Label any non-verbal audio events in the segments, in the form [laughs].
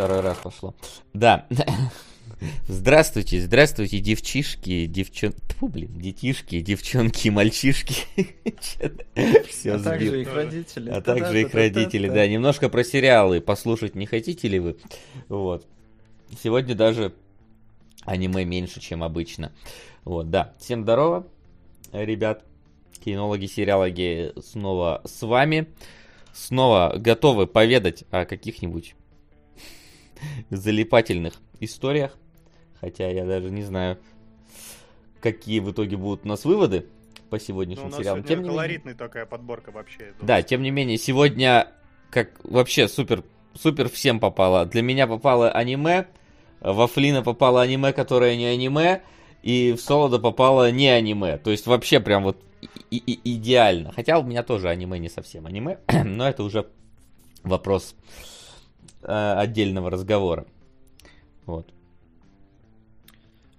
второй раз пошло. Да. Здравствуйте, здравствуйте, девчишки, девчон... Тьфу, блин, детишки, девчонки, мальчишки. [laughs] Все а также их родители. А также их родители, да. Немножко про сериалы послушать не хотите ли вы? Вот. Сегодня даже аниме меньше, чем обычно. Вот, да. Всем здорово, ребят. Кинологи, сериалоги снова с вами. Снова готовы поведать о каких-нибудь залипательных историях. Хотя я даже не знаю, какие в итоге будут у нас выводы по сегодняшним ну, у нас сериалам. Тем колоритная менее... такая подборка вообще. Да, тем не менее, сегодня как вообще супер, супер всем попало. Для меня попало аниме, во Флина попало аниме, которое не аниме, и в Солода попало не аниме. То есть вообще прям вот и -и идеально. Хотя у меня тоже аниме не совсем аниме, [clears throat] но это уже вопрос отдельного разговора. Вот.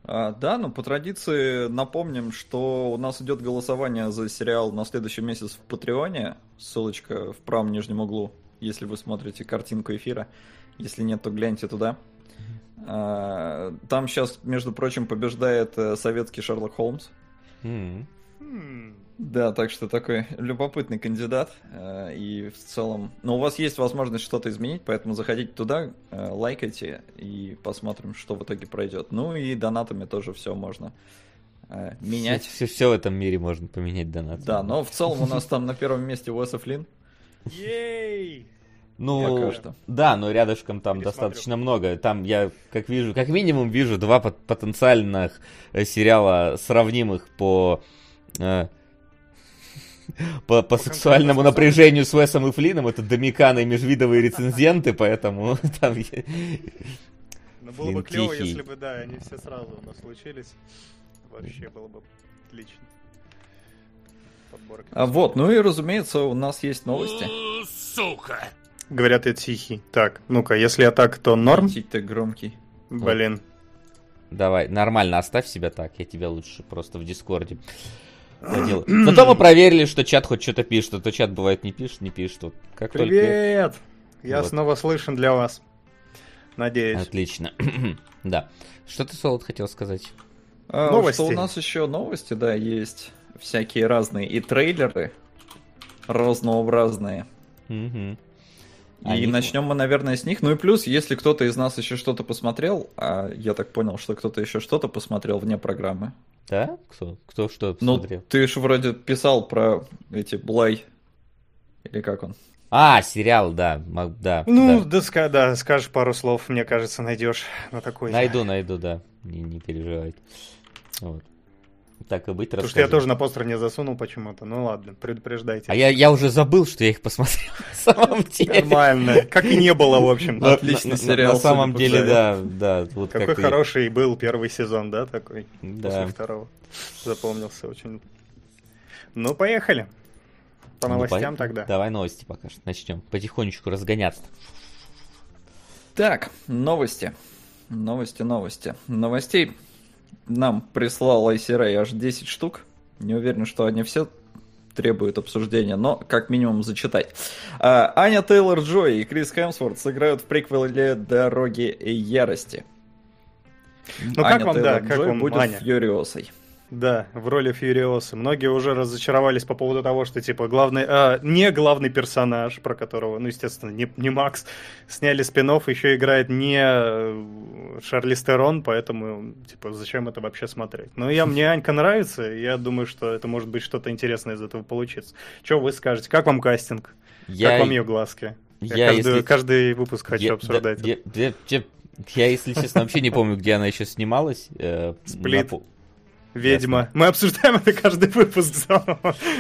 А, да, ну по традиции напомним, что у нас идет голосование за сериал на следующий месяц в Патреоне. Ссылочка в правом нижнем углу, если вы смотрите картинку эфира. Если нет, то гляньте туда. А, там сейчас, между прочим, побеждает э, советский Шерлок Холмс. Mm-hmm. Да, так что такой любопытный кандидат. Э, и в целом... Но у вас есть возможность что-то изменить, поэтому заходите туда, э, лайкайте и посмотрим, что в итоге пройдет. Ну и донатами тоже все можно э, менять. Все, все, все в этом мире можно поменять донатами. Да, но в целом у нас там на первом месте Уэса Флинн. Ей! Ну, да, но рядышком там достаточно много. Там я, как вижу, как минимум вижу два потенциальных сериала, сравнимых по [laughs] по, по сексуальному напряжению с Весом и Флином, это Домиканы и межвидовые [laughs] рецензенты, поэтому [laughs] там... Ну, было бы клево, если бы, да, они все сразу у нас случились. Вообще было бы отлично. А вот, ну и разумеется, у нас есть новости. Сука! Говорят, я тихий. Так, ну-ка, если я так, то норм? Ты громкий. Блин. Давай, нормально, оставь себя так, я тебя лучше просто в Дискорде делаю. Зато [clears throat] мы проверили, что чат хоть что-то пишет, а то чат бывает не пишет, не пишет. Вот как Привет! Только... Я вот. снова слышен для вас. Надеюсь. Отлично. [clears throat] да. Что ты, Солод, хотел сказать? А, новости. Что у нас еще новости, да, есть всякие разные и трейлеры разнообразные. Угу. И Они... начнем мы, наверное, с них. Ну и плюс, если кто-то из нас еще что-то посмотрел, а я так понял, что кто-то еще что-то посмотрел вне программы, да? Кто? Кто что ну, смотрел? Ну, ты же вроде писал про эти Блай. Или как он? А, сериал, да, да. Ну, да, да, да скажешь пару слов, мне кажется, найдешь на такой. Найду, найду, да, не, не переживай. Вот. Так и быть, Потому что я тоже на постер не засунул почему-то. Ну ладно, предупреждайте. А я, я уже забыл, что я их посмотрел на самом [laughs] деле. Нормально. Как и не было, в общем. Отличный сериал. На самом деле, да, да. Какой хороший был первый сезон, да, такой? После второго. Запомнился очень. Ну, поехали. По ну, новостям тогда. Давай новости пока что начнем. Потихонечку разгоняться. Так, новости. Новости, новости. Новостей нам прислал ICRA аж 10 штук. Не уверен, что они все требуют обсуждения, но как минимум зачитать. А, Аня Тейлор Джой и Крис Хемсворт сыграют в приквеле «Дороги ярости». Ну Аня как вам, Тейлор да, как вам, будет Аня? Фьюриосой. Да, в роли Фьюриоса. Многие уже разочаровались по поводу того, что, типа, главный, а, не главный персонаж, про которого, ну, естественно, не, не Макс, сняли спин еще играет не э, Шарли Стерон, поэтому, типа, зачем это вообще смотреть? Ну, я, мне Анька нравится, я думаю, что это может быть что-то интересное из этого получится. Что вы скажете? Как вам кастинг? Я... Как вам ее глазки? Я, я каждый, если... каждый выпуск хочу я, обсуждать. Да, я, я, я, если честно, вообще не помню, где она еще снималась. Э, Сплит. На... Ведьма. Ясно. Мы обсуждаем это каждый выпуск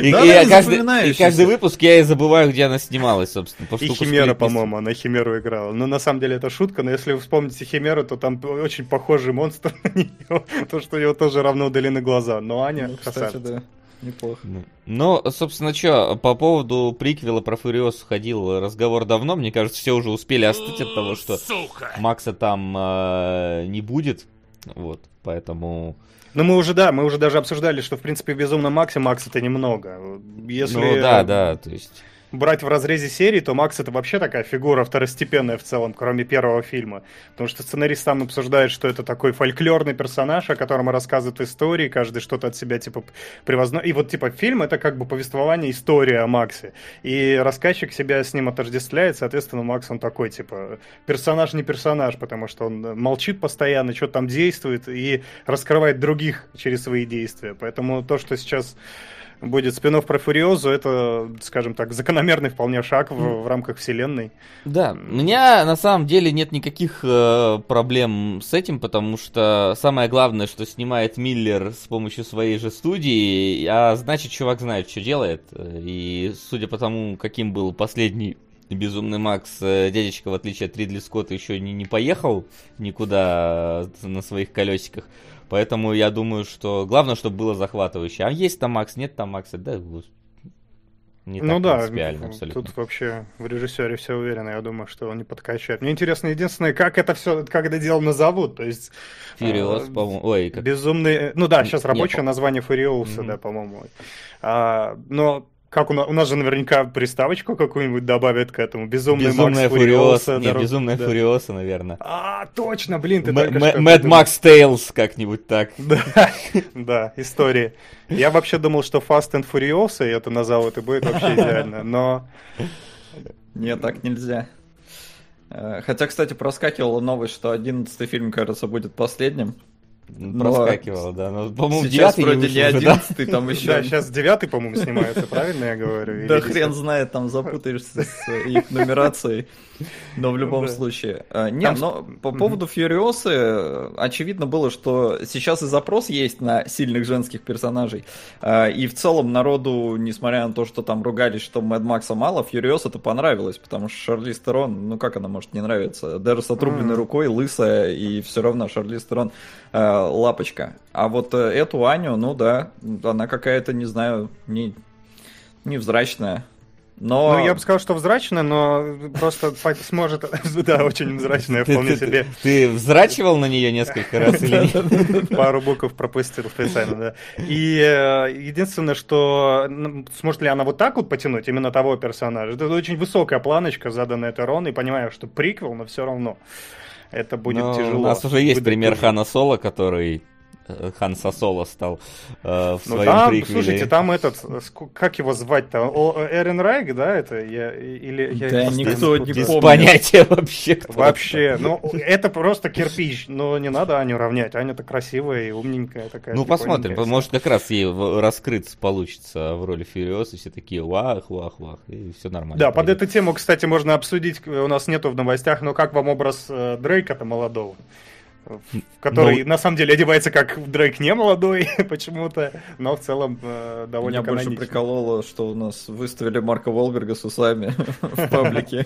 И, да, и, каждый, и каждый выпуск я и забываю, где она снималась, собственно. И Химера, по-моему, она Химеру играла. Но на самом деле это шутка, но если вы вспомните Химеру, то там очень похожий монстр [laughs] на нее. То, что у него тоже равно удалены глаза. Но Аня ну, кстати, да. Неплохо. Ну, собственно, что, по поводу приквела про Фуриос ходил разговор давно. Мне кажется, все уже успели остыть от того, что Сука. Макса там э, не будет. Вот, поэтому... Ну, мы уже, да, мы уже даже обсуждали, что, в принципе, в Безумном Максе Макса-то немного. Если... Ну, да, да, то есть... брать в разрезе серии, то Макс это вообще такая фигура второстепенная в целом, кроме первого фильма. Потому что сценарист сам обсуждает, что это такой фольклорный персонаж, о котором рассказывают истории, каждый что-то от себя типа привозно. И вот типа фильм это как бы повествование, история о Максе. И рассказчик себя с ним отождествляет, соответственно, Макс он такой типа персонаж не персонаж, потому что он молчит постоянно, что там действует и раскрывает других через свои действия. Поэтому то, что сейчас будет спин про Фуриозу, это, скажем так, закономерный вполне шаг в, в рамках вселенной. Да, у меня на самом деле нет никаких э, проблем с этим, потому что самое главное, что снимает Миллер с помощью своей же студии, а значит, чувак знает, что делает. И судя по тому, каким был последний Безумный Макс, э, дядечка, в отличие от Ридли Скотта, еще не, не поехал никуда на своих колесиках. Поэтому я думаю, что главное, чтобы было захватывающе. А есть там Макс, нет там Макса, да, не ну да, абсолютно. тут вообще в режиссере все уверено, я думаю, что он не подкачает. Мне интересно единственное, как это все, как это дело назовут, то есть... Фуриос, э, по-моему, ой, как... Безумный, ну да, сейчас рабочее Нет. название Фуриоса, mm-hmm. да, по-моему. А, но как у нас, у нас же наверняка приставочку какую-нибудь добавят к этому. Безумный Безумная Макс Фуриоса. Нет, дорог... Безумная да. Фуриоса, наверное. А, точно, блин, ты Мэд Макс Тейлз как-нибудь так. [laughs] Да, да, истории. Я вообще думал, что Fast and Furiosa, и это назовут, и будет вообще [laughs] идеально, но... Нет, так нельзя. Э, хотя, кстати, проскакивала новость, что одиннадцатый фильм, кажется, будет последним. Проскакивало, да. Но, по-моему, сейчас вроде не одиннадцатый, там еще... [laughs] Да, сейчас девятый, по-моему, снимается, правильно я говорю? Да хрен знает, там запутаешься с их нумерацией. Но в любом случае. А, не, но по поводу Фьюриосы, очевидно было, что сейчас и запрос есть на сильных женских персонажей. А, и в целом народу, несмотря на то, что там ругались, что Мэд Макса мало, Фьюриос это понравилось, потому что Шарли Стерон, ну как она может не нравиться? Даже с отрубленной рукой, лысая, и все равно Шарли Стерон лапочка. А вот э, эту Аню, ну да, она какая-то, не знаю, не, невзрачная. Но... Ну, я бы сказал, что взрачная, но просто [laughs] сможет... [laughs] Да, очень взрачная, вполне себе. Ты взрачивал на нее несколько раз или нет? [laughs] Пару букв пропустил специально, да. И э, единственное, что сможет ли она вот так вот потянуть именно того персонажа? Это очень высокая планочка, заданная этой Рон, и понимаю, что приквел, но все равно это будет но тяжело. У нас уже есть пример Хана Соло, который Хан Сосоло стал э, в ну, своем там, приквеле. Слушайте, там этот, как его звать-то? О, Эрен Райк, да, это? Я, или, я да, никто не Без помнит. понятия вообще. Вообще, ну, это просто кирпич, но не надо Аню равнять. Аня-то красивая и умненькая такая. Ну, посмотрим, может, как раз ей раскрыться получится в роли Фьюриоса, все такие вах, вах, вах, и все нормально. Да, под эту тему, кстати, можно обсудить, у нас нету в новостях, но как вам образ э, Дрейка-то молодого? Который ну, на самом деле одевается как Дрейк не молодой [laughs] почему-то, но в целом э, довольно Меня больше прикололо, что у нас выставили Марка Волберга с усами [laughs] в паблике.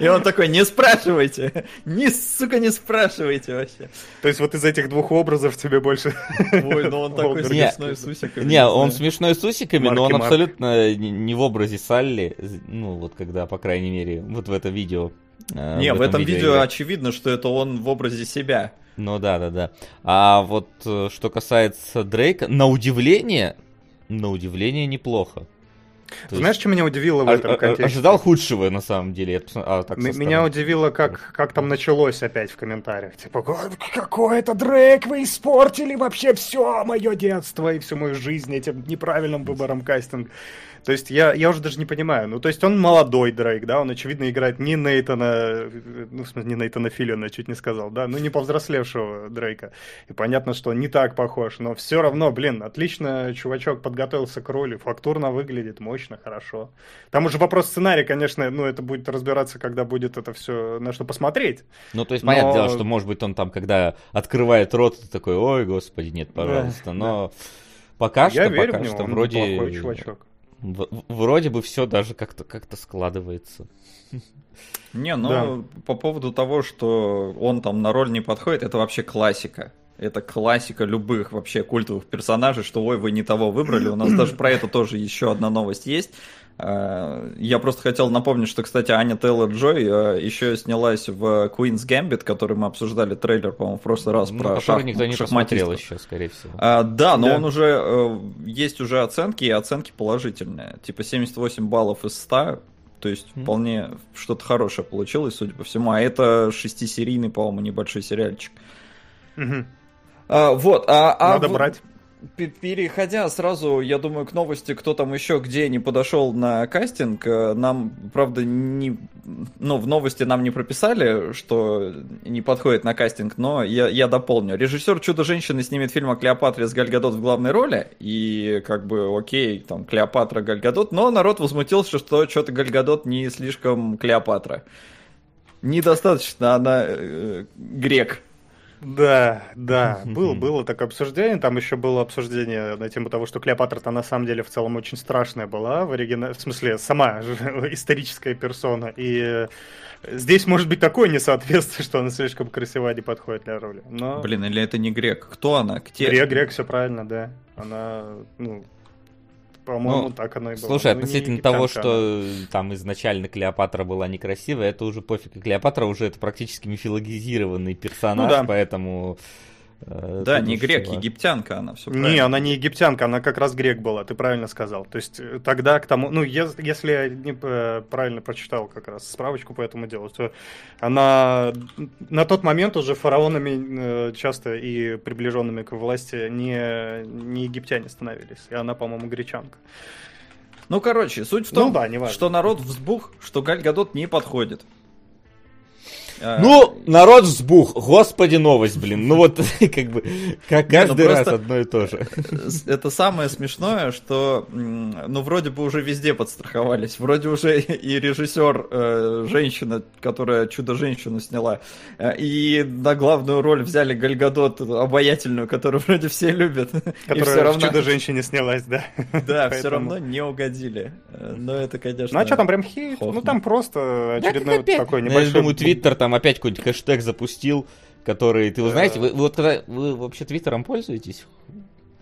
И он такой, не спрашивайте, не, сука, не спрашивайте вообще. То есть вот из этих двух образов тебе больше... [laughs] Ой, ну он такой смешной с усиками. Не, он смешной с усиками, но он абсолютно не в образе Салли, ну вот когда, по крайней мере, вот в это видео Э, Не, в, в этом, видео, видео очевидно, что это он в образе себя. Ну да, да, да. А вот э, что касается Дрейка, на удивление, на удивление неплохо. То Знаешь, есть... что меня удивило в а, этом контексте? Ожидал худшего, на самом деле. А, так меня удивило, как, как там началось опять в комментариях. Типа, какой это Дрейк, вы испортили вообще все мое детство и всю мою жизнь этим неправильным выбором кастинга. То есть я, я уже даже не понимаю. Ну, то есть он молодой Дрейк, да, он, очевидно, играет не Нейтана, ну, в смысле, не Нейтана Филлиона, чуть не сказал, да, ну, не повзрослевшего Дрейка. И понятно, что он не так похож, но все равно, блин, отлично чувачок подготовился к роли, фактурно выглядит, мощно, хорошо. Там уже вопрос сценария, конечно, ну, это будет разбираться, когда будет это все на что посмотреть. Ну, то есть, но... понятное дело, что, может быть, он там, когда открывает рот, такой, ой, господи, нет, пожалуйста, да, но... Да. Пока я что, верю пока в него, что он вроде... чувачок вроде бы все даже как-то как складывается. Не, ну да. по поводу того, что он там на роль не подходит, это вообще классика. Это классика любых вообще культовых персонажей, что ой, вы не того выбрали. У нас даже про это тоже еще одна новость есть. Э, я просто хотел напомнить, что, кстати, Аня Тейлор-Джой э, еще снялась в Queen's Gambit, который мы обсуждали трейлер, по-моему, в прошлый раз Ну, про шах... никто не посмотрел еще, скорее всего. А, да, но Да. он уже э, есть уже оценки, и оценки положительные. Типа 78 баллов из 100, то есть Мгм. вполне что-то хорошее получилось, судя по всему. А это шестисерийный, по-моему, небольшой сериальчик. Мгм. А, вот, а, а Надо брать. Пе- Переходя сразу, я думаю, к новости, кто там еще где не подошел на кастинг, э, нам, правда, не, ну, в новости нам не прописали, что не подходит на кастинг, но я, я дополню. Режиссер «Чудо-женщины» снимет фильм о Клеопатре с Гальгадот в главной роли, и как бы окей, там Клеопатра, Гальгадот, но народ возмутился, что что-то Гальгадот не слишком Клеопатра. Недостаточно она э, грек. Да, да, был, было такое обсуждение, там еще было обсуждение на тему того, что Клеопатра-то на самом деле в целом очень страшная была, в оригинале, в смысле, сама [laughs] историческая персона, и э, здесь может быть такое несоответствие, [laughs] что она слишком красива, не подходит для роли. Но Блин, или это не грек? Кто она? Где? Грек, Грек, все правильно, да. Она, ну, по-моему, Ну, так она и была. Слушай, Ну, относительно того, что там изначально Клеопатра была некрасивая, это уже пофиг. Клеопатра уже это практически мифологизированный персонаж, Ну да. поэтому... э, Да, не грек, всё. египтянка она, все Не, она не египтянка, она как раз грек была, ты правильно сказал. То есть э, тогда к тому, ну, ес- если я не э, правильно прочитал как раз справочку по этому делу, то она на тот момент уже фараонами часто и приближенными к власти не, не египтяне становились, и она, по-моему, гречанка. Ну, короче, суть в Ну том, да, неважно. что народ взбух, что Галь Гадот не подходит. А, Ну, народ взбух, господи, новость, блин. Ну вот, [laughs] как бы, как ну каждый раз одно и то же. это самое смешное, что, ну, вроде бы уже везде подстраховались. Вроде уже [laughs] и режиссер, э, женщина, которая «Чудо-женщину» сняла, э, и на главную роль взяли Галь Гадот, обаятельную, которую [laughs] вроде все любят. Которая в «Чудо-женщине» снялась, да. да, все равно не угодили. Э, Но это, конечно... Ну а что там прям хейт? Хохма. Ну там просто очередной такой Ну, небольшой... Я думаю, Твиттер там опять какой-нибудь хэштег запустил, который, ты вы знаете, вы, вы вот когда вы вообще Твиттером пользуетесь?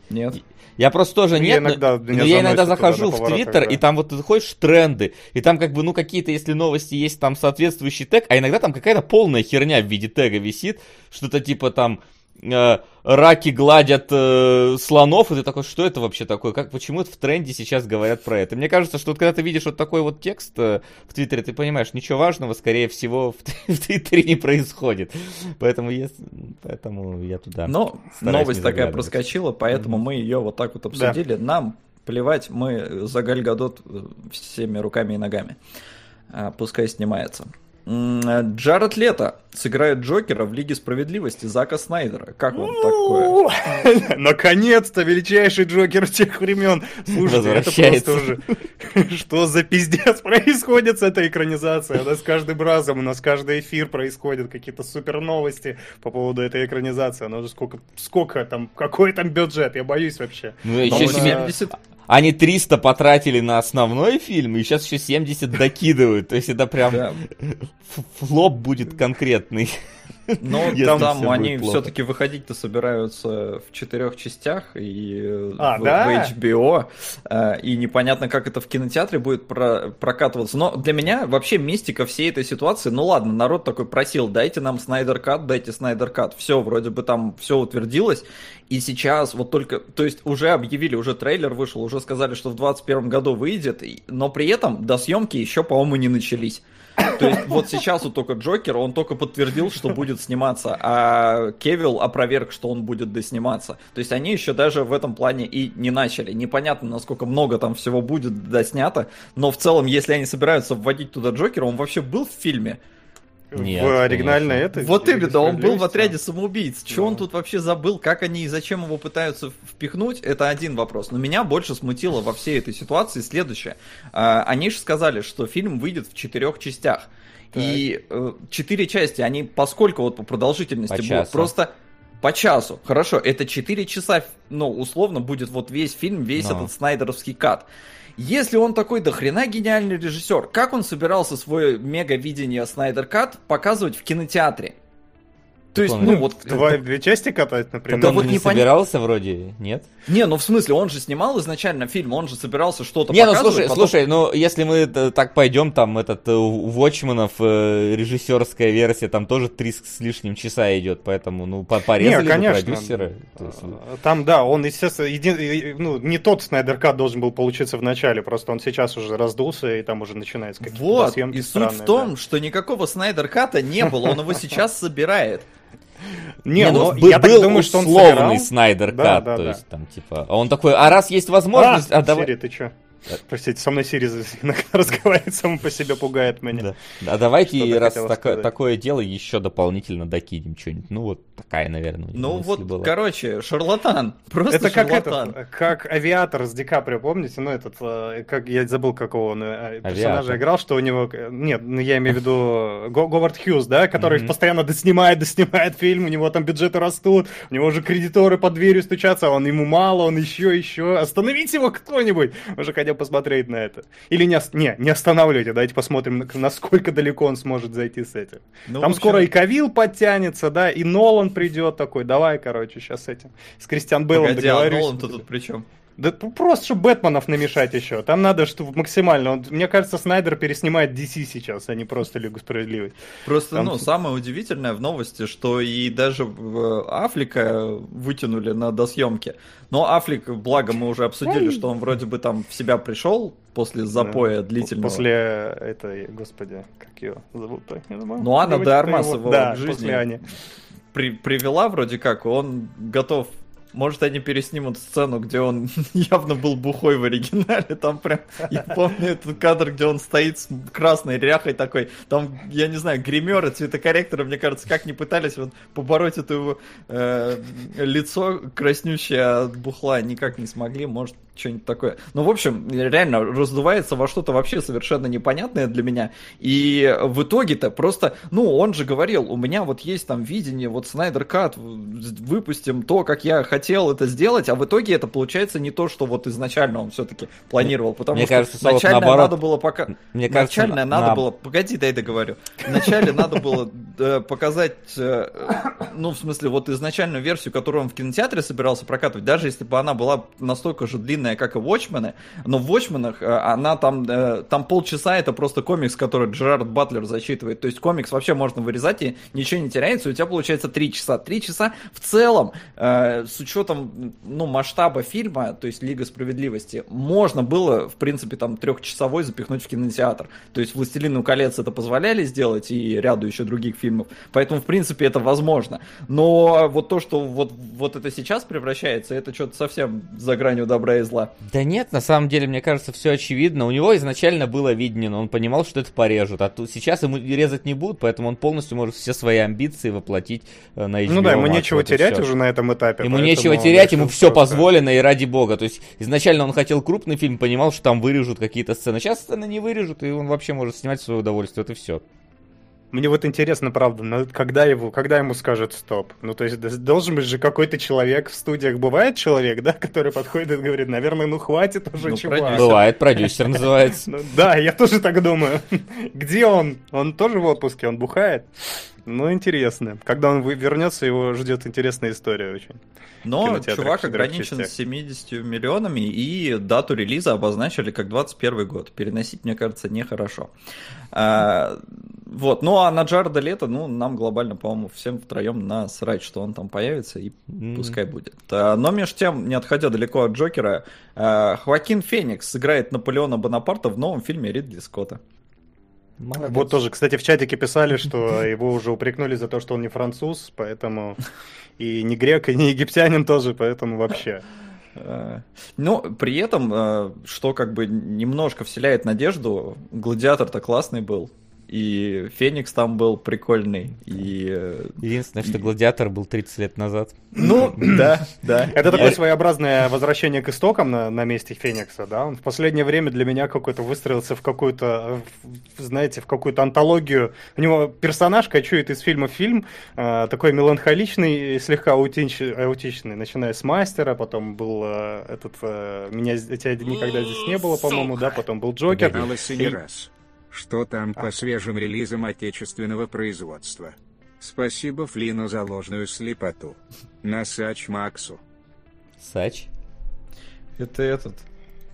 Нет. Я просто тоже Я нет, но- иногда но меня я иногда захожу в Твиттер, да. и там вот ты заходишь тренды, и там как бы, ну, какие-то, если новости есть, там соответствующий тег, а иногда там какая-то полная херня в виде тега висит, что-то типа там раки гладят э, слонов, и ты такой, что это вообще такое? Как, почему это в тренде сейчас говорят про это? Мне кажется, что вот когда ты видишь вот такой вот текст э, в Твиттере, ты понимаешь, ничего важного, скорее всего, в, [laughs] в Твиттере не происходит. Поэтому, если, поэтому я туда Но новость такая проскочила, поэтому мы ее вот так вот обсудили. Нам плевать, мы за Галь Гадот э, всеми руками и ногами. А, Пускай снимается. Э, Джаред Лето сыграет Джокера в Лиге Справедливости Зака Снайдера. Как вам такое? [laughs] Наконец-то величайший Джокер тех времен. Слушайте, это просто уже... [laughs] Что за пиздец [laughs] происходит с этой экранизацией? У нас каждым разом, у нас каждый эфир происходят какие-то супер новости по поводу этой экранизации. Она уже сколько, сколько там, какой там бюджет? Я боюсь вообще. Ну, еще По-моему, себе- 70 Они 300 потратили на основной фильм, и сейчас еще 70 докидывают. То есть это прям да. флоп будет конкретный. Но [laughs] Если там они все-таки выходить-то собираются в четырех частях и э, А, в, да? в HBO, э, и непонятно, как это в кинотеатре будет про- прокатываться. Но для меня вообще мистика всей этой ситуации, ну ладно, народ такой просил, дайте нам Снайдер Кат, дайте Снайдер Кат. Все, вроде бы там все утвердилось, и сейчас вот только, то есть уже объявили, уже трейлер вышел, уже сказали, что в 2021 году выйдет, но при этом до съемки еще, по-моему, не начались. То есть вот сейчас вот только Джокер, он только подтвердил, что будет сниматься, а Кевилл опроверг, что он будет досниматься. То есть они еще даже в этом плане и не начали. Непонятно, насколько много там всего будет доснято, но в целом, если они собираются вводить туда Джокера, он вообще был в фильме. Нет, в оригинальной конечно. этой. Вот именно, он был в отряде самоубийц. Че Да. он тут вообще забыл, как они и зачем его пытаются впихнуть, это один вопрос. Но меня больше смутило во всей этой ситуации следующее. А, Они же сказали, что фильм выйдет в четырех частях. И э, четыре части, они поскольку вот по продолжительности По будут, просто по часу. Хорошо, это 4 часа, ну, условно, будет вот весь фильм, весь Но. этот снайдеровский кат. Если он такой до хрена гениальный режиссер, как он собирался свое мега-видение Снайдер Кат показывать в кинотеатре? То есть, Он- ну вот... Два, две части катать, например. Да он вот не не пон- собирался вроде, нет? Не, ну в смысле, он же снимал изначально фильм, он же собирался что-то Не, ну слушай, потом- слушай, ну если мы так пойдем, там этот э, у Watchmen'ов э, режиссерская версия, там тоже три с лишним часа идет, поэтому, ну, по- порезали бы конечно. продюсеры. Есть, ну, А, Там, да, он, естественно, един- ну, не тот Снайдер Кат должен был получиться в начале, просто он сейчас уже раздулся, и там уже начинается какие-то Вот, съемки и суть странные, в том, да. что никакого Снайдер Ката не было, он его сейчас собирает. Не, Не, ну, я был так думаю, что он условный. Снайдер Да, Кат, да, то да. есть там типа, а он такой, а раз есть возможность, а, давай... Сири, ты чё? [laughs] Простите, со мной Сири [laughs] иногда разговаривает, сам по себе пугает меня. Да. А давайте, Что раз сказать? такое дело, еще дополнительно докинем что-нибудь. Ну, вот такая, наверное, Ну вот, была. короче, шарлатан. [laughs] Просто Это как шарлатан. этот, как авиатор с Ди Каприо, помните? Ну, этот, э, как я забыл, какого он э, персонажа Авиатор. играл, что у него. э, Нет, ну я имею в виду Го- Говард Хьюз, да, который Мгм. постоянно доснимает, доснимает фильм, у него там бюджеты растут, у него уже кредиторы под дверью стучатся, а он ему мало, он еще, еще. Остановите его кто-нибудь! Уже хотел посмотреть на это. Или не, не, не останавливайте, давайте посмотрим, на- насколько далеко он сможет зайти с этим. Ну, Там общем, скоро и Кавил подтянется, да, и Нолан придет такой, давай, короче, сейчас с этим. С Кристиан Бейлом Погоди, а. Нолан-то тут при чем? Да просто, чтобы Бэтменов намешать еще. Там надо, чтобы максимально. Он- мне кажется, Снайдер переснимает DC сейчас, а не просто Лигу Справедливости. Просто, Там ну, самое удивительное в новости, что и даже Афлика вытянули на досъемке. Но Афлик, благо, мы уже обсудили, что он вроде бы там в себя пришел после запоя Да. длительного. После этой, господи, как ее зовут? Ну, Анна де девочка Армас его- его Да, жизни после Ани. при- привела вроде как, он готов. Может, они переснимут сцену, где он [laughs] явно был бухой в оригинале. Там прям, я помню этот кадр, где он стоит с красной ряхой такой. Там, я не знаю, гримеры, цветокорректоры, мне кажется, как не пытались вот побороть это его э, лицо краснющее от бухла, никак не смогли. Может, что-нибудь такое. Ну, в общем, реально раздувается во что-то вообще совершенно непонятное для меня. И в итоге-то просто, ну, он же говорил, у меня вот есть там видение, вот Снайдер Кат, выпустим то, как я хотел это сделать, а в итоге это получается не то, что вот изначально он все-таки планировал, потому Мне что кажется, Солод, начальное наоборот. надо было пока... Мне кажется, Начальное на- надо на- было... Погоди, дай договорю. Вначале надо было э, показать, э, ну, в смысле, вот изначальную версию, которую он в кинотеатре собирался прокатывать, даже если бы она была настолько же длинная, как и Watchmen, но в Watchmen'ах э, она там, э, там полчаса, это просто комикс, который Джерард Батлер зачитывает. То есть комикс вообще можно вырезать, и ничего не теряется, у тебя получается три часа. Три часа в целом, э, с учетом, ну, масштаба фильма, то есть Лига Справедливости, можно было, в принципе, там трехчасовой запихнуть в кинотеатр. То есть «Властелину колец» это позволяли сделать, и ряду еще других фильмов. Поэтому, в принципе, это возможно. Но вот то, что вот, вот это сейчас превращается, это что-то совсем за гранью добра и зла. Да нет, на самом деле, мне кажется, все очевидно. У него изначально было видение, но он понимал, что это порежут. А тут сейчас ему резать не будут, поэтому он полностью может все свои амбиции воплотить э, на HBO Ну да, ему Max. нечего Вот терять всё. уже на этом этапе. Ему нечего терять, ему все просто- позволено, и ради бога. То есть изначально он хотел крупный фильм, понимал, что там вырежут какие-то сцены. Сейчас сцены не вырежут, и он вообще может снимать в свое удовольствие. И все. Мне вот интересно, правда, когда его, когда ему скажет стоп? Ну, то есть должен быть же какой-то человек в студиях. Бывает человек, да, который подходит и говорит, наверное, ну хватит уже, Ну, чувак. продюсер. Бывает, продюсер [laughs] называется. Ну, да, я тоже так думаю. [laughs] Где он? Он тоже в отпуске, он бухает? Ну, интересно. Когда он вы- вернется, его ждет интересная история очень. Но чувак ограничен частях. 70 миллионами, и дату релиза обозначили как 21 год. Переносить, мне кажется, нехорошо. А, вот, ну а на Джареда Лето, ну, нам глобально, по-моему, всем втроем насрать, что он там появится, и М. пускай будет. А, но между тем, не отходя далеко от Джокера, а, Хоакин Феникс сыграет Наполеона Бонапарта в новом фильме Ридли Скотта. Молодец. Вот тоже, кстати, в чатике писали, что [laughs] его уже упрекнули за то, что он не француз, поэтому и не грек, и не египтянин тоже, поэтому вообще. Но при этом, э, что как бы немножко вселяет надежду, Гладиатор-то классный был, и Феникс там был прикольный, и... э, Единственное, что Гладиатор был 30 лет назад. Ну, [clears throat] да, да. Это такое своеобразное возвращение к истокам на, на месте Феникса, да? Он в последнее время для меня какой-то выстроился в какую-то, знаете, в какую-то антологию. У него персонаж кочует из фильма в фильм, э, такой меланхоличный, и слегка аутич- аутичный, начиная с Мастера, потом был э, этот, меня тебя никогда здесь не было, по-моему, да, потом был Джокер. И не раз. Что там по свежим релизам отечественного производства? Спасибо Флину за ложную слепоту. Насач Максу. Сач? Это этот,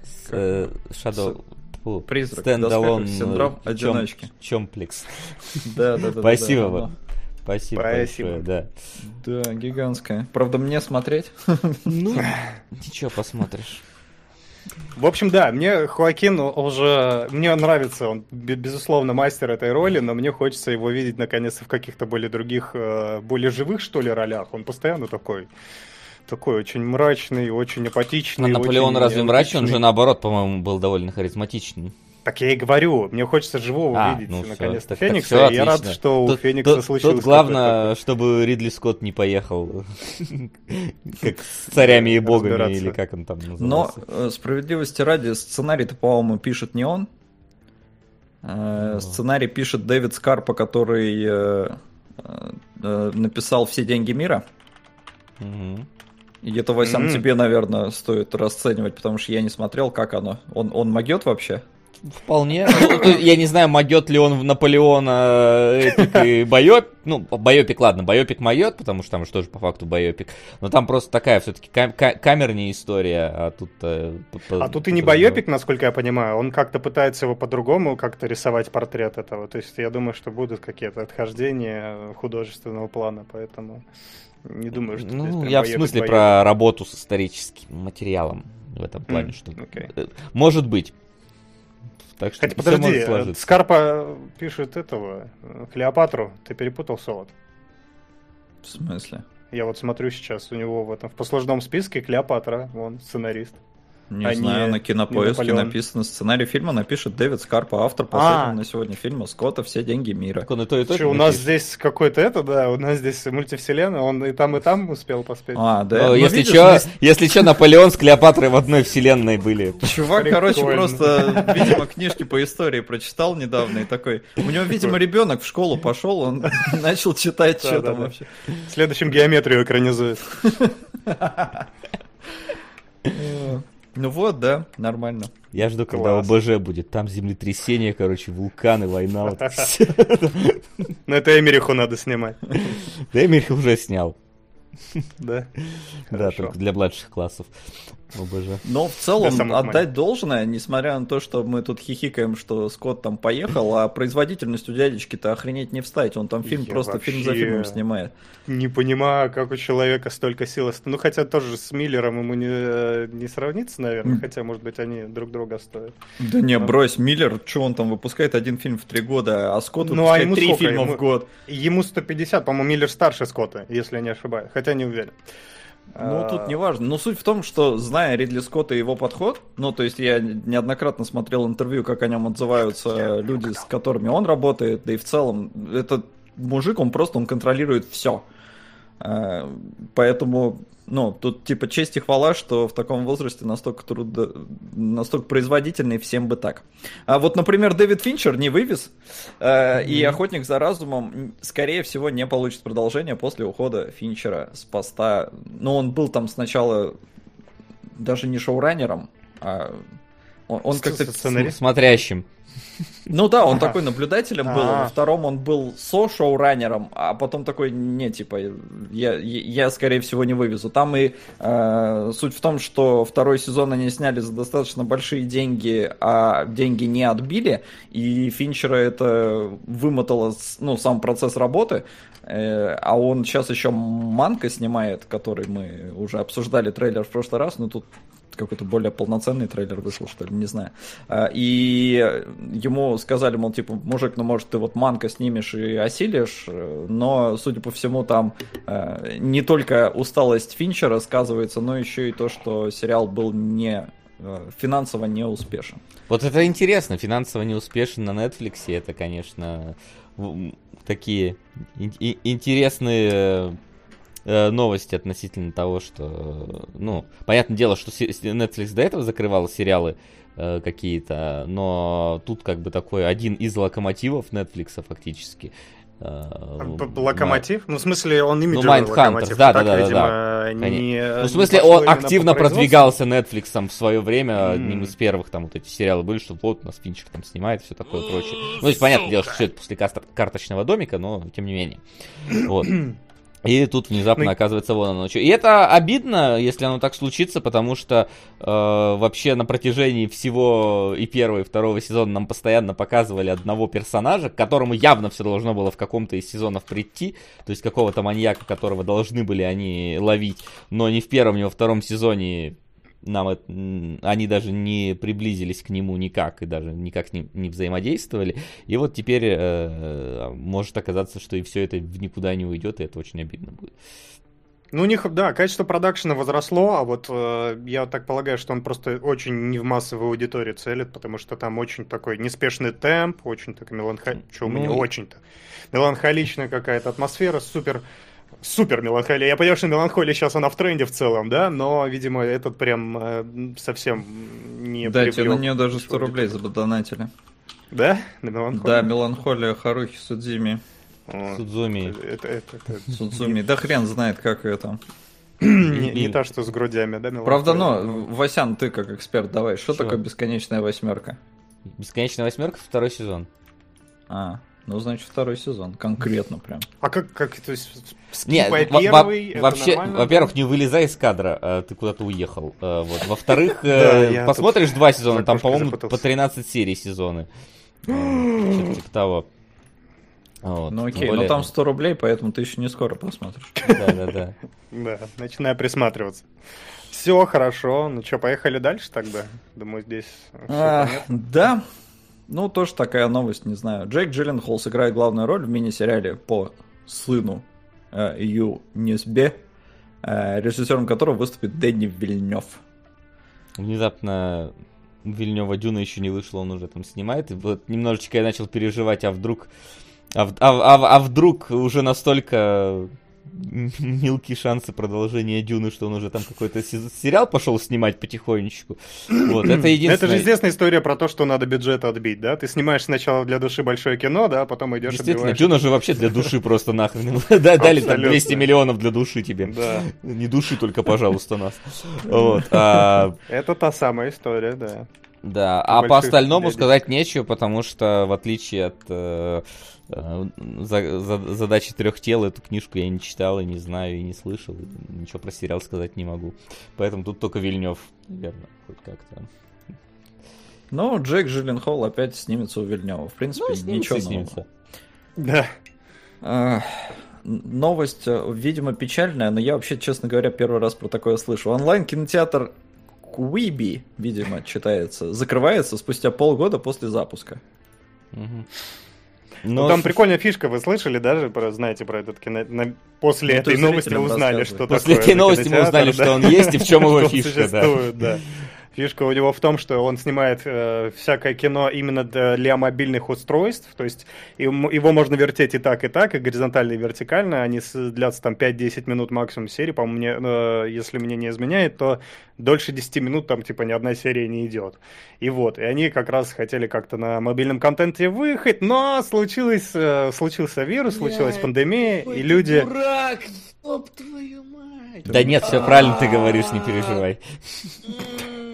С, э, Shadow... фу, Призрак, Стендалон синдром э, одиночки. чом- Чомплекс. [laughs] да, да, да. Спасибо вам. Спасибо Спасибо. большое. Да, Да, гигантская. Правда, мне смотреть? Ну, [laughs] ничего, посмотришь. В общем, да, мне Хоакин уже... Мне нравится, он, бе- безусловно, мастер этой роли, но мне хочется его видеть, наконец-то, в каких-то более других, э, более живых, что ли, ролях. Он постоянно такой... Такой очень мрачный, очень апатичный. А Наполеон очень разве мрачный? Он же наоборот, по-моему, был довольно харизматичный. Так я и говорю, мне хочется живого А, видеть, ну наконец-то, так- так Феникса. всё и я рад, что у Тут- Феникса тут- случилось Тут главное, чтобы Ридли Скотт не поехал [laughs] как с царями и богами, или как он там Но назывался. э, справедливости ради, сценарий-то, по-моему, пишет не он. Э, Ну. Сценарий пишет Дэвид Скарпа, который э, написал «Все деньги мира». И это, Васян, Мгм. тебе, наверное, стоит расценивать, потому что я не смотрел, как оно. Он, он могет вообще? Вполне. Ну, я не знаю, могет ли он в Наполеона э, эпик и байопик. Ну, байопик, ладно, байопик майот, потому что там же тоже по факту байопик. Но там просто такая все-таки камерная история, а тут... э, А тут и не байопик, насколько я понимаю, он как-то пытается его по-другому как-то рисовать портрет этого. То есть я думаю, что будут какие-то отхождения художественного плана, поэтому не думаю, что Ну, я в смысле про работу с историческим материалом в этом плане, что... э, Может быть. Так что Хотя подожди. Скарпа пишет этого, Клеопатру, ты перепутал солод. В смысле? Я вот смотрю сейчас, у него в этом в послужном списке Клеопатра, он сценарист. Не А знаю, не- на кинопоиске написано сценарий фильма напишет Дэвид Скарпа, автор последнего А. на сегодня фильма Скотта «Все деньги мира». Так он и то, и то Чё, у нас здесь какой-то это, да, у нас здесь мультивселенная, он и там, и там успел поспеть. А, да. Ну, Ну, если видишь, чё, здесь если чё, Наполеон с Клеопатрой в одной вселенной были. Чувак, короче, Прикольно. просто, видимо, книжки по истории прочитал недавно и такой. У него, видимо, ребенок в школу пошел, он [laughs] начал читать, что там вообще. В следующем геометрию экранизует. [laughs] Ну вот, да, нормально. Я жду, когда Класс. ОБЖ будет. Там землетрясение, короче, вулканы, война. Вот это Эмериху надо снимать. Да, я их уже снял. Да. Да, только для младших классов. ОБЖ. Но в целом отдать должное, несмотря на то, что мы тут хихикаем, что Скотт там поехал, а производительность у дядечки-то охренеть не встать. Он там фильм Я просто фильм за фильмом снимает. Не понимаю, как у человека столько сил. Ну, хотя тоже с Миллером ему не, не сравнится, наверное. Хотя, может быть, они друг друга стоят. Да не, брось, Миллер, что он там выпускает один фильм в три года, а Скотт Ну, а выпускает ему три сколько? фильма Ему- в год. Ему 150, по-моему, Миллер старше Скотта, если я не ошибаюсь. Хотя не уверен. Ну, А, тут не важно. Но суть в том, что, зная Ридли Скотта и его подход, ну, то есть я неоднократно смотрел интервью, как о нем отзываются люди, с которыми он работает, да и в целом, этот мужик, он просто, он контролирует все. Поэтому, ну, тут типа честь и хвала, что в таком возрасте настолько трудо... настолько производительный, всем бы так. А вот, например, Дэвид Финчер не вывез, э, и «Охотник за разумом», скорее всего, не получит продолжение после ухода Финчера с поста. Ну, он был там сначала даже не шоураннером, а он, он как-то... Смотрящим. Ну да, он такой наблюдателем был, во втором он был со-шоураннером, а потом такой, не, типа, я, я, скорее всего, не вывезу. Там и э, суть в том, что второй сезон они сняли за достаточно большие деньги, а деньги не отбили, и Финчера это вымотало, ну, сам процесс работы, Э, а он сейчас еще Манка снимает, который мы уже обсуждали трейлер в прошлый раз, но тут какой-то более полноценный трейлер вышел, что ли, не знаю. А, И ему сказали, мол, типа, мужик, ну, может, ты вот манка снимешь и осилишь, э, но, судя по всему, там э, не только усталость Финчера сказывается, но еще и то, что сериал был не э, финансово не успешен. Вот это интересно, финансово не успешен на Netflix, это, конечно, такие интересные новости относительно того, что, ну, понятное дело, что Netflix до этого закрывал сериалы э, какие-то, но тут как бы такой один из локомотивов Netflix фактически. э, Локомотив? Ну, в смысле, он имиджевый Mindhunters, локомотив. да, так, да, да, видимо, не- Ну, в смысле, он активно продвигался Netflix в свое время, М. одним из первых там вот эти сериалы были, что вот у нас Финчер там снимает, все такое прочее. Ну, то есть, понятное дело, что все это после карточного домика, но тем не менее. Вот. [clears throat] И тут внезапно Ну оказывается вон оно что. И это обидно, если оно так случится, потому что э, вообще на протяжении всего и первого, и второго сезона нам постоянно показывали одного персонажа, к которому явно все должно было в каком-то из сезонов прийти, то есть какого-то маньяка, которого должны были они ловить, но ни в первом, ни во втором сезоне нам это- они даже не приблизились к нему никак и даже никак с ним не взаимодействовали. И вот теперь э, может оказаться, что и все это никуда не уйдет, и это очень обидно будет. Ну, у них, да, качество продакшена возросло, а вот э, я так полагаю, что он просто очень не в массовую аудиторию целит, потому что там очень такой неспешный темп, очень такой меланхоличный, Ну, не очень-то, меланхоличная какая-то атмосфера, супер, супер меланхолия. Я понимаю, что меланхолия сейчас она в тренде в целом, да, но, видимо, этот прям э, совсем не Да, тебе на нее даже 100 рублей задонатили. Да? На меланхолию? Да, меланхолия Харухи Судзими. О, Судзуми. Это, это- это- Судзуми. Да хрен знает, как это. не, не та, что с грудями, да, Правда, меланхолия? но, Васян, ты как эксперт, давай, что Чего? такое бесконечная восьмерка? Бесконечная восьмерка, второй сезон. А, ну, значит, второй сезон, конкретно прям. А как, как, то есть, Не, скипая во- во- первый, это вообще, нормально? во-первых, не вылезай из кадра, а, ты куда-то уехал. а, вот. Во-вторых, [laughs] э, посмотришь два сезона, там, по-моему, по 13 серий сезоны. [gasps] Что-то типа того. Вот, Ну окей, более- но там 100 рублей, поэтому ты еще не скоро посмотришь. [laughs] Да-да-да. [laughs] Да, начинаю присматриваться. Все хорошо, ну что, поехали дальше тогда? Думаю, здесь понятно. Да, ну тоже такая новость, не знаю. Джейк Джилленхол сыграет главную роль в мини-сериале по сыну э, Ю Ньюсбе, э, режиссером которого выступит Дэнни Вильнев. Внезапно Вильнева Дюна еще не вышло, он уже там снимает. И вот немножечко я начал переживать, а вдруг... А, а, а- а вдруг уже настолько [laughs] мелкие шансы продолжения Дюны, что он уже там какой-то се- сериал пошел снимать потихонечку. [clears throat] Вот, это единственное. Это же известная история про то, что надо бюджет отбить, да? Ты снимаешь сначала для души большое кино, да, а потом идешь Действительно, отбиваешь- Дюна же вообще для души просто нахрен. [laughs] Да, Дали там Абсолютно. 200 миллионов для души тебе. Да, Не души только, пожалуйста, нас. Вот. а, это та самая история, да. Да, а по остальному сказать нечего, потому что в отличие от э, за- за- задачи трех тел, эту книжку я не читал и не знаю, и не слышал, и ничего про сериал сказать не могу. Поэтому тут только Вильнев, наверное, хоть как-то. Ну, Джейк Джилленхол опять снимется у Вильнева. В принципе, Ну, снимется ничего и нового. снимется. Да. А, Новость, э, видимо, печальная, но я вообще, честно говоря, первый раз про такое слышу. Онлайн-кинотеатр Куиби, видимо, читается, закрывается спустя полгода после запуска. Мгм. Ну, Но там прикольная фишка, вы слышали даже, про, знаете про этот кино... на- После Ну, этой новости узнали, что После такое этой новости мы узнали, да. что он есть и в чем его фишка, да. Фишка у него в том, что он снимает э, всякое кино именно для мобильных устройств, то есть ему- его можно вертеть и так, и так, и горизонтально, и вертикально, они длятся там 5-10 минут максимум серии, по-моему, мне, э, если мне не изменяет, то дольше 10 минут там типа ни одна серия не идет. И вот, и они как раз хотели как-то на мобильном контенте выехать, но случилось, э, случился вирус, случилась пандемия, и люди... Дурак, твою мать! Да нет, все правильно ты говоришь, не переживай.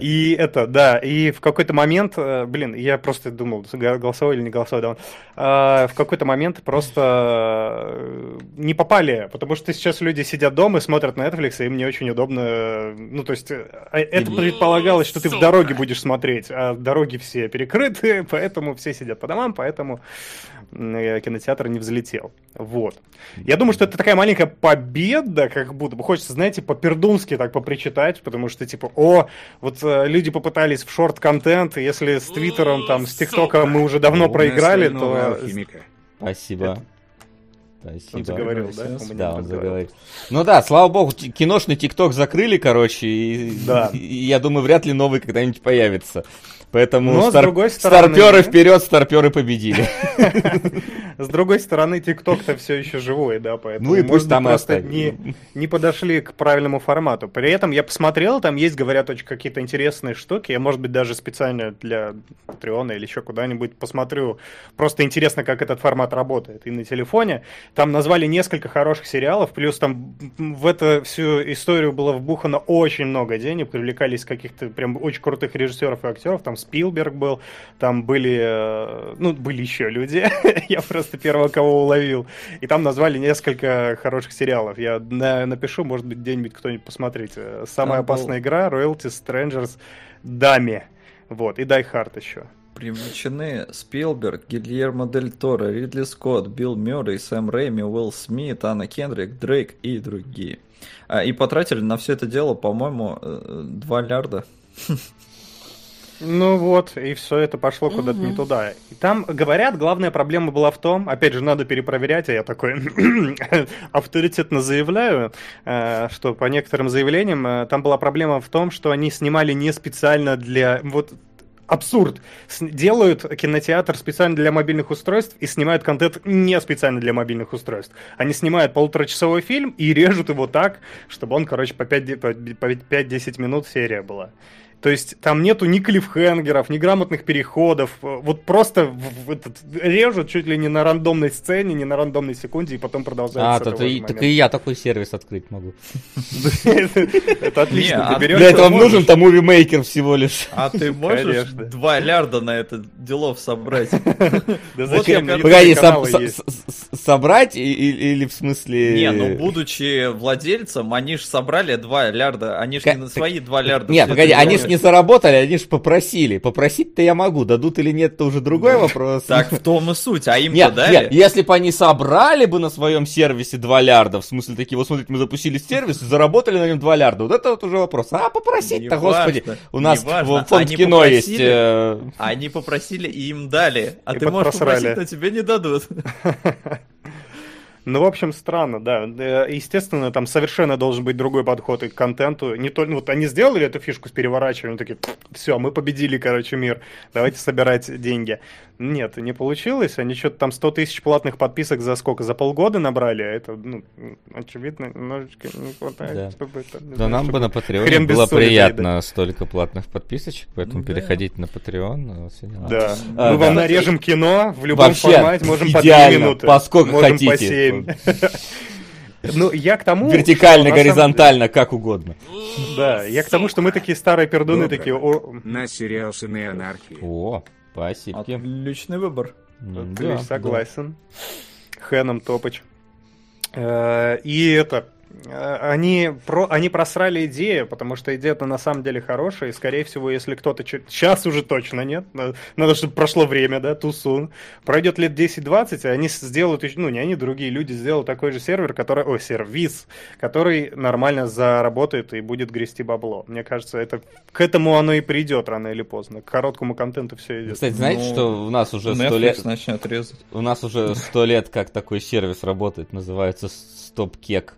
И это, да, и в какой-то момент, э, блин, я просто думал, голосовой или не голосовой, да, а, в какой-то момент просто э, не попали, потому что сейчас люди сидят дома и смотрят на Netflix, и им не очень удобно, э, ну, то есть, э, а это предполагалось, что ты в дороге будешь смотреть, а дороги все перекрыты, [laughs] поэтому все сидят по домам, поэтому э, кинотеатр не взлетел. Вот. Я думаю, что это такая маленькая победа, как будто бы хочется, знаете, по-пердунски так попричитать, потому что, типа, о, вот э, люди попытались в шорт-контент, если с Твиттером, там, с ТикТоком мы уже давно проиграли, то... алхимика. Спасибо. Спасибо. Он заговорил, да? Да, он говорил. заговорил. Ну да, слава богу, киношный ТикТок закрыли, короче, и, Да. и я думаю, вряд ли новый когда-нибудь появится. Поэтому Но, с стар- другой стороны- старперы вперед, старперы победили. С другой стороны, ТикТок-то все еще живой, да, поэтому, Ну и пусть там просто не, не подошли к правильному формату. При этом я посмотрел, там есть, говорят, очень какие-то интересные штуки. Я, может быть, даже специально для Патреона или еще куда-нибудь посмотрю. Просто интересно, как этот формат работает. И на телефоне. Там назвали несколько хороших сериалов, плюс там в эту всю историю было вбухано очень много денег, привлекались каких-то прям очень крутых режиссеров и актеров. Там Спилберг был, там были, э, ну, были еще люди. [laughs] Я просто первого, кого уловил. И там назвали несколько хороших сериалов. Я на- напишу, может быть, где-нибудь кто-нибудь посмотрите. Самая Там был- опасная игра, Royalty Strangers, Дами. Вот, и Die Hard еще. Привлечены Спилберг, Гильермо Дель Торо, Ридли Скотт, Билл Мюррей, Сэм Рэйми, Уилл Смит, Анна Кендрик, Дрейк и другие. А, И потратили на все это дело, по-моему, 2 лярда. [laughs] Ну вот, и все это пошло куда-то не туда. И там, говорят, главная проблема была в том, опять же, надо перепроверять, а я такой [coughs] авторитетно заявляю, э, что по некоторым заявлениям э, там была проблема в том, что они снимали не специально для... Вот абсурд. Делают кинотеатр специально для мобильных устройств и снимают контент не специально для мобильных устройств. Они снимают полуторачасовой фильм и режут его так, чтобы он, короче, по 5 де- по 5-10 минут серия была. То есть там нету ни клиффхенгеров, ни грамотных переходов. э, Вот просто в- в этот, режут чуть ли не на рандомной сцене, не на рандомной секунде, и потом продолжают А, то ты- так и я такой сервис открыть могу. [laughs] Это отлично. Для этого нужен там мувимейкер всего лишь. А ты можешь Конечно. 2 лярда на это делов собрать? [laughs] Погоди, собрать или в смысле... Не, ну будучи владельцем, они же собрали 2 лярда, они же не на свои 2 лярда. Не, всё погоди, они же. Не заработали, они же попросили. Попросить-то я могу, дадут или нет, это уже другой вопрос. Так в том и суть, а им-то дали? нет, если бы они собрали бы на своем сервисе 2 лярда, в смысле такие, вот смотрите, мы запустили сервис, и заработали на нем 2 лярда, вот это вот уже вопрос. А попросить-то, господи, у нас фонд Они кино есть... попросили. э, Они попросили и им дали. А ты можешь попросить, но тебе не дадут. [laughs] Ну, в общем, странно, да. Э, Естественно, там совершенно должен быть другой подход и к контенту. Не то, ну, вот они сделали эту фишку с переворачиванием, такие, все, мы победили, короче, мир, давайте собирать деньги. Нет, не получилось. Они что-то там 100 тысяч платных подписок за сколько? За полгода набрали? А это, ну, очевидно, немножечко не хватает, Да. чтобы это... Да знаю, нам бы на Patreon было соли приятно столько платных подписочек, поэтому Да. переходите на Patreon. Да. А, Мы да. вам нарежем кино в любом Вообще, формате, можем по 2 идеально, минуты. по сколько можем по хотите. 7. [laughs] Ну, я к тому... Вертикально, что на самом горизонтально, как угодно. Да, я к тому, что мы такие старые пердуны, такие... «О, На сериал «Сыны анархии». О, спасибо. Отличный выбор. Отлично, да, согласен. Хэном Топыч. Э, И это... э, Они, про, они просрали идею, потому что идея-то на самом деле хорошая, и, скорее всего, если кто-то... Сейчас уже точно нет, надо, надо, чтобы прошло время, да, тусун. Пройдет лет 10-20, и они сделают, еще- ну, не они, другие люди сделают такой же сервер, который... Ой, сервис, который нормально заработает и будет грести бабло. Мне кажется, это к этому оно и придет рано или поздно. К короткому контенту все идет. Кстати, знаете, Ну, что у нас уже сто лет... начнет резать. У нас уже сто лет как такой сервис работает, называется Стоп-Кек,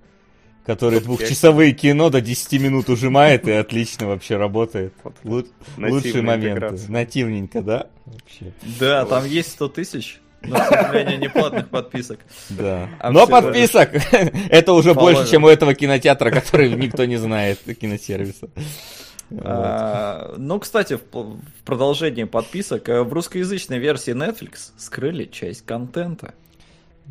который двухчасовые кино до 10 минут ужимает и отлично вообще работает. Вот. Лу- Лучшие моменты. интеграция. Нативненько, да? Вообще, Да, там есть 100 тысяч, но, к сожалению, не платных подписок. да. А Но подписок это [laughs] уже Положено. больше, чем у этого кинотеатра, который никто не знает, киносервиса. Вот. А, Ну, кстати, в в продолжении подписок, э, в русскоязычной версии Netflix скрыли часть контента.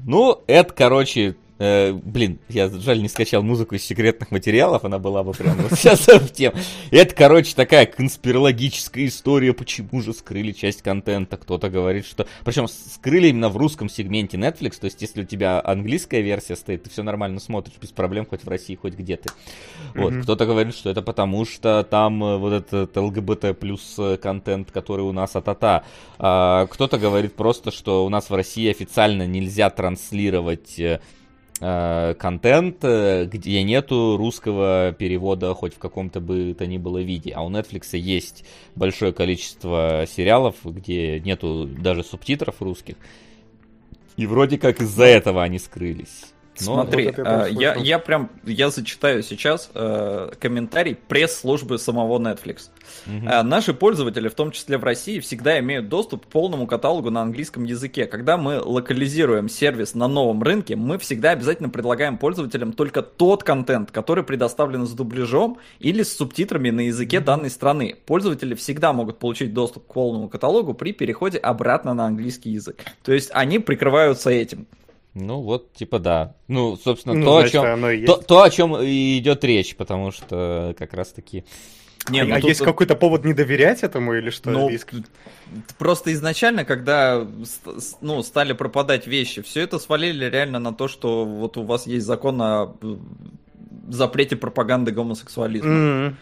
Ну, это, короче, э, блин, я жаль не скачал музыку из секретных материалов, она была бы прям вот сейчас в тему. Это, короче, такая конспирологическая история, почему же скрыли часть контента. Кто-то говорит, что... Причем скрыли именно в русском сегменте Netflix, то есть если у тебя английская версия стоит, ты все нормально смотришь, без проблем, хоть в России, хоть где ты. Вот, Мгм. кто-то говорит, что это потому, что там э, вот этот ЛГБТ плюс э, контент, который у нас от-ата. А, кто-то говорит просто, что у нас в России официально нельзя транслировать э, контент, э, где нету русского перевода хоть в каком-то бы то ни было виде. А у Netflix есть большое количество сериалов, где нету даже субтитров русских. И вроде как из-за этого они скрылись. Но Смотри, вот э, я, я прям, я зачитаю сейчас э, комментарий пресс-службы самого Netflix. Угу. Э, наши пользователи, в том числе в России, всегда имеют доступ к полному каталогу на английском языке. Когда мы локализируем сервис на новом рынке, мы всегда обязательно предлагаем пользователям только тот контент, который предоставлен с дубляжом или с субтитрами на языке угу. данной страны. Пользователи всегда могут получить доступ к полному каталогу при переходе обратно на английский язык. То есть они прикрываются этим. Ну вот, типа да. Ну, собственно, ну, то, значит, о чем, то, то, о чем и идет речь, потому что как раз таки... Не, а, ну, а тут... есть какой-то повод не доверять этому или что? Ну, просто изначально, когда ну, стали пропадать вещи, все это свалили реально на то, что вот у вас есть закон о запрете пропаганды гомосексуализма. Mm-hmm.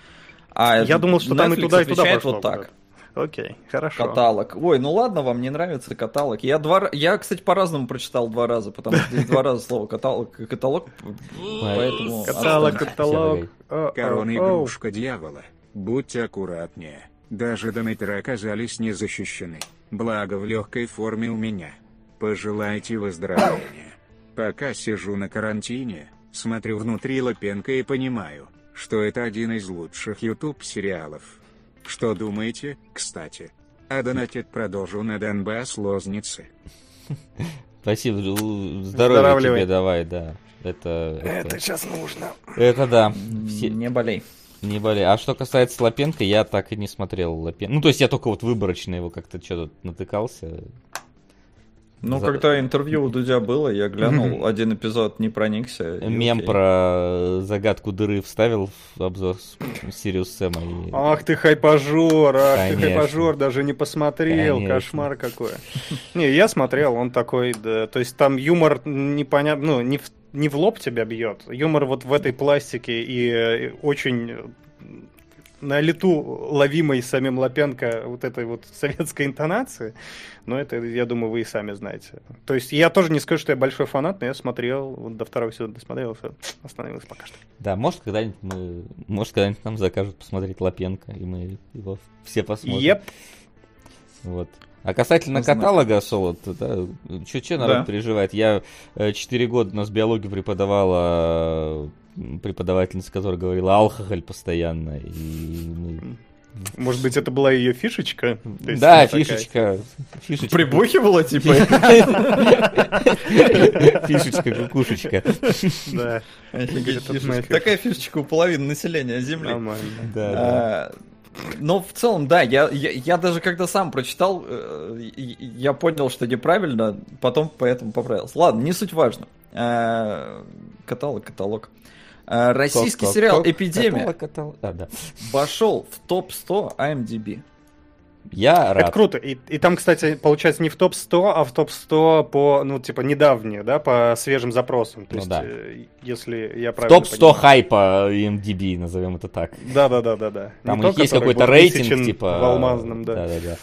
А Я думал, что Netflix там и туда, и туда пошло. вот так. Окей, хорошо. Каталог. Ой, ну ладно, вам не нравится каталог. Я, два... я кстати, по-разному прочитал два раза, потому что здесь два раза слово каталог, каталог поэтому... Каталог, каталог. Корона игрушка дьявола. Будьте аккуратнее. Даже донейтеры оказались не защищены. Благо в легкой форме у меня. Пожелайте выздоровления. Пока сижу на карантине, смотрю внутри Лапенко и понимаю, что это один из лучших YouTube сериалов. Что думаете, кстати? А донатит продолжу на Донбасс лозницы. Спасибо, здоровья тебе давай, да. Это, это, это сейчас нужно. Это да. Все... Не болей. Не болей. А что касается Лапенко, я так и не смотрел Лапенко. Ну, то есть я только вот выборочно его как-то что-то натыкался. Ну, За... когда интервью у Дудя было, я глянул, один эпизод не проникся. Мем окей. про загадку дыры вставил в обзор Сириус Сэма. И... Ах ты хайпажор, ах Конечно. ты хайпажор, даже не посмотрел, Конечно. кошмар какой. [laughs] Не, я смотрел, он такой, да, то есть там юмор непонятно, ну, не в, не в лоб тебя бьет, юмор вот в этой пластике и э, очень на лету ловимой самим Лапенко вот этой вот советской интонации, но это, я думаю, вы и сами знаете. То есть я тоже не скажу, что я большой фанат, но я смотрел, вот до второго сезона досмотрел, все, остановился пока что. Да, может, когда-нибудь мы, может, когда-нибудь нам закажут посмотреть Лапенко, и мы его все посмотрим. Yep. Вот. А касательно ну, каталога солод, да, что народ да. переживает? Я 4 э, года у нас биологию преподавала преподавательница, которая говорила алкоголь постоянно. И мы... Может быть, это была ее фишечка? Да, фишечка. фишечка. Прибухивала, типа? Фишечка, кукушечка. Да. Такая фишечка у половины населения Земли. Нормально. Да, а, но в целом, да, я, я, я даже когда сам прочитал, э, я понял, что неправильно, потом поэтому поправился. Ладно, не суть важно. Э, каталог, каталог. Э, российский кок, сериал «Эпидемия» каталог, а, да. вошел в топ-100 IMDb. Я рад. Это круто. И, и там, кстати, получается не в топ-100, а в топ-100 по, ну, типа, недавние, да, по свежим запросам. То ну, есть, да. э, если я правильно Топ-100 понимаю. хайпа IMDb, назовем это так. Да-да-да-да-да. Там не у них есть какой-то рейтинг, типа... В алмазном, да. Да-да-да.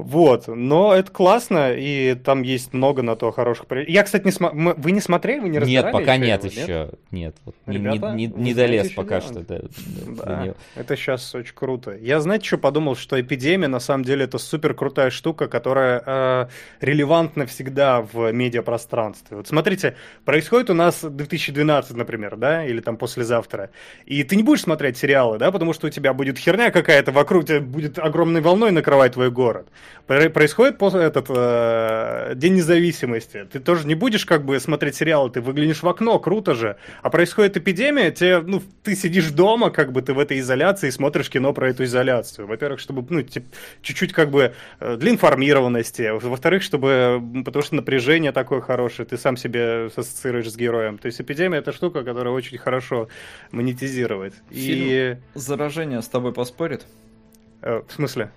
Вот, но это классно, и там есть много на то хороших... Я, кстати, не см... вы не смотрели, вы не разбирали? Нет, пока нет его, еще, нет. нет вот Ребята, не, не, не долез пока что. [laughs] Да, да, это сейчас очень круто. Я, знаете, что подумал, что эпидемия, на самом деле, это супер крутая штука, которая э, релевантна всегда в медиапространстве. Вот смотрите, происходит у нас 2012, например, да, или там послезавтра, и ты не будешь смотреть сериалы, да, потому что у тебя будет херня какая-то вокруг, тебя будет огромной волной накрывать твой город происходит после этот э, День независимости. Ты тоже не будешь как бы смотреть сериалы, ты выглянешь в окно, круто же. А происходит эпидемия, тебе, ну, ты сидишь дома, как бы ты в этой изоляции, смотришь кино про эту изоляцию. Во-первых, чтобы, ну, чуть-чуть как бы э, для информированности. Во-вторых, чтобы, потому что напряжение такое хорошее, ты сам себе ассоциируешь с героем. То есть эпидемия это штука, которая очень хорошо монетизирует. Фильм И... «Заражение» с тобой поспорит? Э, в смысле?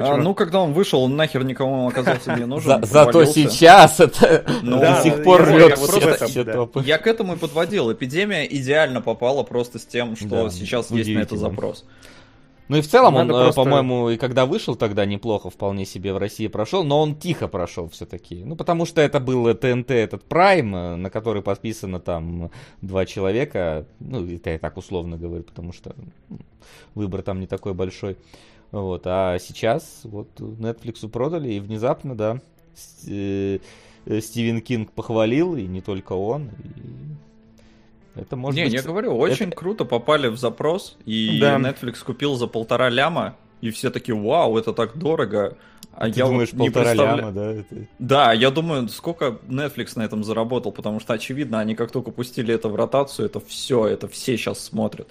А, ну, когда он вышел, он нахер никому оказался не нужен. зато сейчас это ну, до сих пор рвет все, Я к этому и подводил. Эпидемия идеально попала просто с тем, что сейчас есть на это запрос. Ну и в целом Надо он, э, просто... по-моему, и когда вышел тогда неплохо вполне себе в России прошел, но он тихо прошел все-таки. Ну потому что это был ТНТ, этот Прайм, э, на который подписано там два человека. Ну это я так условно говорю, потому что выбор там не такой большой. Вот, а сейчас вот Netflix продали, и внезапно, да, э, Стивен Кинг похвалил, и не только он. И это может не, быть... я говорю, очень это... круто попали в запрос, и Да. Netflix купил за полтора ляма, и все такие, вау, это так дорого. А Ты я вот думаешь, не полтора представля- ляма, да? это- Да, я думаю, сколько Netflix на этом заработал, потому что, очевидно, они как только пустили это в ротацию, это все, это все сейчас смотрят.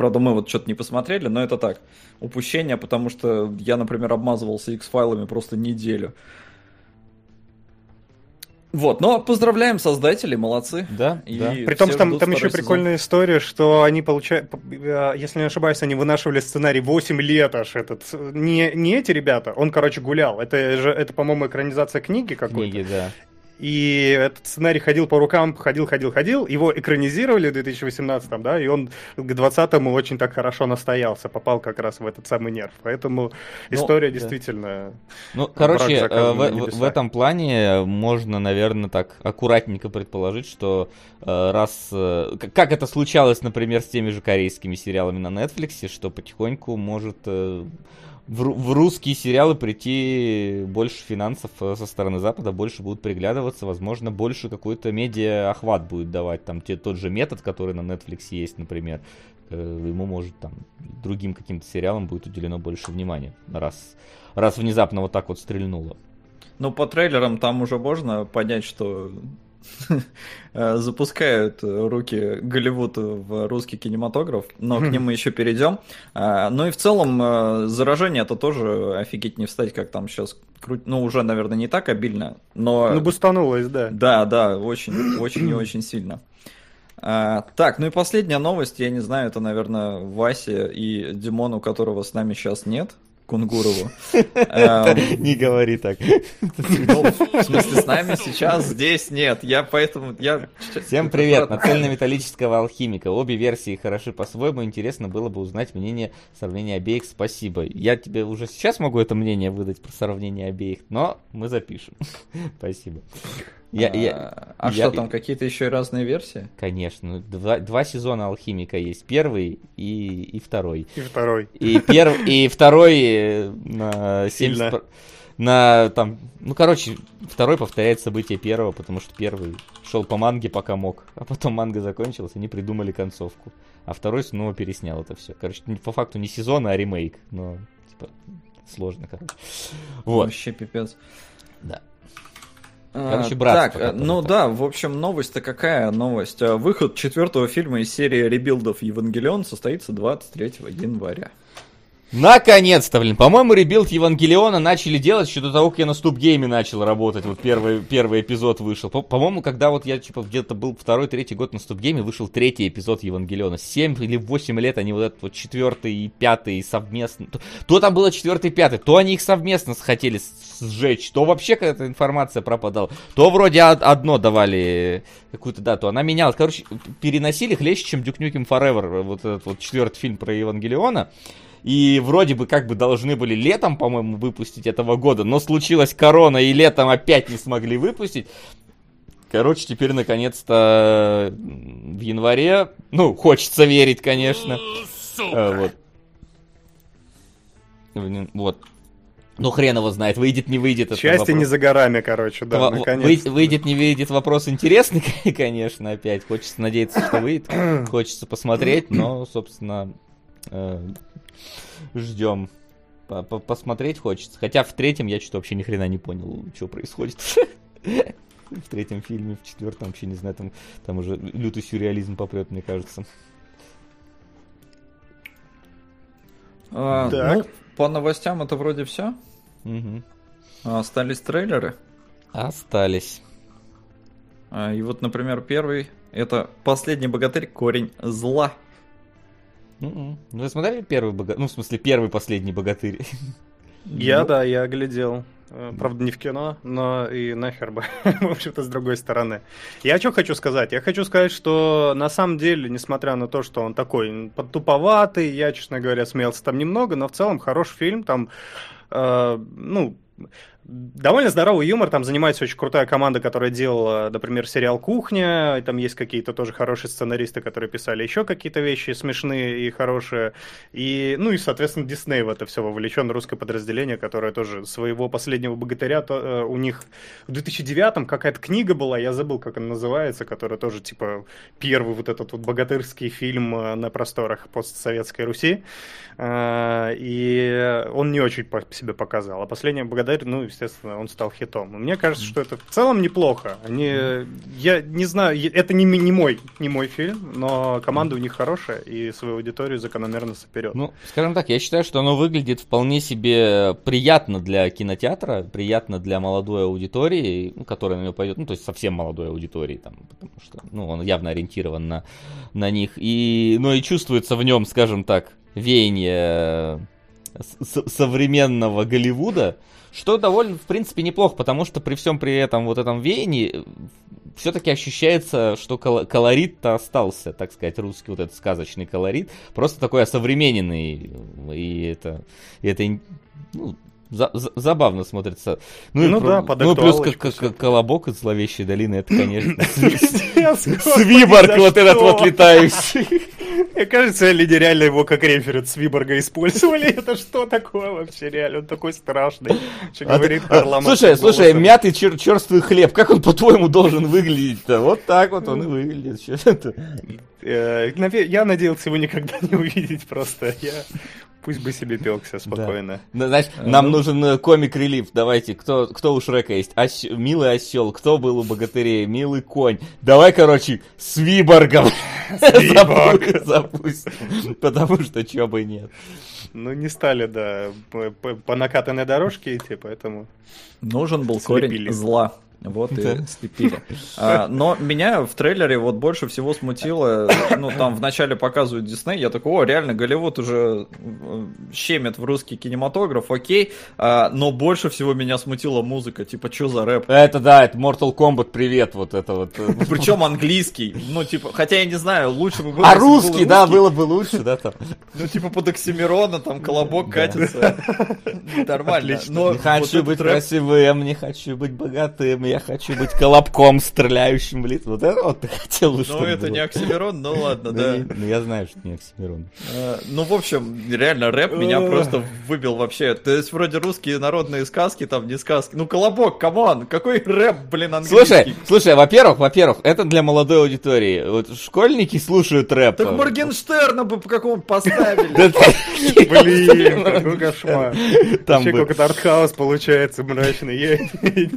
Правда, мы вот что-то не посмотрели, но это так, упущение, потому что я, например, обмазывался X-файлами просто неделю. Вот, но поздравляем создателей, молодцы. Да, И да. При том, что там, там еще сезон. прикольная история, что они получают, э, если не ошибаюсь, они вынашивали сценарий 8 лет аж этот. Не, не эти ребята, он, короче, гулял. Это же, это, по-моему, экранизация книги какой-то. Книги, да. И этот сценарий ходил по рукам, ходил, ходил, ходил. Его экранизировали в 2018, да, и он к 20-му очень так хорошо настоялся, попал как раз в этот самый нерв. Поэтому история да. действительно... Ну, короче, э, в, в- этом плане можно, наверное, так аккуратненько предположить, что э, раз... э, как это случалось, например, с теми же корейскими сериалами на Netflix, что потихоньку может в, ру- в русские сериалы прийти больше финансов э, со стороны Запада, больше будут приглядываться, возможно, больше какой-то медиа-охват будет давать. Там те, тот же метод, который на Netflix есть, например, э, ему может там другим каким-то сериалам будет уделено больше внимания, раз, раз внезапно вот так вот стрельнуло. Ну, по трейлерам там уже можно понять, что [laughs] запускают руки Голливуд в русский кинематограф, но к ним мы еще перейдем. А, Ну и в целом э, заражение это тоже офигеть не встать, как там сейчас крут... Ну, уже, наверное, не так обильно, но... Ну, бустанулось, да. Да, да, очень, очень и очень сильно. А, так, ну и последняя новость, я не знаю, это, наверное, Васе и Димону, которого с нами сейчас нет, Кунгурову. [laughs] Эм, Не говори так. ну, в смысле, с нами [laughs] сейчас здесь нет. Я поэтому... Я... Всем привет, нацельно-металлического алхимика. Обе версии хороши по-своему. Интересно было бы узнать мнение сравнения обеих. Спасибо. Я тебе уже сейчас могу это мнение выдать про сравнение обеих, но мы запишем. [laughs] Спасибо. Я, я, А я- что там, какие-то еще и разные версии? Конечно, два, два сезона алхимика есть. Первый и, и второй. И второй. И, перв... и второй э, на 70... Сильно. про- На там, ну короче, второй повторяет события первого, потому что первый шел по манге пока мог, а потом манга закончилась, они придумали концовку, а второй снова переснял это все. Короче, по факту не сезон, а ремейк, но типа сложно, короче. Вот, Вообще пипец. да. А, Короче, братство Так, ну да, в общем, новость-то какая новость? А, Выход четвертого фильма из серии ребилдов Евангелион состоится 23 января. Наконец-то, блин. По-моему, rebuild Евангелиона начали делать еще до того, как я на StopGame начал работать. Вот первый, первый эпизод вышел. По- По-моему, когда вот я типа где-то был второй, третий год на StopGame, вышел третий эпизод Евангелиона. Семь или восемь лет они вот этот вот четвертый и пятый совместно. То, там было четвертый и пятый, то они их совместно хотели сжечь, то вообще какая-то информация пропадала. То вроде од- одно давали какую-то дату, она менялась. Короче, переносили хлеще, чем Nukem Forever, вот этот вот четвертый фильм про Евангелиона. И вроде бы как бы должны были летом, по-моему, выпустить этого года, но случилась корона, и летом опять не смогли выпустить. Короче, теперь наконец-то в январе, ну, хочется верить, конечно. А, вот. Вот. Ну, хрен его знает, выйдет, не выйдет. это Счастье не за горами, короче, да, Во- наконец. вы- выйдет, не выйдет, вопрос интересный, [laughs] конечно, опять. Хочется надеяться, что выйдет. [clears throat] Хочется посмотреть, но, собственно, э, ждем. По- по- Посмотреть хочется. Хотя в третьем я что-то вообще ни хрена не понял, что происходит. [laughs] В третьем фильме, в четвертом вообще не знаю, там, там уже лютый сюрреализм попрет, мне кажется. А, Так. Ну, по новостям это вроде все. Мгм. Остались трейлеры. Остались. А, И вот, например, первый это последний богатырь корень зла. Мгм. Вы смотрели первый богатырь? Ну, в смысле, первый последний богатырь. Я, Ну, да, я глядел. Э, Правда, не в кино, но и нахер бы, [laughs] в общем-то, с другой стороны. Я что хочу сказать? Я хочу сказать, что на самом деле, несмотря на то, что он такой подтуповатый, я, честно говоря, смеялся там немного, но в целом хороший фильм, там, э, ну, довольно здоровый юмор, там занимается очень крутая команда, которая делала, например, сериал «Кухня», там есть какие-то тоже хорошие сценаристы, которые писали еще какие-то вещи смешные и хорошие, и, ну и, соответственно, Дисней в это все вовлечен, русское подразделение, которое тоже своего последнего богатыря, то, э, у них в 2009-м какая-то книга была, я забыл, как она называется, которая тоже, типа, первый вот этот вот богатырский фильм э, на просторах постсоветской Руси, э, и он не очень по себе показал, а последний богатырь, ну, естественно, он стал хитом. Мне кажется, что это в целом неплохо. Они, я не знаю, это не, не мой, не мой фильм, но команда у них хорошая и свою аудиторию закономерно соперет. Ну, скажем так, я считаю, что оно выглядит вполне себе приятно для кинотеатра, приятно для молодой аудитории, ну, которая на него пойдет, ну, то есть совсем молодой аудитории, там, потому что, ну, он явно ориентирован на, на них. И, ну, и чувствуется в нем, скажем так, веяние современного Голливуда, что довольно, в принципе, неплохо, потому что при всем при этом вот этом веянии все-таки ощущается, что колорит-то остался, так сказать, русский вот этот сказочный колорит, просто такой осовремененный, и это, и это ну, за, за, забавно смотрится. Ну, ну и, да, под Ну, плюс как, как, колобок из зловещей долины, это, конечно, [laughs] свиборг вот этот вот летающий. [laughs] Мне кажется, люди реально его как референс Свиборга использовали. [laughs] Это что такое вообще реально? Он такой страшный. Что а говорит ты, Слушай, слушай, мятый чер черствый хлеб, как он, по-твоему, должен выглядеть-то? Вот так вот он и выглядит. Э, я надеялся его никогда не увидеть просто. Я Пусть бы себе пелся спокойно. Да. Знаешь, а, нам ну... нужен э, комик-релив. Давайте, кто, кто у Шрека есть? Ос... Милый осел. Кто был у богатырей? Милый конь. Давай, короче, с Виборгом [laughs] запустим. Потому что чего бы нет. Ну, не стали, да, по, по накатанной дорожке идти, поэтому... Нужен был корень зла. Вот и слепили. А, но меня в трейлере вот больше всего смутило, ну там вначале показывают Дисней, я такой, о, реально, Голливуд уже э, щемит в русский кинематограф, окей, а, но больше всего меня смутила музыка, типа, что за рэп? Это да, это Mortal Kombat, привет, вот это вот. Причем английский, ну типа, хотя я не знаю, лучше бы было. А русский, да, было бы лучше, да, там. Ну типа под Оксимирона, там колобок катится, [laughs] нормально. Не хочу быть красивым, не хочу быть богатым, я хочу быть колобком, стреляющим в лицо. Вот это вот ты хотел, Ну, это было. не Оксимирон, ну ладно, да. Ну, я знаю, что не Оксимирон. А, ну, в общем, реально, рэп меня просто выбил вообще. То есть, вроде русские народные сказки, там, не сказки. Ну, колобок, come on, какой рэп, блин, английский. Слушай, слушай, во-первых, во-первых, это для молодой аудитории. Вот школьники слушают рэп. Так Моргенштерна бы по какому поставили. Блин, [laughs] какой кошмар. Там Вообще, как-то артхаус получается мрачный. [laughs]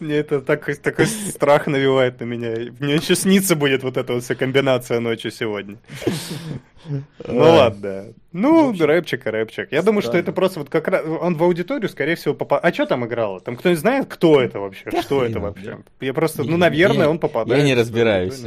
Мне это так, такой страх навевает на меня. Мне еще снится будет вот эта вот вся комбинация ночью сегодня. Ну ладно. Ну, рэпчик и рэпчик. Я думаю, что это просто вот как раз... Он в аудиторию, скорее всего, попал. А что там играло? Там кто-нибудь знает, кто это вообще? Что это вообще? Я просто... Ну, наверное, он попадает. Я не разбираюсь.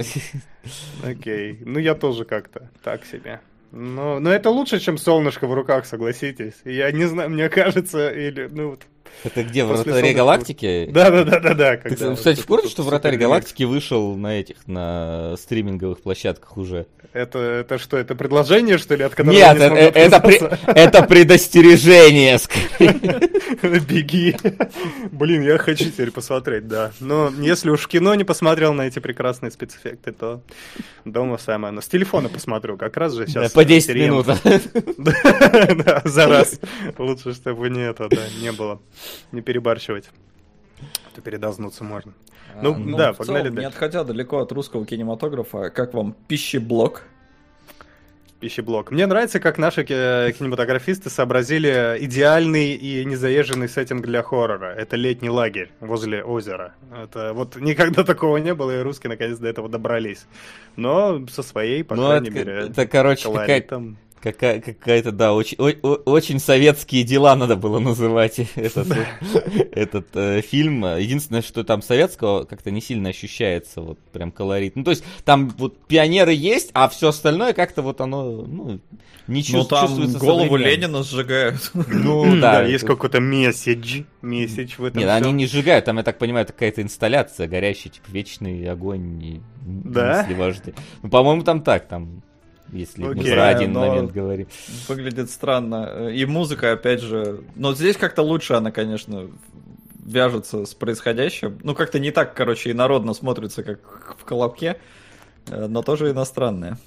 Окей. Ну, я тоже как-то так себе. Но, но это лучше, чем солнышко в руках, согласитесь. Я не знаю, мне кажется, или, ну, это где, в Вратаре Галактики? Да, да, да, да, да. Ты, кстати, в курсе, что Вратарь Галактики вышел на этих, на стриминговых площадках уже? Это, это что, это предложение, что ли, от которого Нет, не это, это, при, [laughs] это предостережение. [laughs] Беги. Блин, я хочу теперь посмотреть, да. Но если уж кино не посмотрел на эти прекрасные спецэффекты, то дома самое. Но с телефона посмотрю, как раз же сейчас. Да, по 10 минут. [laughs] Да, за раз. Лучше, чтобы не это, да, не было. Не перебарщивать. То передознуться можно. Ну, а, ну да, погнали целом, Не отходя далеко от русского кинематографа, как вам пищеблок? Пищеблок. Мне нравится, как наши кинематографисты сообразили идеальный и незаезженный сеттинг для хоррора. Это летний лагерь возле озера. Это вот никогда [laughs] такого не было, и русские наконец до этого добрались. Но со своей, по ну, крайней это, мере, это, короче, какая-то Какая- какая-то, да, очень, о- очень советские дела надо было называть [laughs] этот, этот э, фильм. Единственное, что там советского как-то не сильно ощущается, вот прям колорит. Ну, то есть там вот пионеры есть, а все остальное как-то вот оно, ну, не ну, там чувствуется голову Ленина сжигают. [laughs] Ну, [laughs] да. Есть какой-то месседж, месседж в этом Нет, они не сжигают, там, я так понимаю, какая-то инсталляция горящая, типа, вечный огонь. Да? Ну, по-моему, там так, там если okay, мы про один момент говорим. Выглядит странно. И музыка, опять же... Но здесь как-то лучше она, конечно, вяжется с происходящим. Ну, как-то не так, короче, и народно смотрится, как в Колобке, э, но тоже иностранное.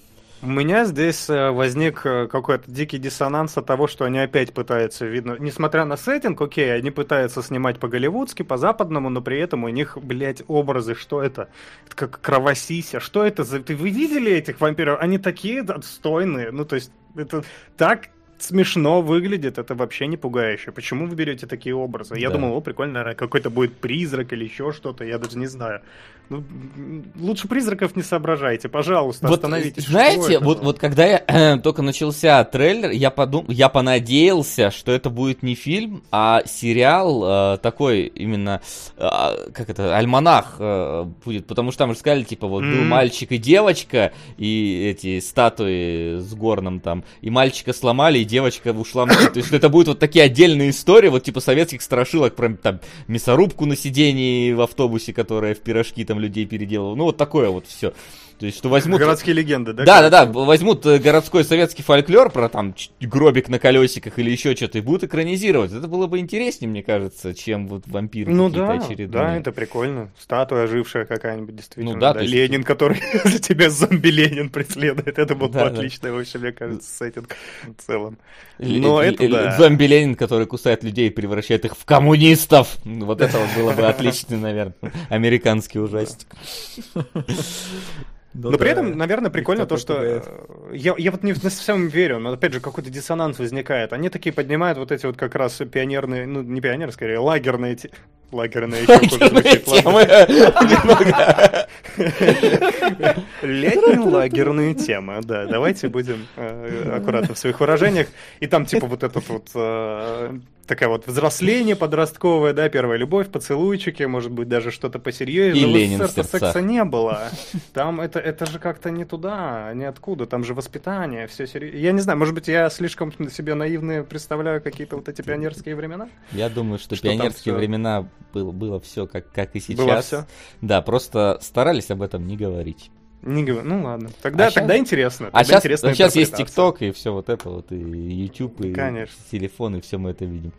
У меня здесь э, возник э, какой-то дикий диссонанс от того, что они опять пытаются, видно, несмотря на сеттинг, окей, они пытаются снимать по-голливудски, по-западному, но при этом у них, блядь, образы, что это? Это как кровосися, что это за... Ты, вы видели этих вампиров? Они такие отстойные, ну, то есть, это так смешно выглядит, это вообще не пугающе. Почему вы берете такие образы? Я Да. думал, о, прикольно, наверное, какой-то будет призрак или еще что-то, я даже не знаю. Ну, лучше призраков не соображайте, пожалуйста, Вот, остановитесь. Знаете, вот, вот когда я [clears throat] э, только начался трейлер, я подум, я понадеялся, что это будет не фильм, а сериал э, такой именно, э, как это, альманах э, будет, потому что там же сказали, типа, вот был М. мальчик и девочка, и эти статуи с горном там, и мальчика сломали, и девочка ушла. То есть это будут вот такие отдельные истории, вот типа советских страшилок, про там мясорубку на сидении в автобусе, которая в пирожки там людей переделывала. Ну вот такое вот все. То есть, что возьмут... Городские легенды, да? Да, да, да, возьмут э, городской советский фольклор про там гробик на колесиках или еще что-то и будут экранизировать. Это было бы интереснее, мне кажется, чем вот вампиры Ну какие-то да, очередные. да, это прикольно. Статуя ожившая какая-нибудь, действительно. Ну да, то есть- Ленин, который [laughs] за тебя зомби-Ленин преследует. Это был бы Да, да. отличный вообще, мне кажется, сеттинг в целом. Но это да. Зомби Ленин, который кусает людей и превращает их в коммунистов. Вот это вот было бы отличный, наверное, американский ужастик. Но при этом, наверное, прикольно то, что пугает. э, я, я вот не совсем верю, но опять же какой-то диссонанс возникает. Они такие поднимают вот эти вот как раз пионерные, ну не пионеры, скорее лагерные, [laughs] лагерные темы. Летние лагерные темы, да. Давайте будем э, аккуратны в своих выражениях. И там типа вот этот вот э, такая вот взросление подростковое, да, первая любовь, поцелуйчики, может быть даже что-то посерьезнее. И Но Ленин в СССР сердцах. секса не было. Там это это же как-то не туда, не откуда. Там же воспитание, все серьезно. Я не знаю, может быть я слишком себе наивно представляю какие-то вот эти пионерские времена. Я думаю, что, Что пионерские времена было, было все как, как и сейчас. Было всё? Да, просто старались об этом не говорить. Не говорю, ну ладно. Тогда, А тогда интересно. А тогда сейчас, интересная сейчас есть интерпретация. ТикТок и все вот это вот, и YouTube, и Конечно. телефон, и все мы это видим.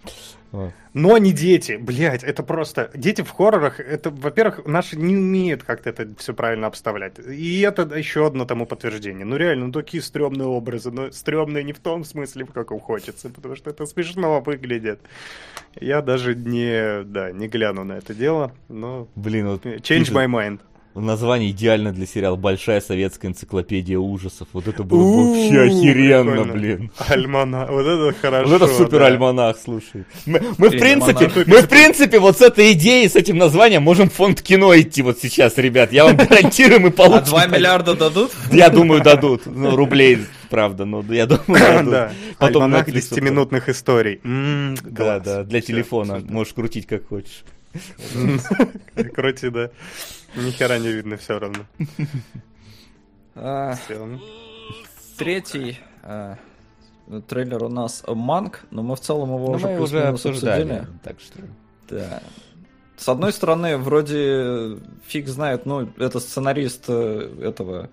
Вот. Но не дети, блядь, это просто... Дети в хоррорах, это, во-первых, наши не умеют как-то это все правильно обставлять. И это еще одно тому подтверждение. Ну реально, ну такие стрёмные образы, но стрёмные не в том смысле, в каком хочется, потому что это смешно выглядит. Я даже не, да, не гляну на это дело, но... Блин, вот Change пишет, my mind. Название идеально для сериала «Большая советская энциклопедия ужасов». Вот это было У-у-у, вообще охеренно, блин. Альмана, вот это хорошо. Вот это супер да. альманах, слушай. Мы, мы в принципе, «Альманах». мы в принципе вот с этой идеей, с этим названием можем в фонд кино идти вот сейчас, ребят. Я вам гарантирую, мы А получим. 2 миллиарда дадут? Я думаю, дадут. Ну, рублей, правда, но я думаю, дадут. Да, Потом альманах Netflix 10-минутных историй. Да, да, для телефона. Можешь крутить как хочешь. Крути, да. Ни хера не видно все равно. [laughs] А, Всё. Третий а, трейлер у нас Манк, но мы в целом его Ну, уже уже обсуждали, так что... Да. С одной стороны, вроде фиг знает, ну, это сценарист э, этого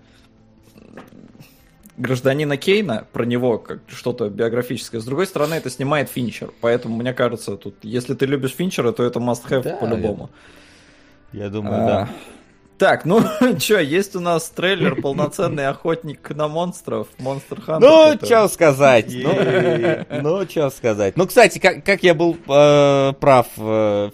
гражданина Кейна, про него как что-то биографическое. С другой стороны, это снимает Финчер. Поэтому, мне кажется, тут, если ты любишь Финчера, то это must-have Да, по-любому. Я думаю, А, да. Так, ну [laughs] что, есть у нас трейлер полноценный охотник на монстров, Monster Hunter. Ну, который- что сказать, ну, ну, что сказать. Ну, кстати, как, как я был э, прав,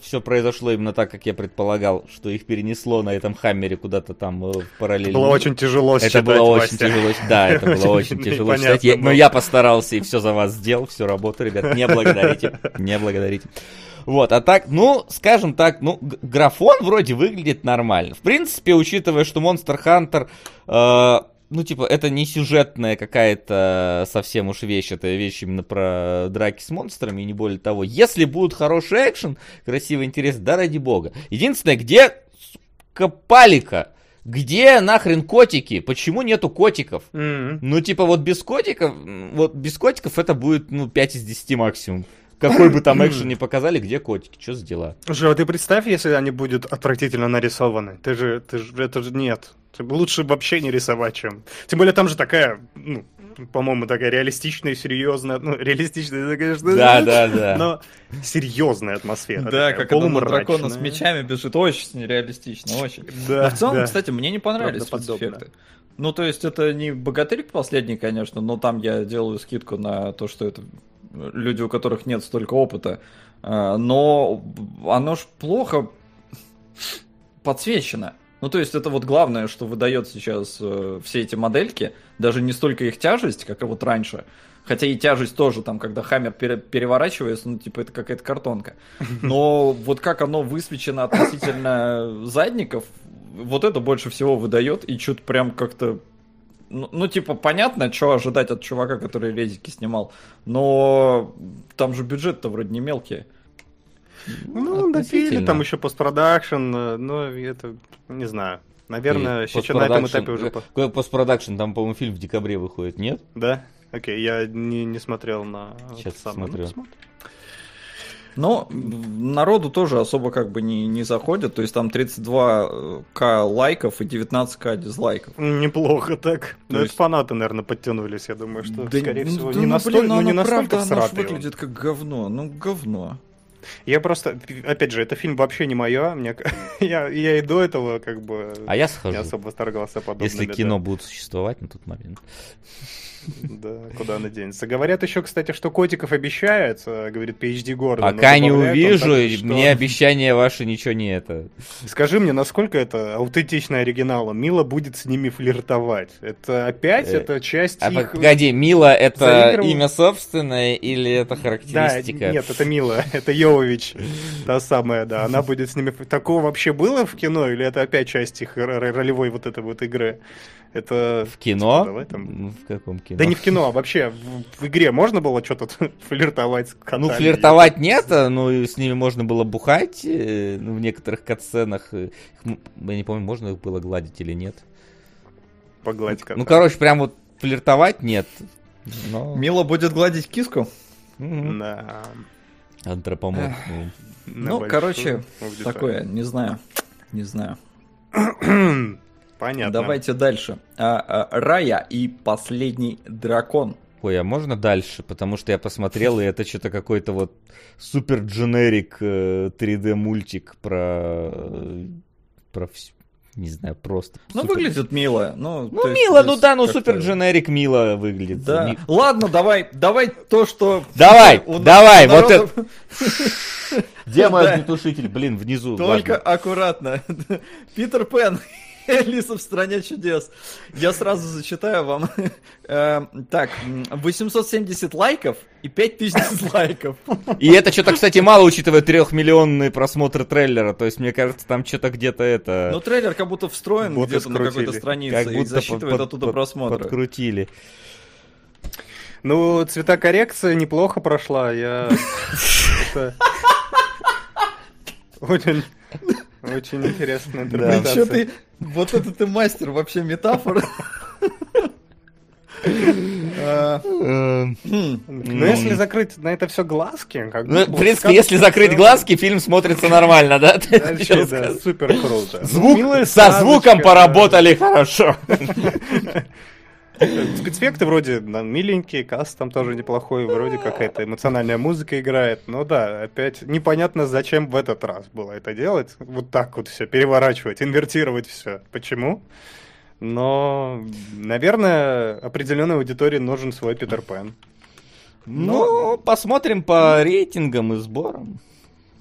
все произошло именно так, как я предполагал, что их перенесло на этом Хаммере куда-то там э, в параллельно. Было очень тяжело Это считать, было очень Вася. тяжело. Да, это было [laughs] очень тяжело непонятно читать. Я- Но было. я постарался и все за вас сделал, всю работу, ребят. Не благодарите. Не благодарите. Вот, а так, ну, скажем так, ну, графон вроде выглядит нормально. В принципе, учитывая, что Monster Hunter, э, ну, типа, это не сюжетная какая-то совсем уж вещь, это вещь именно про драки с монстрами, и не более того. Если будет хороший экшен, красивый, интересный, да ради бога. Единственное, где, сука, палика? Где нахрен котики? Почему нету котиков? Мгм. Ну, типа, вот без котиков, вот без котиков это будет, ну, 5 из 10 максимум. Какой бы там экшен ни показали, где котики, что за дела? Слушай, а ты представь, если они будут отвратительно нарисованы. Ты же, ты же, это же нет. Лучше вообще не рисовать, чем. Тем более там же такая, ну, по-моему, такая реалистичная, серьезная, ну, реалистичная, это, конечно, Да, да, да. но серьезная атмосфера. Да, такая, как на дракона с полумрачная. мечами бежит. Очень нереалистично, очень. Да, Но в целом, да. кстати, мне не понравились спецэффекты. Ну, то есть, это не богатырь последний, конечно, но там я делаю скидку на то, что это люди, у которых нет столько опыта. А, Но оно ж плохо подсвечено. Ну, то есть, это вот главное, что выдает сейчас э, все эти модельки, даже не столько их тяжесть, как и вот раньше. Хотя и тяжесть тоже, там, когда хаммер пере- переворачивается, ну, типа, это какая-то картонка. [laughs] Но вот как оно высвечено относительно задников, вот это больше всего выдает, и что-то прям как-то... Ну, ну, типа, понятно, что ожидать от чувака, который резики снимал, но там же бюджет-то вроде не мелкий. Ну, допили, там еще постпродакшн, э, но это, не знаю. Наверное, И сейчас на этом этапе уже... по- Какой постпродакшн? Там, по-моему, фильм в декабре выходит, нет? Да? Окей, я не, не смотрел на... Это самое. смотрю. Ну. Но народу тоже особо как бы не, не заходит, то есть там 32к лайков и 19к дизлайков. Неплохо так. То Но есть- это фанаты, наверное, подтянулись, я думаю, что, Да скорее ну, всего, да не, ну, настоль- блин, ну, не оно настолько правда, оно выглядит как говно, ну говно. Я просто, опять же, это фильм вообще не мое. Мне, [laughs] я, я и до этого как бы А я не схожу. особо восторгался подобными. Если да. кино будет существовать на тот момент. Да, куда она денется. Говорят еще, кстати, что котиков обещают, э, говорит PhD Гордон. Пока не увижу, также, и что- мне обещания ваши ничего не это. Скажи мне, насколько это аутентично оригиналу? Мила будет с ними флиртовать. Это опять, Э, это часть А их... погоди, Мила это имя собственное или это Да, характеристика? нет, это Мила, [laughs] это Йовович, та самая, да. Она будет с ними... Такого вообще было в кино, или это опять часть их ролевой вот этой вот игры? Это... В кино? Давай там. Ну, В каком кино? Да не в кино, а вообще в, в игре можно было что-то [laughs] флиртовать с котами? Ну, флиртовать нет, а, ну, с ними можно было бухать, э, ну, в некоторых катсценах. э, их Я не помню, можно их было гладить или нет. Погладь кота. Ну, короче, прям вот флиртовать нет. Но... Мила будет гладить киску? Мгм. Да. Антропоморфную. На ну, короче, аудиторию. такое, не знаю, не знаю. [clears throat] Понятно. Давайте дальше. А, а, Рая и последний дракон. Ой, а можно дальше? Потому что я посмотрел, и это что-то какой-то вот супер дженерик 3D мультик про... э, про вс- не знаю, просто. Ну, супер- выглядит мило. Ну, Ну, есть мило, ну здесь да, ну супер дженерик мило выглядит. Да. Не- Ладно, давай, давай то, что... Давай, у- у давай, вот народа- [laughs] Где мой огнетушитель? Блин, внизу. Только аккуратно. [laughs] Питер Пен. Алиса в стране чудес. Я сразу зачитаю вам. Э, Так, м, 870 лайков и 5000 дизлайков. И это что-то, кстати, мало, учитывая трехмиллионные просмотры трейлера. То есть, мне кажется, там что-то где-то это... Но трейлер как будто встроен Боты где-то на какой-то странице как и будто засчитывает под- оттуда под- просмотры. подкрутили. Ну, цветокоррекция неплохо прошла. Я... [laughs] Очень... Очень [laughs] интересная интерпретация. чё ты... Вот это ты мастер вообще метафор. [laughs] Э, Эм, хм, Ну, если закрыть на это все глазки, как Ну, бы, в принципе, если закрыть глазки, фильм смотрится нормально, да? Супер круто. Ну, со звуком поработали хорошо. [laughs] Спецэффекты вроде миленькие, каст там тоже неплохой, вроде какая-то эмоциональная музыка играет. Но да, опять непонятно, зачем в этот раз было это делать. Вот так вот все, переворачивать, инвертировать все. Почему? Но, наверное, определенной аудитории нужен свой Питер Пен. Ну, посмотрим по рейтингам и сборам.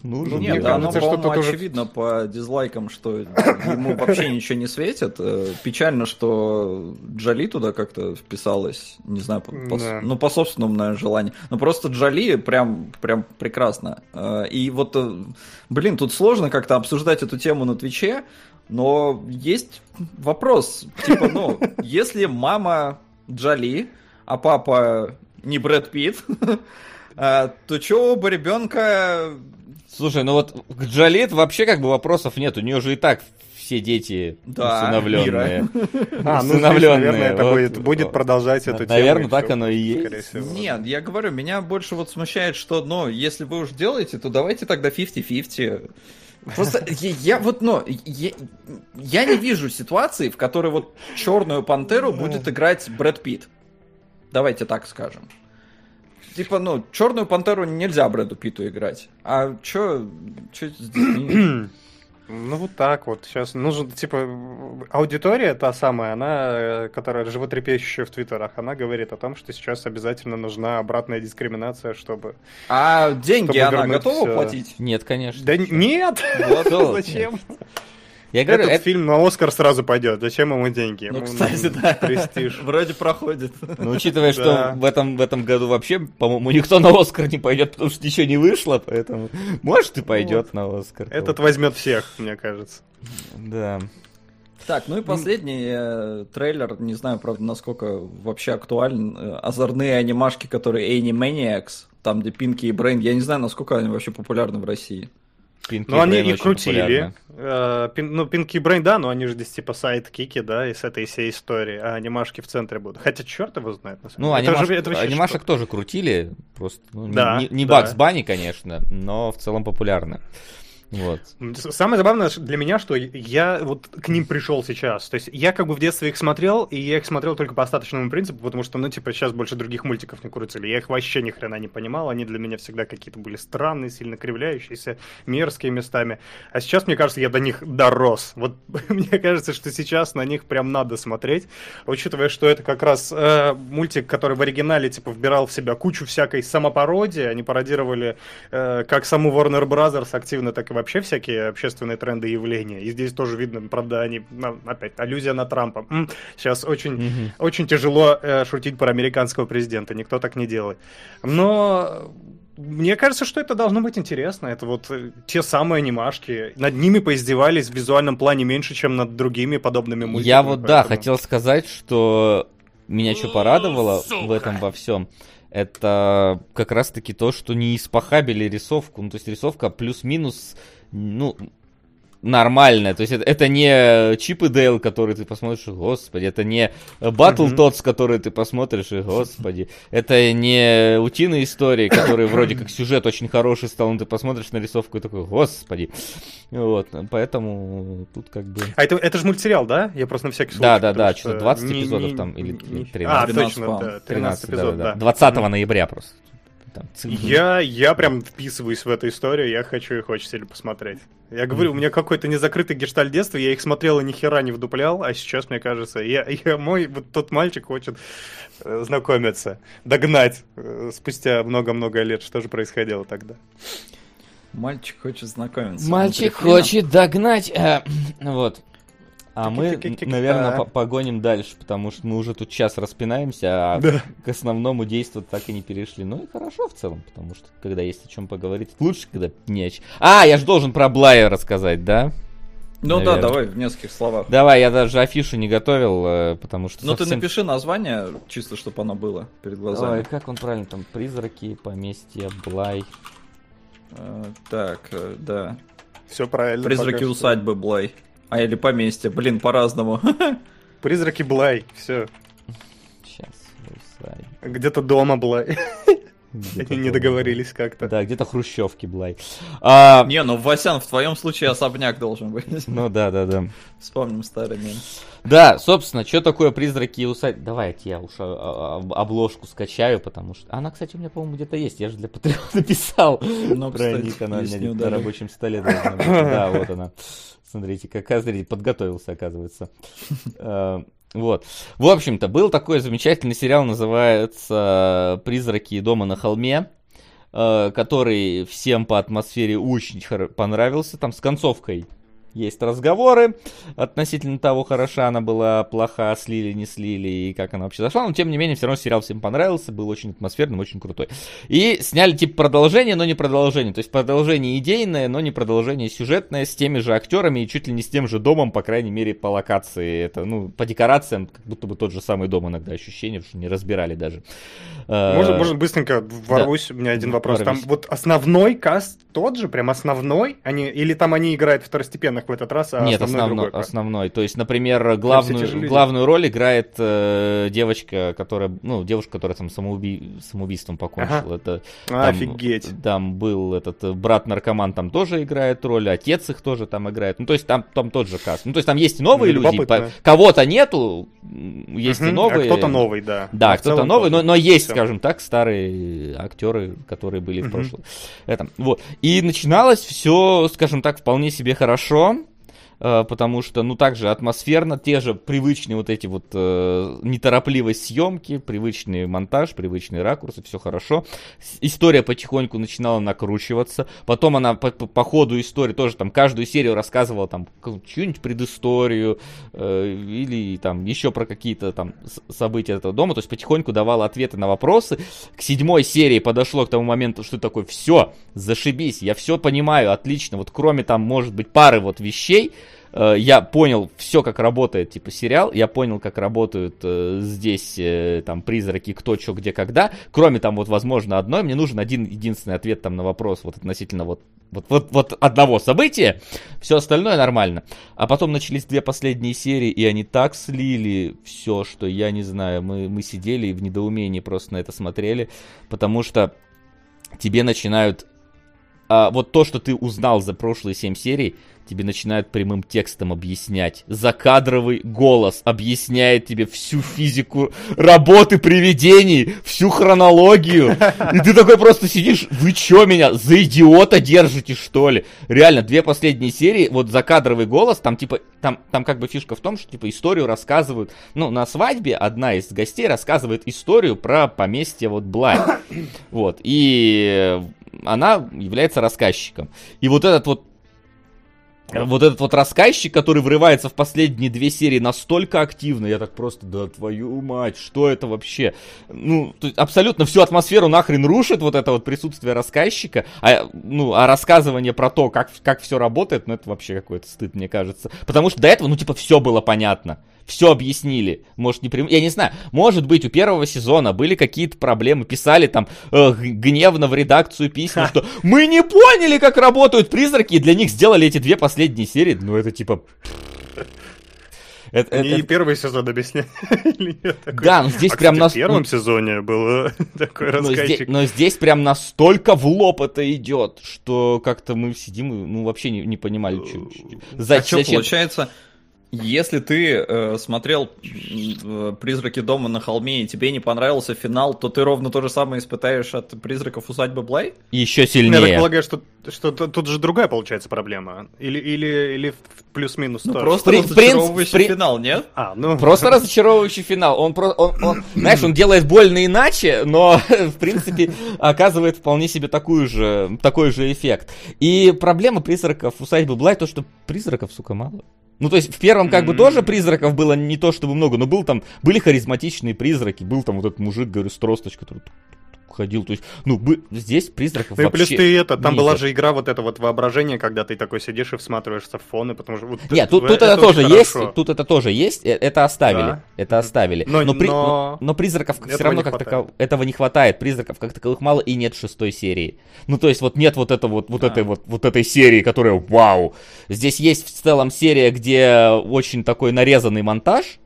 Нужен. Ну, Нет, мне да, оно, кажется, что уже- очевидно по дизлайкам, что ему вообще ничего не светит. Э, Печально, что Джоли туда как-то вписалась, не знаю, по, по- Да. ну, по собственному, наверное, желанию. Но просто Джоли прям, прям прекрасно. Э, И вот, э, блин, тут сложно как-то обсуждать эту тему на Твиче, но есть вопрос. Типа, ну, [laughs] если мама Джоли, а папа не Брэд Питт, [laughs] то чё оба ребенка Слушай, ну вот к Джолит вообще как бы вопросов нет. У нее же и так все дети Да, усыновленные. [laughs] А, ну, наверное, это вот. будет, будет продолжать эту тему. Наверное, так оно и есть. Нет, я говорю, меня больше вот смущает, что, ну, если вы уж делаете, то давайте тогда 50-50. Просто [laughs] я, я вот, ну, я, я не вижу ситуации, в которой вот черную пантеру будет играть Брэд Питт. Давайте так скажем. Типа, ну, Черную Пантеру нельзя Брэду Питу играть. А чё, чё с детьми? [clears throat] Ну вот так вот. Сейчас нужно, типа, аудитория та самая, она, э, которая животрепещущая в твиттерах, она говорит о том, что сейчас обязательно нужна обратная дискриминация, чтобы... А деньги Чтобы она готова всё. платить? Нет, конечно. Да нет! Вот, [laughs] Зачем? Я говорю, Этот это- фильм на Оскар сразу пойдет. Зачем ему деньги? Ну, Ему кстати, да. Престиж. [laughs] Вроде проходит. Ну, учитывая, что Да. в этом, в этом году вообще, по-моему, никто на Оскар не пойдет, потому что ничего не вышло, поэтому может и пойдет на Оскар. Этот возьмет всех, мне кажется. Да. Так, ну и последний э, трейлер, не знаю, правда, насколько вообще актуален. Э, озорные анимашки, которые Animaniacs, там, где Пинки и Брейн, я не знаю, насколько они вообще популярны в России. Пинки Ну, они их крутили. Э, пин- Ну, Пинки Брейн, да, но они же здесь типа сайт-кики, да, из этой всей истории, а анимашки в центре будут. Хотя черт его знает, на самом Ну, деле. Это анимаш- же- это анимашек что? тоже крутили, просто ну, не- Да, не, не да. Бакс Банни, конечно, но в целом популярны. Вот. Самое забавное для меня, что я вот к ним пришел сейчас. То есть я как бы в детстве их смотрел, и я их смотрел только по остаточному принципу, потому что, ну, типа, сейчас больше других мультиков не крутили. Я их вообще ни хрена не понимал. Они для меня всегда какие-то были странные, сильно кривляющиеся, мерзкие местами. А сейчас, мне кажется, я до них дорос. Вот [laughs] мне кажется, что сейчас на них прям надо смотреть, учитывая, что это как раз э, мультик, который в оригинале, типа, вбирал в себя кучу всякой самопародии. Они пародировали э, как саму Warner Brothers активно, так и вообще всякие общественные тренды и явления. И здесь тоже видно, правда, они, опять, аллюзия на Трампа. Сейчас очень, Мгм. очень тяжело э, шутить про американского президента, никто так не делает. Но мне кажется, что это должно быть интересно. Это вот э, те самые анимашки. Над ними поиздевались в визуальном плане меньше, чем над другими подобными мультиками. Я вот, да, поэтому- хотел сказать, что меня что порадовало в этом во всем, это как раз-таки то, что не испохабили рисовку. Ну, то есть рисовка плюс-минус, ну, нормальная. То есть это, это не Чип и Дейл, который ты посмотришь, господи. Это не Батл. Тотс, который ты посмотришь, и, господи. Это не Утиные истории, которые вроде как сюжет очень хороший стал, но ты посмотришь на рисовку и такой, господи. Вот, поэтому тут как бы... А это, это же мультсериал, да? Я просто на всякий случай. Да, да, да, что-то 20 не- эпизодов не- там, или не- 13. А, 13, точно, по-моему. да, 13 эпизод, да. 20 ноября просто. Там, цифры. Я, я прям вписываюсь в эту историю, я хочу их очень сильно посмотреть. Я говорю, у меня какой-то незакрытый гештальт детства, я их смотрел и ни хера не вдуплял, а сейчас, мне кажется, я, я- мой вот тот мальчик хочет э, знакомиться, догнать э, спустя много-много лет, что же происходило тогда. Мальчик хочет знакомиться. Мальчик хочет догнать. э, [clears throat] вот. А мы, наверное, Да. по- погоним дальше, потому что мы уже тут час распинаемся, а Да. к основному действию так и не перешли. Ну и хорошо в целом, потому что когда есть о чем поговорить, лучше, когда не о чем. А, я же должен про Блая рассказать, да? Ну да, наверное. давай в нескольких словах. Давай, я даже афишу не готовил, э, потому что Ну ты совсем- напиши название, чисто чтобы оно было перед Давай, глазами. как он правильно там? Призраки, поместья, Блай. Э, Так, э, да. Все правильно. Призраки усадьбы Блай. А или поместье, блин, по-разному. [laughs] Призраки Блай, все. Сейчас, Версаль. Где-то дома Блай. Где-то Они не договорились как-то. Да, где-то хрущевки, Блай. А, Не, ну Васян, в твоем случае особняк должен быть. ну да, да, да. Вспомним старый мем. Да, собственно, что такое призраки и усадьбы? Давайте я уж а, а, обложку скачаю, потому что... Она, кстати, у меня, по-моему, где-то есть. Я же для Патреона написал. [laughs] Ну, Про кстати, ник, она у меня на рабочем столе должна быть. Да, вот она. Смотрите, как смотрите, подготовился, оказывается. [laughs] Э, Вот. В общем-то, был такой замечательный сериал, называется «Призраки дома на холме», э, который всем по атмосфере очень понравился. Там с концовкой есть разговоры относительно того, хороша она была, плоха, слили, не слили, и как она вообще зашла. Но, тем не менее, все равно сериал всем понравился, был очень атмосферным, очень крутой. И сняли, типа, продолжение, но не продолжение. То есть, продолжение идейное, но не продолжение сюжетное, с теми же актерами и чуть ли не с тем же домом, по крайней мере, по локации. Это, ну, по декорациям, как будто бы тот же самый дом иногда ощущение, что не разбирали даже. Э, Может, может быстренько ворвусь, у меня один вопрос. Там ворвись. вот основной каст тот же, прям основной? Они, или там они играют второстепенных в этот раз, а Нет, основной, основной, другой? основной. То есть, например, главную, главную роль играет э, девочка, которая, ну, девушка, которая там самоуби... самоубийством покончила. Ага. Это, А, там, Офигеть. Там был этот э, брат-наркоман, там тоже играет роль, отец их тоже там играет. Ну, то есть, там, там тот же каст. Ну, то есть, там есть и новые Ну, люди, по- кого-то нету, есть и Мгм, новые. А кто-то новый, да. Да, в кто-то новый, но, но есть, Всё. скажем так, старые актеры, которые были в Мгм. прошлом. Этом, вот. И начиналось все, скажем так, вполне себе хорошо. Э, Потому что, ну, также атмосферно, те же привычные вот эти вот э, неторопливость съемки, привычный монтаж, привычные ракурсы, все хорошо. История потихоньку начинала накручиваться. Потом она по, по- по ходу истории тоже там каждую серию рассказывала там чью-нибудь предысторию э, или там еще про какие-то там события этого дома. То есть потихоньку давала ответы на вопросы. К седьмой серии подошло к тому моменту, что такое, все, зашибись, я все понимаю, отлично. Вот кроме там, может быть, пары вот вещей, э, я понял все, как работает, типа, сериал, я понял, как работают э, здесь, э, там, призраки, кто, что, где, когда, кроме, там, вот, возможно, одной, мне нужен один единственный ответ, там, на вопрос, вот, относительно, вот, вот, вот, вот одного события, все остальное нормально. А потом начались две последние серии, и они так слили все, что я не знаю, мы, мы сидели и в недоумении просто на это смотрели, потому что тебе начинают а, вот то, что ты узнал за прошлые 7 серий, тебе начинают прямым текстом объяснять. Закадровый голос объясняет тебе всю физику работы привидений, всю хронологию. И ты такой просто сидишь, вы чё меня, за идиота держите, что ли? Реально, две последние серии, вот закадровый голос, там типа, там, там как бы фишка в том, что типа историю рассказывают, ну, на свадьбе одна из гостей рассказывает историю про поместье вот Блай. Вот, и она является рассказчиком. И вот этот вот вот этот вот рассказчик, который врывается в последние две серии настолько активно, я так просто, да твою мать, что это вообще? Ну, то есть абсолютно всю атмосферу нахрен рушит вот это вот присутствие рассказчика, а, ну, а рассказывание про то, как, как все работает, ну, это вообще какой-то стыд, мне кажется. Потому что до этого, ну, типа, все было понятно. Все объяснили. Может, не прям... Я не знаю. Может быть, у первого сезона были какие-то проблемы. Писали там э, гневно в редакцию письма, что мы не поняли, как работают призраки, и для них сделали эти две последние серии. Ну, это типа... Это, Они это- и первый сезон объясняли. Такой- Да, ну здесь А, прям кстати, нас... в первом сезоне был [laughs] такой но, здесь, рассказчик. но здесь прям настолько в лоб это идет, что как-то мы сидим и ну, вообще не, не понимали, чё- чё- за- А что, зачем. получается, если ты э, смотрел э, «Призраки дома на холме» и тебе не понравился финал, то ты ровно то же самое испытаешь от «Призраков усадьбы Блай»? Еще Я так сильнее. полагаю, что, что тут же другая получается проблема. Или, или, или плюс-минус Ну, тоже. просто При- разочаровывающий при- финал, нет? А, ну... Просто разочаровывающий финал. Он, про, он, он, знаешь, он делает больно иначе, но, [laughs] в принципе, оказывает вполне себе такую же, такой же эффект. И проблема призраков усадьбы Блай то, что призраков, сука, мало. Ну, то есть, в первом как бы тоже призраков было не то чтобы много, но был там, были харизматичные призраки, был там вот этот мужик, говорю, с тросточкой, который ходил. То есть, ну, бы- здесь призраков Ну и плюс вообще ты это, там была же игра вот это вот воображение, когда ты такой сидишь и всматриваешься в фоны, потому что... вот Нет, тут, тут это, очень тоже есть, хорошо. тут это тоже есть, э, это оставили, Да. это оставили. Но- но, при- но- но- призраков все этого равно не как хватает. таков- этого не хватает, призраков как таковых мало и нет шестой серии. Ну то есть вот нет вот этого вот, вот А. этой вот, вот этой серии, которая вау. Здесь есть в целом серия, где очень такой нарезанный монтаж,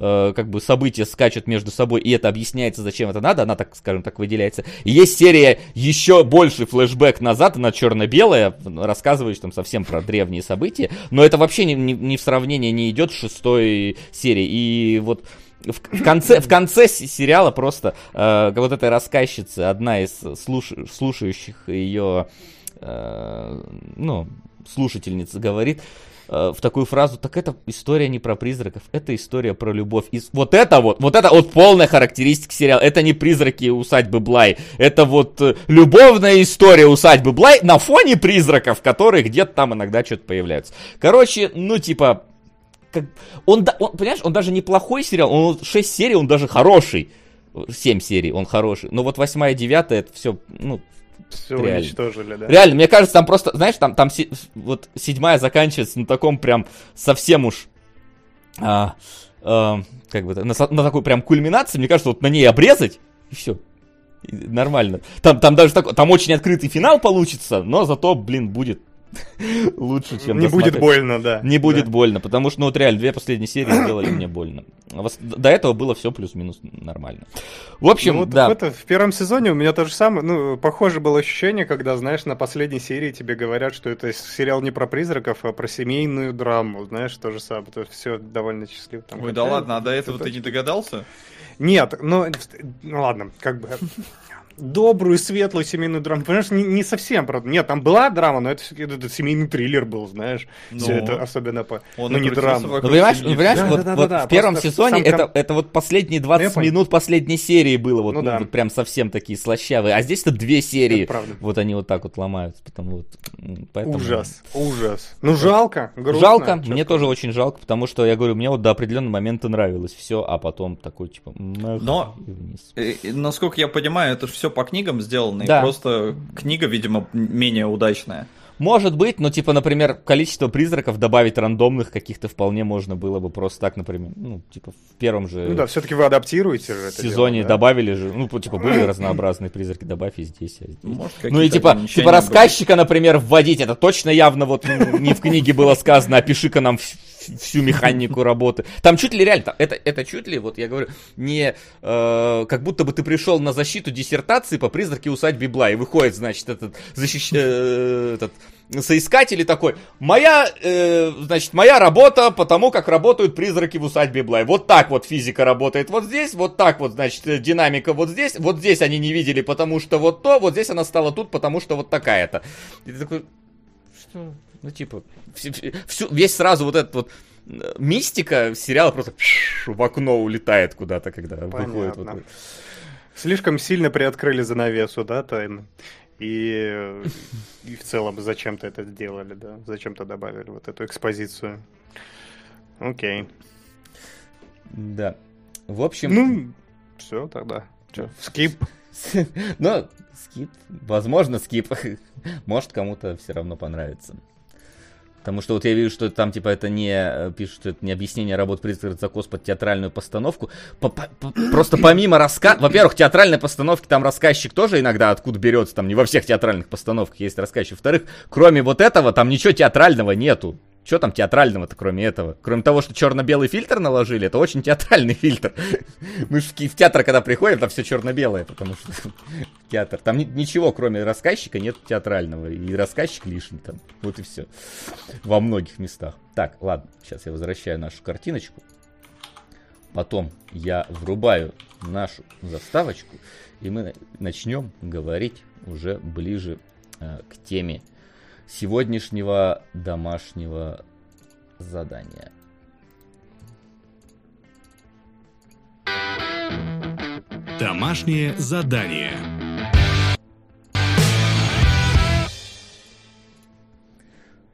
э, как бы события скачут между собой, и это объясняется, зачем это надо, она, так скажем так, выделяется. И есть серия еще больший флешбэк назад, она черно-белая, рассказывающая там совсем про древние события, но это вообще ни, ни- ни в сравнение не идет с шестой серии. И вот в, конце, в конце сериала просто э, вот этой рассказчицы, одна из слуш- слушающих ее, э, ну, слушательниц говорит, в такую фразу, так это история не про призраков, это история про любовь. И вот это вот, вот это вот полная характеристика сериала. Это не призраки усадьбы Блай, это вот э, любовная история усадьбы Блай на фоне призраков, которые где-то там иногда что-то появляются. Короче, ну типа, как, он, он, понимаешь, он даже неплохой сериал, он 6 серий, он даже хороший. 7 серий, он хороший. Но вот 8 и 9 это все, ну, Все реально. уничтожили, да. Реально, мне кажется, там просто, знаешь, там, там си- вот седьмая заканчивается на таком прям совсем уж, а, а, как бы, на, на такой прям кульминации, мне кажется, вот на ней обрезать, и все. Нормально. Там, там даже такой, там очень открытый финал получится, но зато, блин, будет лучше, чем Не будет больно, да. Не будет Да. больно, потому что, ну вот реально, две последние серии сделали мне больно. А До этого было все плюс-минус нормально. В общем, Ну, вот да. в, это- в первом сезоне у меня то же самое, ну, похоже было ощущение, когда, знаешь, на последней серии тебе говорят, что это сериал не про призраков, а про семейную драму, знаешь, то же самое, то все довольно счастливо. Там, Ой, да ладно, а до этого ты не догадался? Нет, ну, ну ладно, как бы добрую, светлую семейную драму. Понимаешь, не, не совсем, правда. Нет, там была драма, но это, всё-таки этот семейный триллер был, знаешь. Все Ну. это особенно по... Он ну, не драма. Ну, понимаешь, ну, понимаешь, Да, вот, да, да, вот да, в первом сезоне сам это, это вот последние 20 я понял. минут последней серии было, вот, Ну ну, да. вот прям совсем такие слащавые. А здесь-то две серии, Это правда. вот они вот так вот ломаются, потому вот... Поэтому... Ужас, [laughs] ужас. Ну, жалко, грустно. Жалко, чё мне тоже очень жалко, потому что, я говорю, мне вот до определенного момента нравилось все, а потом такой, типа, Но- и вниз. Э, Насколько я понимаю, это же все по книгам сделано, Да. и просто книга, видимо, менее удачная. Может быть, но, типа, например, количество призраков добавить рандомных каких-то вполне можно было бы просто так, например, ну, типа, в первом же Ну да, все-таки вы адаптируете же это сезоне дело, да? добавили же, ну, типа, были разнообразные призраки, добавь и здесь, а здесь. Может, Ну и типа, типа рассказчика, например, вводить, это точно явно вот ну, не в книге было сказано, опиши-ка нам вс- всю механику работы. Там чуть ли реально, это, это чуть ли, вот я говорю, не э, как будто бы ты пришел на защиту диссертации по призраке усадьбы Бла, и выходит, значит, этот, защищ... э, этот соискатель и такой, моя, э, значит, моя работа по тому, как работают призраки в усадьбе Блай. Вот так вот физика работает вот здесь, вот так вот, значит, э, динамика вот здесь, вот здесь они не видели, потому что вот то, вот здесь она стала тут, потому что вот такая-то. И ты такой, что? Ну, типа, вс- вс- всю, весь сразу вот этот вот э, мистика сериала просто в окно улетает куда-то, когда выходит. Вот, Понятно. Слишком сильно приоткрыли занавесу, да, тайны. И, и в целом зачем-то это сделали, да? Зачем-то добавили вот эту экспозицию. Окей. да. В общем, Ну, все тогда. Чё, скип. [laughs] Ну, скип. Возможно, скип. [laughs] Может, кому-то все равно понравится. Потому что вот я вижу, что там, типа, это не, э, пишут, что это не объяснение работы призрака закос под театральную постановку. По- по- по- Просто помимо раска... Во-первых, театральной постановки там рассказчик тоже иногда откуда берется, там не во всех театральных постановках есть рассказчик. Во-вторых, кроме вот этого, там ничего театрального нету. Что там театрального-то, кроме этого? Кроме того, что черно-белый фильтр наложили, это очень театральный фильтр. [laughs] Мы же в театр, когда приходим, там все черно-белое, потому что [laughs] театр. Там ни- ничего, кроме рассказчика, нет театрального. И рассказчик лишний там. Вот и все. Во многих местах. Так, ладно, сейчас я возвращаю нашу картиночку. Потом я врубаю нашу заставочку, и мы на- начнем говорить уже ближе э, к теме сегодняшнего домашнего задания. Домашнее задание.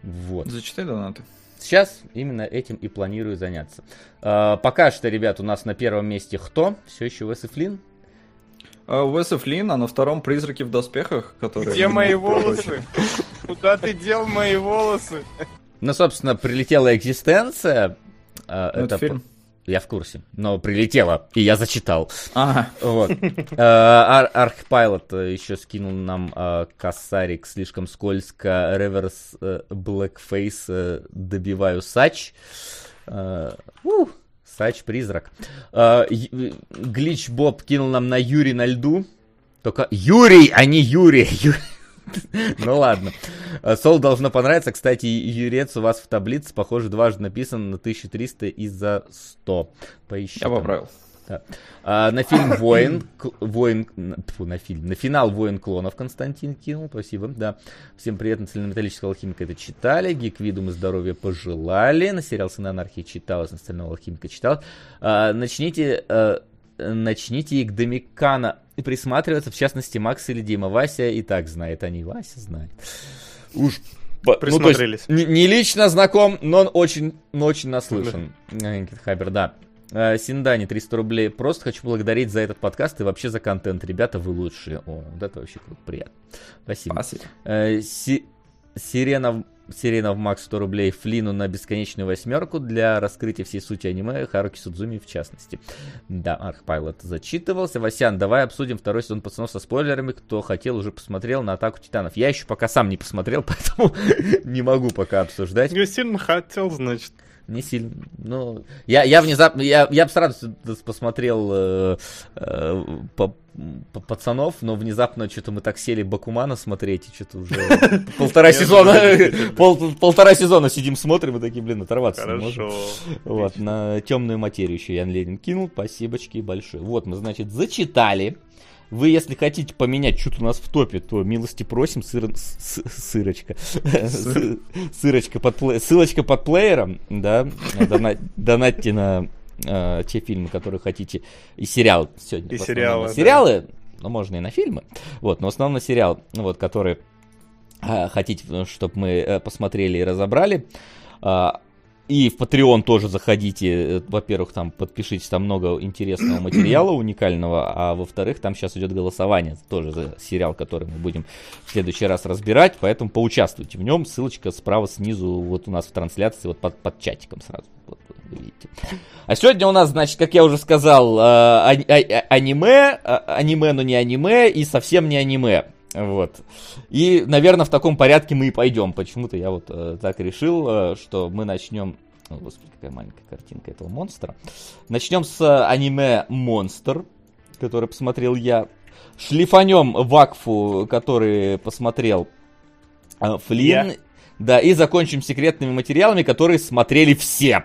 Вот. Зачитай донаты. Сейчас именно этим и планирую заняться. А, пока что, ребят, у нас на первом месте кто? Все еще Уэс и Флинн. А, Уэса Флинн, а на втором призраки в доспехах, которые... Где [laughs] мои волосы? Куда ты дел мои волосы? Ну, собственно, прилетела экзистенция. А, это фильм. Я в курсе, но прилетела, и я зачитал. Ага. Вот. [laughs] Ар- Архпайлот э, еще скинул нам э, косарик слишком скользко. Реверс Блэкфейс э, добиваю Сач. Сач призрак. Глич Боб кинул нам на Юрий на льду. Только Юрий, а не Юрий. [laughs] Ну ладно. Э, Сол должно понравиться. Кстати, Юрец у вас в таблице, похоже, дважды написан на 1300 из-за 100. Поищи. Я поправил. Да. А, на фильм Воин, Воин, тьфу, на фильм, на финал Воин клонов Константин кинул, спасибо, да. Всем приятно, цельнометаллического алхимика это читали, Гик Видум и здоровья пожелали, на сериал Сын Анархии читалось, на остального алхимика читал. А, начните, э, начните и к Домикана и присматриваться, в частности, Макс или Дима. Вася и так знает, они Вася знает. Уж ну, есть Присмотрелись. не, не лично знаком, но он очень, но очень наслышан. Никита Хабер, да. Э, Синдани, 300 рублей. Просто хочу благодарить за этот подкаст и вообще за контент. Ребята, вы лучшие. О, вот это вообще круто, приятно. Спасибо. Спасибо. Э, Си- Сирена Серийного Макс 100 рублей Флину на бесконечную восьмерку для раскрытия всей сути аниме, Харуки Судзуми в частности. Да, Архпайлот зачитывался. Васян, давай обсудим второй сезон пацанов со спойлерами. Кто хотел, уже посмотрел на Атаку Титанов. Я еще пока сам не посмотрел, [laughs] поэтому [laughs] не могу пока обсуждать. Я сильно хотел, значит. Не сильно. Ну, я, я внезапно, я, я бы с радостью посмотрел э, э, по, по пацанов, но внезапно что-то мы так сели Бакумана смотреть, и что-то уже [laughs] полтора сезона, [laughs] полтора сезона сидим смотрим и такие, блин, оторваться не можем. Вот, на темную материю еще Ян Ленин кинул, спасибочки большое. Вот, мы, значит, зачитали вы, если хотите поменять что-то у нас в топе, то милости просим, сыр, с, сырочка. [laughs] Сырочка под плей, ссылочка под плеером, да, донатьте на э, те фильмы, которые хотите, и сериал сегодня. И сериалы. Сериалы, да. ну, можно и на фильмы, вот, но основной сериал, вот, который э, хотите, чтобы мы э, посмотрели и разобрали, а, и в Patreon тоже заходите. Э, во-первых, там подпишитесь, там много интересного [clears throat] материала уникального. А во-вторых, там сейчас идет голосование. Тоже за сериал, который мы будем в следующий раз разбирать. Поэтому поучаствуйте в нем. Ссылочка справа снизу, вот у нас в трансляции, вот под, под чатиком сразу. Вот, видите. А сегодня у нас, значит, как я уже сказал, э, а, а, аниме, а, аниме, но не аниме, и совсем не аниме. Вот. И, наверное, в таком порядке мы и пойдем. Почему-то я вот э, так решил, э, что мы начнем... О, господи, какая маленькая картинка этого монстра. Начнем с аниме «Монстр», который посмотрел я. Шлифанем Вакфу, который посмотрел э, Флинн. Yeah. Да, и закончим секретными материалами, которые смотрели все.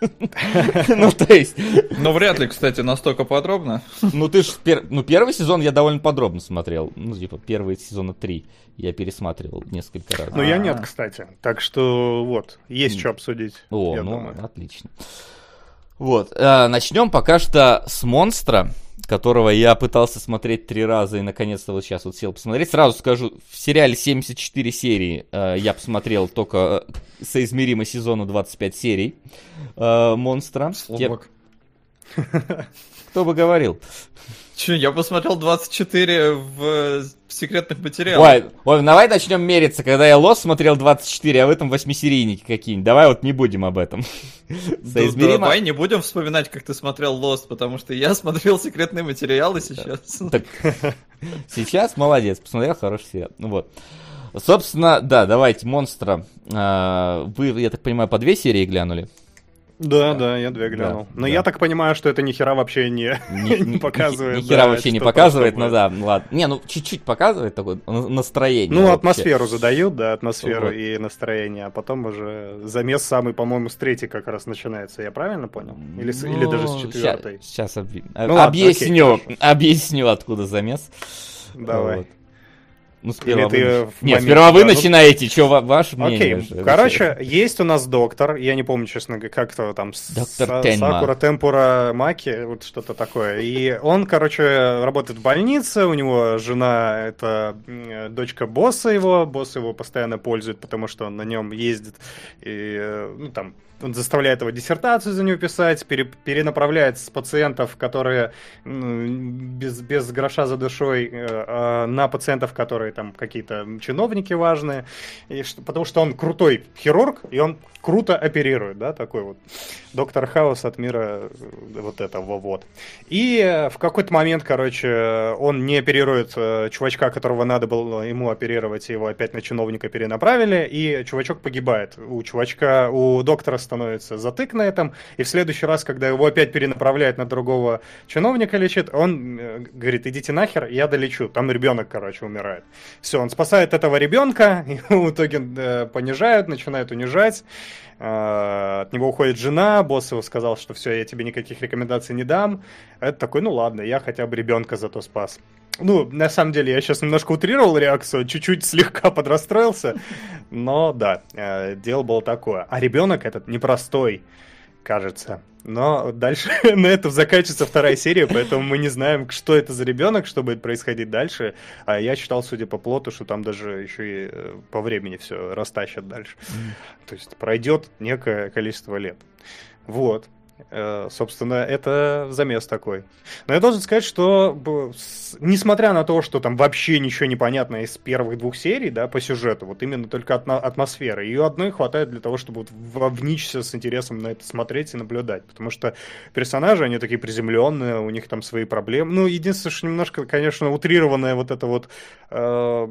[laughs] Ну, то есть... Но вряд ли, кстати, настолько подробно. Ну, ты ж... Ну, первый сезон я довольно подробно смотрел. Ну, типа, первые сезона три я пересматривал несколько раз. Ну, я нет, кстати. Так что, вот, есть что обсудить. О, ну, отлично. Вот, э, начнем пока что с монстра которого я пытался смотреть три раза и наконец-то вот сейчас вот сел посмотреть. Сразу скажу, в сериале 74 серии э, я посмотрел только э, соизмеримо сезону 25 серий э, Монстра. Слабак. Кто бы говорил? Че, я посмотрел 24 в секретных материалах. Ой, ой, давай начнем мериться, когда я Лос смотрел 24, а в этом восьмисерийники какие-нибудь. Давай вот не будем об этом. [laughs] Соизмеримо. Давай не будем вспоминать, как ты смотрел Лос, потому что я смотрел секретные материалы сейчас. [laughs] [laughs] Сейчас молодец, посмотрел хороший сериал. Ну вот. Собственно, да, давайте, монстра. А, вы, я так понимаю, по две серии глянули? Да, да, я две глянул. Да, Но да. я так понимаю, что это ни [laughs] хера вообще не, не, не показывает. Ни, хера да, вообще не показывает, ну да, ладно. Не, ну чуть-чуть показывает такое настроение. Ну, вообще. атмосферу задают, да, атмосферу вот. и настроение, а потом уже замес самый, по-моему, с третьей как раз начинается. Я правильно понял? Или, ну, или даже с четвертой? Сейчас, сейчас об... ну, объясню, окей, объясню, откуда замес. Давай. Вот. Ну, сперва Или вы... ты Нет, сперва вы да, ну, начинаете, что ваше мнение? Окей, короче, есть у нас доктор, я не помню, честно, как то там, доктор Са- Сакура Темпура Маки, вот что-то такое. И он, короче, работает в больнице, у него жена, это дочка босса его, босс его постоянно пользует, потому что он на нем ездит, и, э, ну, там, он заставляет его диссертацию за него писать, пере, перенаправляет с пациентов, которые без, без гроша за душой, э, э, на пациентов, которые там какие-то чиновники важные, и, потому что он крутой хирург, и он круто оперирует, да, такой вот доктор Хаус от мира э, вот этого вот. И э, в какой-то момент, короче, он не оперирует чувачка, которого надо было ему оперировать, его опять на чиновника перенаправили, и чувачок погибает. У чувачка, у доктора становится затык на этом, и в следующий раз, когда его опять перенаправляют на другого чиновника лечит, он говорит, идите нахер, я долечу. Там ребенок, короче, умирает. Все, он спасает этого ребенка, [laughs] его в итоге понижают, начинают унижать, а, от него уходит жена, босс его сказал, что все, я тебе никаких рекомендаций не дам. Это такой, ну ладно, я хотя бы ребенка зато спас. Ну, на самом деле, я сейчас немножко утрировал реакцию, чуть-чуть слегка подрастроился, но да, э, дело было такое. А ребенок этот непростой, кажется. Но дальше [laughs] на этом заканчивается вторая серия, поэтому мы не знаем, что это за ребенок, что будет происходить дальше. А я читал, судя по плоту, что там даже еще и э, по времени все растащат дальше. То есть пройдет некое количество лет. Вот. Э, собственно, это замес такой. Но я должен сказать, что несмотря на то, что там вообще ничего не понятно из первых двух серий, да, по сюжету, вот именно только атмосфера, ее одной хватает для того, чтобы вот вовничься с интересом на это смотреть и наблюдать. Потому что персонажи, они такие приземленные, у них там свои проблемы. Ну, единственное, что немножко, конечно, утрированная вот это вот э,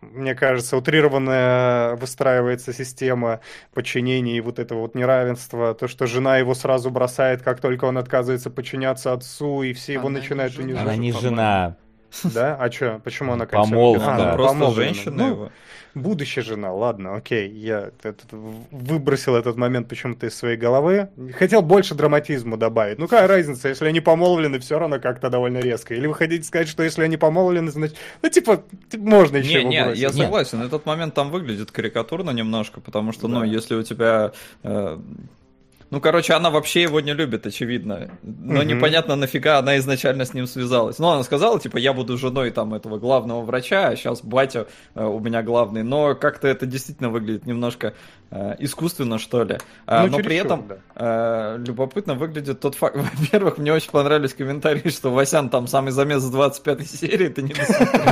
мне кажется, утрированная выстраивается система подчинения и вот этого вот неравенства, то, что жена его сразу бросает, как только он отказывается подчиняться отцу, и все его она начинают унижать. Она не жена. [laughs] Да? А что? Почему она Помолвка. А, просто женщина ну, его будущая жена, ладно, окей, я этот, выбросил этот момент почему-то из своей головы. Хотел больше драматизма добавить. Ну какая разница, если они помолвлены, все равно как-то довольно резко. Или вы хотите сказать, что если они помолвлены, значит, ну типа, можно еще не, не, я согласен, Нет. этот момент там выглядит карикатурно немножко, потому что, ну, да. ну, если у тебя э, ну, короче, она вообще его не любит, очевидно. Но mm-hmm. непонятно, нафига она изначально с ним связалась. Ну, она сказала, типа, я буду женой там этого главного врача, а сейчас батя э, у меня главный. Но как-то это действительно выглядит немножко искусственно, что ли. А, ну, но при этом да. э, любопытно выглядит тот факт. [laughs] Во-первых, мне очень понравились комментарии, что Васян там самый замес с 25 серии, это не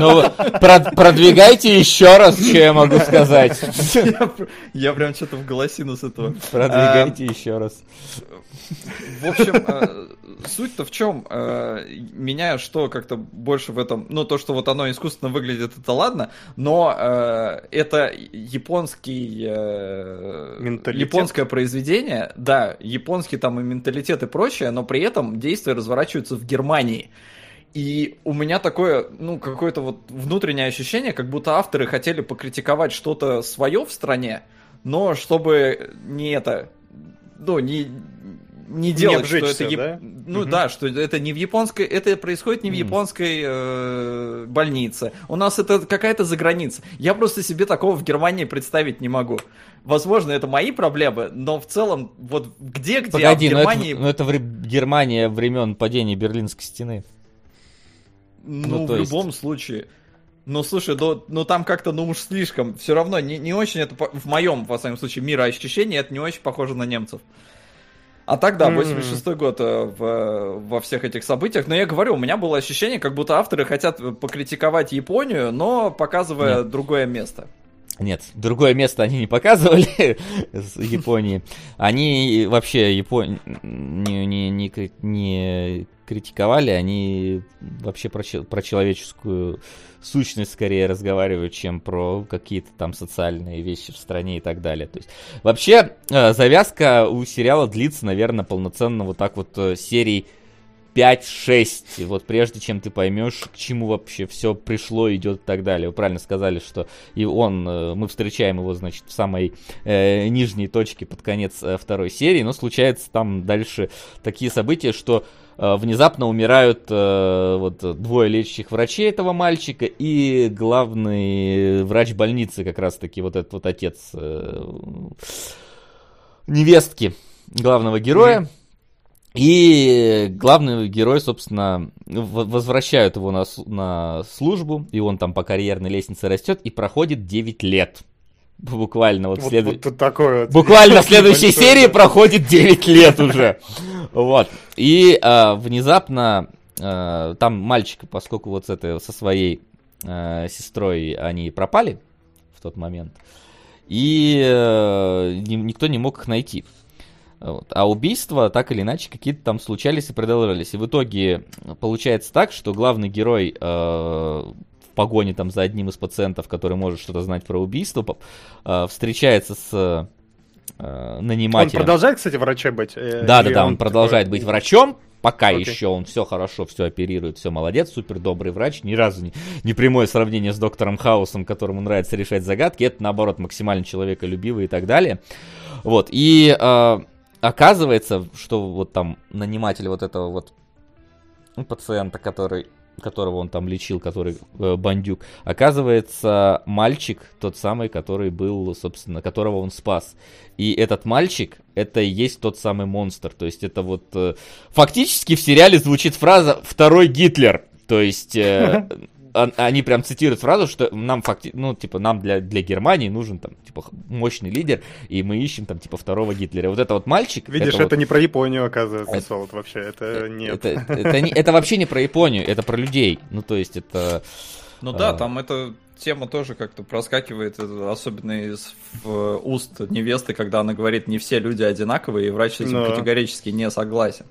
Ну, продвигайте еще раз, что я могу сказать. Я прям что-то в голосину с этого. Продвигайте а, еще раз. В общем, э, суть-то в чем? Э, меня что как-то больше в этом... Ну, то, что вот оно искусственно выглядит, это ладно, но э, это японский... Японское произведение, да, японский там и менталитет и прочее, но при этом действия разворачиваются в Германии. И у меня такое, ну, какое-то вот внутреннее ощущение, как будто авторы хотели покритиковать что-то свое в стране, но чтобы не это, ну, не, не делать, не что это... Да? Ну угу. да, что это не в японской... Это происходит не в японской э, больнице. У нас это какая-то заграница. Я просто себе такого в Германии представить не могу. Возможно, это мои проблемы, но в целом, вот где-где, Погоди, а в Германии... но это, но это в Германия времен падения Берлинской стены. Ну, ну в есть... любом случае. Ну, слушай, ну, ну там как-то, ну уж слишком. Все равно не, не очень это, в моем, во всяком случае, мироощущении, это не очень похоже на немцев. А так, да, 86-й год э, в, во всех этих событиях. Но я говорю, у меня было ощущение, как будто авторы хотят покритиковать Японию, но показывая Нет. другое место. Нет, другое место они не показывали [laughs] с Японии. Они вообще Японию не, не, не, не критиковали, они вообще про, про человеческую сущность скорее разговаривают, чем про какие-то там социальные вещи в стране и так далее. То есть вообще э, завязка у сериала длится, наверное, полноценно вот так вот э, серий 5-6, вот прежде чем ты поймешь, к чему вообще все пришло, идет и так далее. Вы правильно сказали, что и он, э, мы встречаем его, значит, в самой э, нижней точке под конец второй серии, но случается там дальше такие события, что внезапно умирают э, вот двое лечащих врачей этого мальчика и главный врач больницы, как раз таки вот этот вот отец э, невестки главного героя. И главный герой, собственно, возвращают его на, на службу, и он там по карьерной лестнице растет и проходит 9 лет. Буквально вот, вот, след... вот такое вот. Буквально в [laughs] следующей серии проходит 9 лет [laughs] уже. Вот. И э, внезапно э, там мальчик, поскольку вот с этой, со своей э, сестрой они пропали в тот момент, и э, никто не мог их найти. Вот. А убийства так или иначе какие-то там случались и продолжались. И в итоге получается так, что главный герой э, погоне там за одним из пациентов, который может что-то знать про убийство, э, встречается с э, нанимателем. Он продолжает, кстати, врачом быть? Э, да, да, да, он, он продолжает такой... быть врачом. Пока okay. еще он все хорошо, все оперирует, все молодец, супер добрый врач. Ни разу не, не прямое сравнение с доктором Хаусом, которому нравится решать загадки. Это наоборот максимально человеколюбивый и так далее. Вот. И э, оказывается, что вот там наниматель вот этого вот пациента, который которого он там лечил, который э, бандюк, оказывается мальчик тот самый, который был, собственно, которого он спас. И этот мальчик, это и есть тот самый монстр. То есть это вот... Э, фактически в сериале звучит фраза «второй Гитлер». То есть... Э, [laughs] они прям цитируют фразу, что нам факти... ну, типа, нам для, для Германии нужен там, типа, мощный лидер, и мы ищем там, типа, второго Гитлера. Вот это вот мальчик. Видишь, это это, вот- не про Японию, оказывается, Это- Солод, вообще. Это нет. Это, это, не- это вообще не про Японию, это про людей. Ну, то есть, это... Ну да, А. там эта тема тоже как-то проскакивает, э, особенно из в, уст невесты, когда она говорит, не все люди одинаковые, и врач с этим Да. категорически не согласен.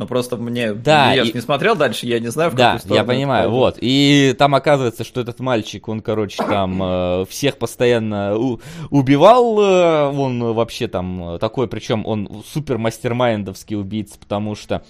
Но просто мне, Да, я и- ж не смотрел дальше, я не знаю, в Да, какую сторону я понимаю, вот. И там оказывается, что этот мальчик, он, короче, там э, всех постоянно у- убивал, э, он вообще там такой, причем он супер мастермайндовский убийца, потому что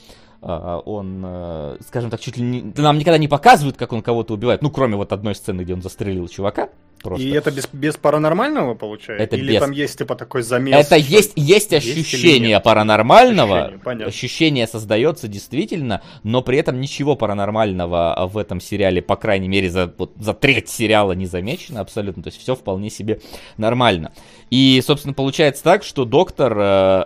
э, он, э, скажем так, чуть ли не... Нам никогда не показывают, как он кого-то убивает, ну, кроме вот одной сцены, где он застрелил чувака. Просто. И это без, без паранормального получается? Это Или без. там есть типа такой замес? Это что- есть, есть ощущение нет? паранормального. Ощущение, понятно. Ощущение создается действительно, но при этом ничего паранормального в этом сериале, по крайней мере, за, вот, за треть сериала не замечено абсолютно. То есть все вполне себе нормально. И, собственно, получается так, что доктор, э,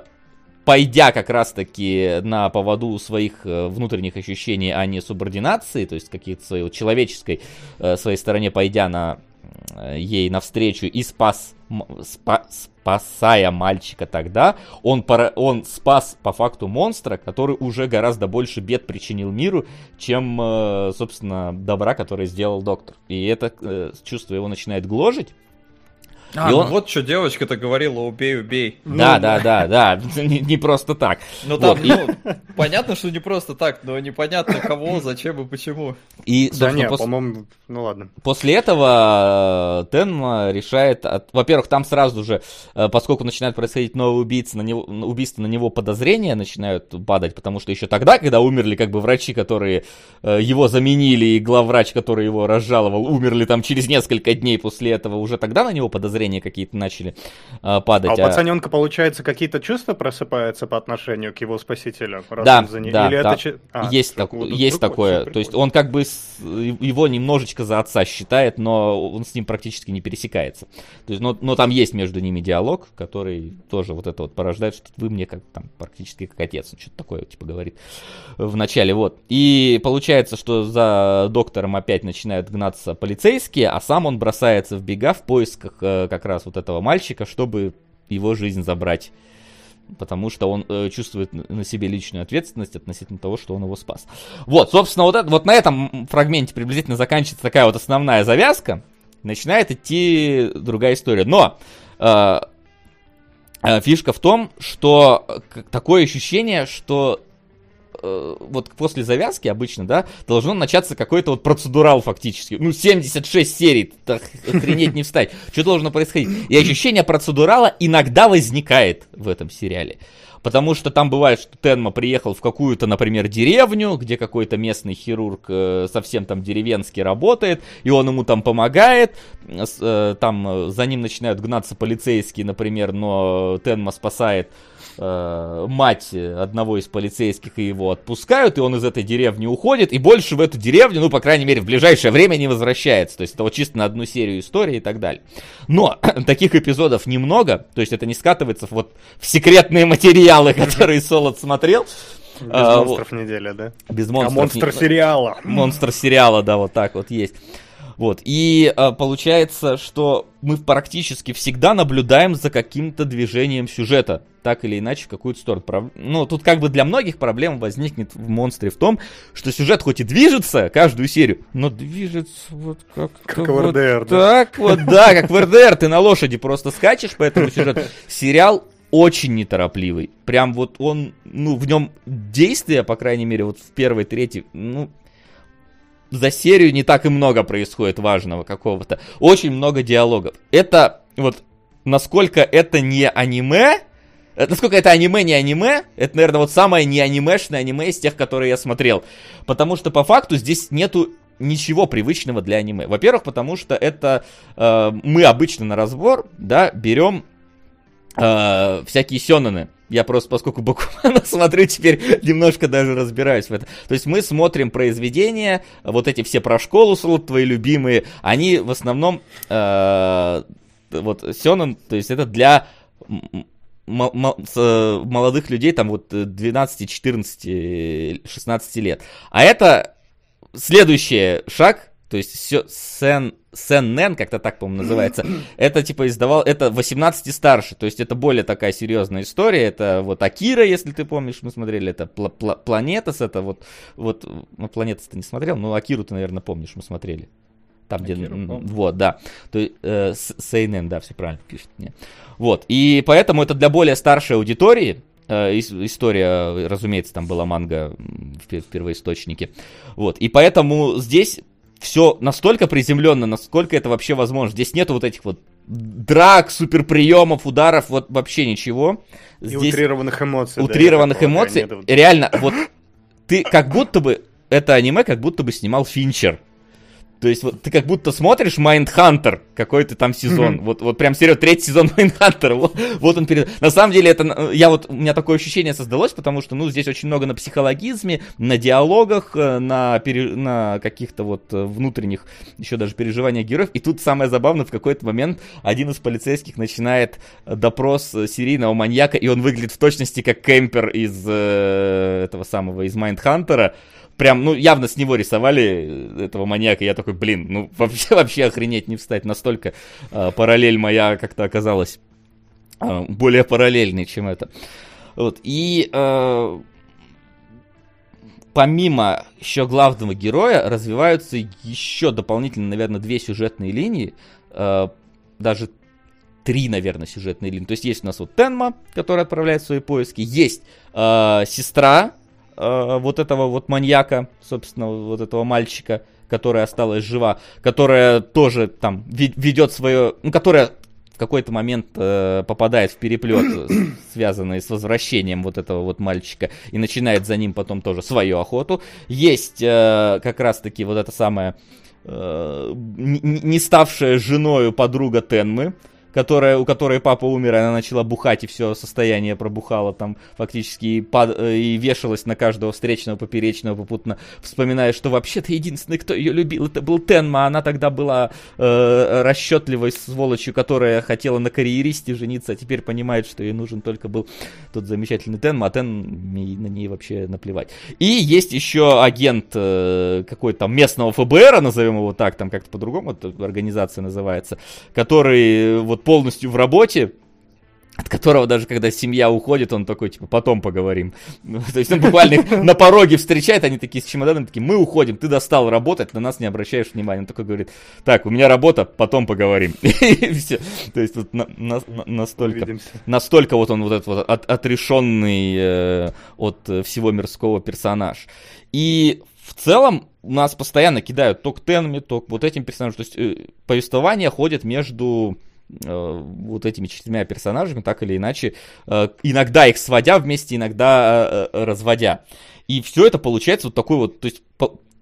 пойдя как раз-таки на поводу своих э, внутренних ощущений, а не субординации, то есть какие-то своей человеческой э, своей стороне, пойдя на ей навстречу и спас, спа- спасая мальчика тогда, он, пора- он спас по факту монстра, который уже гораздо больше бед причинил миру, чем, э, собственно, добра, который сделал доктор. И это э, чувство его начинает гложить. А, И ну он- вот что девочка-то говорила, убей, убей. Да, да, да, да, [laughs] не, не просто так. Ну там, Вот, и- ну, понятно, что не просто так, но непонятно кого, зачем и почему. И, Да нет, пос- по-моему, ну ладно. После этого э, Тенма решает, от- во-первых, там сразу же, э, поскольку начинают происходить новые убийцы, на него, убийства, на него подозрения начинают падать, потому что еще тогда, когда умерли как бы врачи, которые э, его заменили, и главврач, который его разжаловал, умерли там через несколько дней после этого, уже тогда на него подозрения какие-то начали э, падать. А у а- пацаненка, получается, какие-то чувства просыпаются по отношению к его спасителю? Да, за да, Или да. это... че- а, есть, так вот, есть такое. То есть он как бы с- его немножечко за отца считает, но он с ним практически не пересекается. То есть, но, но там есть между ними диалог, который тоже вот это вот порождает, что вы мне как там практически как отец, он что-то такое типа говорит в начале, вот. И получается, что за доктором опять начинают гнаться полицейские, а сам он бросается в бега в поисках э, как раз вот этого мальчика, чтобы его жизнь забрать потому что он э, чувствует на себе личную ответственность относительно того, что он его спас. Вот, собственно, вот, это, вот на этом фрагменте приблизительно заканчивается такая вот основная завязка, начинает идти другая история. Но э, э, фишка в том, что такое ощущение, что э, вот после завязки обычно, да, должно начаться какой-то вот процедурал фактически. Ну, 76 серий, так охренеть не встать. Что должно происходить? И ощущение процедурала иногда возникает в этом сериале. Потому что там бывает, что Тенма приехал в какую-то, например, деревню, где какой-то местный хирург э, совсем там деревенский работает, и он ему там помогает. Э, там э, за ним начинают гнаться полицейские, например, но Тенма спасает мать одного из полицейских и его отпускают, и он из этой деревни уходит, и больше в эту деревню, ну, по крайней мере, в ближайшее время не возвращается. То есть это вот чисто на одну серию истории и так далее. Но [clears throat] таких эпизодов немного, то есть это не скатывается вот в секретные материалы, [laughs] которые Солод смотрел. Без А, монстров неделя, да? Без А монстров. монстр не- сериала. монстр сериала, да, вот так вот есть. Вот, и а, получается, что мы практически всегда наблюдаем за каким-то движением сюжета, так или иначе, в какую-то сторону. Ну, тут как бы для многих проблем возникнет в «Монстре» в том, что сюжет хоть и движется каждую серию, но движется вот как-то Как в вот РДР, да? так вот, да, как в РДР, ты на лошади просто скачешь по этому сюжету. Сериал очень неторопливый. Прям вот он, ну, в нем действия, по крайней мере, вот в первой, третьей, ну, за серию не так и много происходит важного какого-то. Очень много диалогов. Это вот насколько это не аниме, э, насколько это аниме не аниме, это, наверное, вот самое не анимешное аниме из тех, которые я смотрел. Потому что по факту здесь нету ничего привычного для аниме. Во-первых, потому что это э, мы обычно на разбор, да, берем э, всякие сёнэны. Я просто, поскольку буквально [laughs] смотрю, теперь немножко даже разбираюсь в этом. То есть мы смотрим произведения, вот эти все про школу, твои любимые, они в основном, э, вот, сёнэн, то есть это для э, молодых людей, там вот э, 12, 14, э, 16 лет. А это следующий шаг, то есть все Сен, Сеннен, как-то так, по-моему, называется, [clears throat] это типа издавал, это 18 и старше, то есть это более такая серьезная история, это вот Акира, если ты помнишь, мы смотрели, это Пла Пла Планетас, это вот, вот, ну, Планетас ты не смотрел, но Акиру ты, наверное, помнишь, мы смотрели. Там, где, Акиру вот, да, то есть, э, Сейнен, да, все правильно пишет мне. Вот, и поэтому это для более старшей аудитории, Э, ис- История, разумеется, там была манга в первоисточнике. Вот. И поэтому здесь все настолько приземленно, насколько это вообще возможно. Здесь нету вот этих вот драк, суперприемов, ударов, вот вообще ничего. И Здесь утрированных эмоций. утрированных да, эмоций. Реально, вот ты как будто бы это аниме как будто бы снимал Финчер. То есть вот ты как будто смотришь Майндхантер, какой-то там сезон. Мгм. Вот, вот прям серьезно, третий сезон Майндхантера. Вот, вот он перед... На самом деле это... э, Я вот... У меня такое ощущение создалось, потому что, ну, здесь очень много на психологизме, на диалогах, э, на, пере- на каких-то вот э, внутренних еще даже переживаниях героев. И тут самое забавное, в какой-то момент один из полицейских начинает допрос серийного маньяка, и он выглядит в точности как кемпер из э, этого самого, из Майндхантера. Прям, ну, явно с него рисовали э, этого маньяка. Я такой, блин, ну, вообще, [laughs] вообще охренеть не встать. Настолько э, параллель моя как-то оказалась э, более параллельной, чем это. Вот, и э, помимо еще главного героя развиваются еще дополнительно, наверное, две сюжетные линии, э, даже три, наверное, сюжетные линии. То есть есть у нас вот Тенма, который отправляет свои поиски, есть э, сестра э, вот этого вот маньяка, собственно, вот этого мальчика, которая осталась жива, которая тоже там ве- ведет свое, ну, которая в какой-то момент э, попадает в переплет, э, связанный с возвращением вот этого вот мальчика, и начинает за ним потом тоже свою охоту. Есть э, как раз-таки вот эта самая э, не ставшая женою подруга Тенмы, которая, у которой папа умер, и она начала бухать, и все состояние пробухало там фактически, и, пад- э, и вешалась на каждого встречного, поперечного, попутно вспоминая, что вообще-то единственный, кто ее любил, это был Тенма, она тогда была э, расчетливой сволочью, которая хотела на карьеристе жениться, а теперь понимает, что ей нужен только был тот замечательный Тенма, а Тен на ней вообще наплевать. И есть еще агент э, какой-то там местного ФБР, назовем его так, там как-то по-другому эта организация называется, который вот полностью в работе, от которого даже когда семья уходит, он такой, типа, потом поговорим. [laughs] Ну, То есть он буквально их на пороге встречает, они такие с чемоданами, такие, мы уходим, ты достал работать, на нас не обращаешь внимания. Он такой говорит, так, у меня работа, потом поговорим. [laughs] И все. То есть вот на- на- на- настолько Увидимся. настолько вот он вот этот вот от- отрешенный э, от всего мирского персонаж. И в целом у нас постоянно кидают то к Тенами, то к вот этим персонажам. То есть э, повествование ходит между вот этими четырьмя персонажами, так или иначе, э, иногда их сводя вместе, иногда э, э, разводя. И все это получается вот такой вот, то есть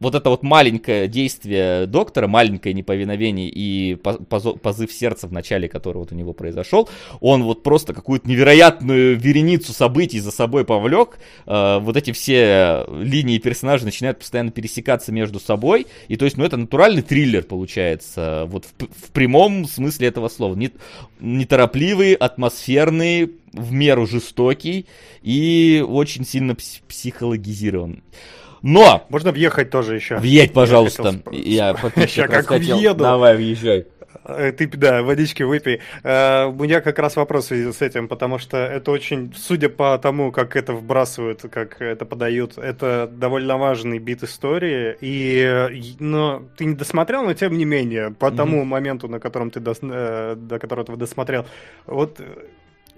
вот это вот маленькое действие доктора, маленькое неповиновение и позыв сердца в начале, который вот у него произошел, он вот просто какую-то невероятную вереницу событий за собой повлек. Э, вот эти все линии персонажей начинают постоянно пересекаться между собой. И то есть, ну, это натуральный триллер получается. Вот в, в прямом смысле этого слова. Не- неторопливый, атмосферный, в меру жестокий и очень сильно пс- психологизирован. Но! Можно въехать тоже еще. Въедь, пожалуйста. хотел Я [laughs] Ща раз как хотел. въеду. Давай, въезжай. Э, Ты, да, водички выпей. Э, У меня как раз вопрос в связи с этим, потому что это очень, судя по тому, как это вбрасывают, как это подают, это довольно важный бит истории. И, но ты не досмотрел, но тем не менее, по Мгм. тому моменту, на котором ты дос- э, до которого ты досмотрел, вот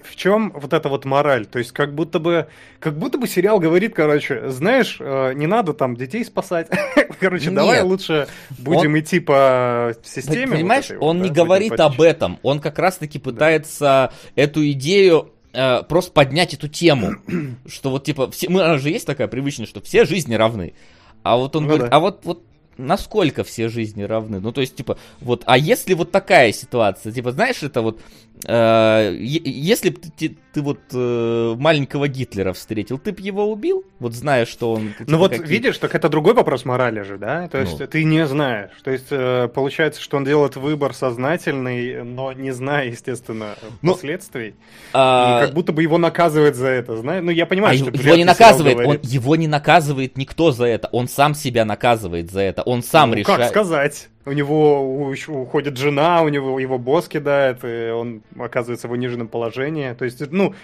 в чем вот эта вот мораль? То есть как будто бы, как будто бы сериал говорит, короче, знаешь, э, не надо там детей спасать. [laughs] Короче, давай Нет. лучше будем идти по системе. вот Понимаешь, этой вот, он да, не будем говорит об этом. Он как раз-таки пытается эту идею э, просто поднять эту тему. [clears throat] Что вот типа, все, мы, же есть такая привычная, что все жизни равны. А вот он Ну говорит, да. а вот, вот насколько все жизни равны? Ну, то есть, типа, вот, а если вот такая ситуация, типа, знаешь, это вот если бы ты, ты вот э, маленького Гитлера встретил, ты бы его убил? Вот зная, что он... Типа, ну вот какие... видишь, так это другой вопрос морали же, да? То есть ну. ты не знаешь. То есть э, получается, что он делает выбор сознательный, но не зная, естественно, ну, последствий. А... Как будто бы его наказывает за это, знаешь? Ну я понимаю, а что... Его не наказывает, он, его не наказывает никто за это. Он сам себя наказывает за это. Он сам ну, решает... как сказать? У него уходит жена, у него его босс кидает, и он оказывается в униженном положении. То есть, ну,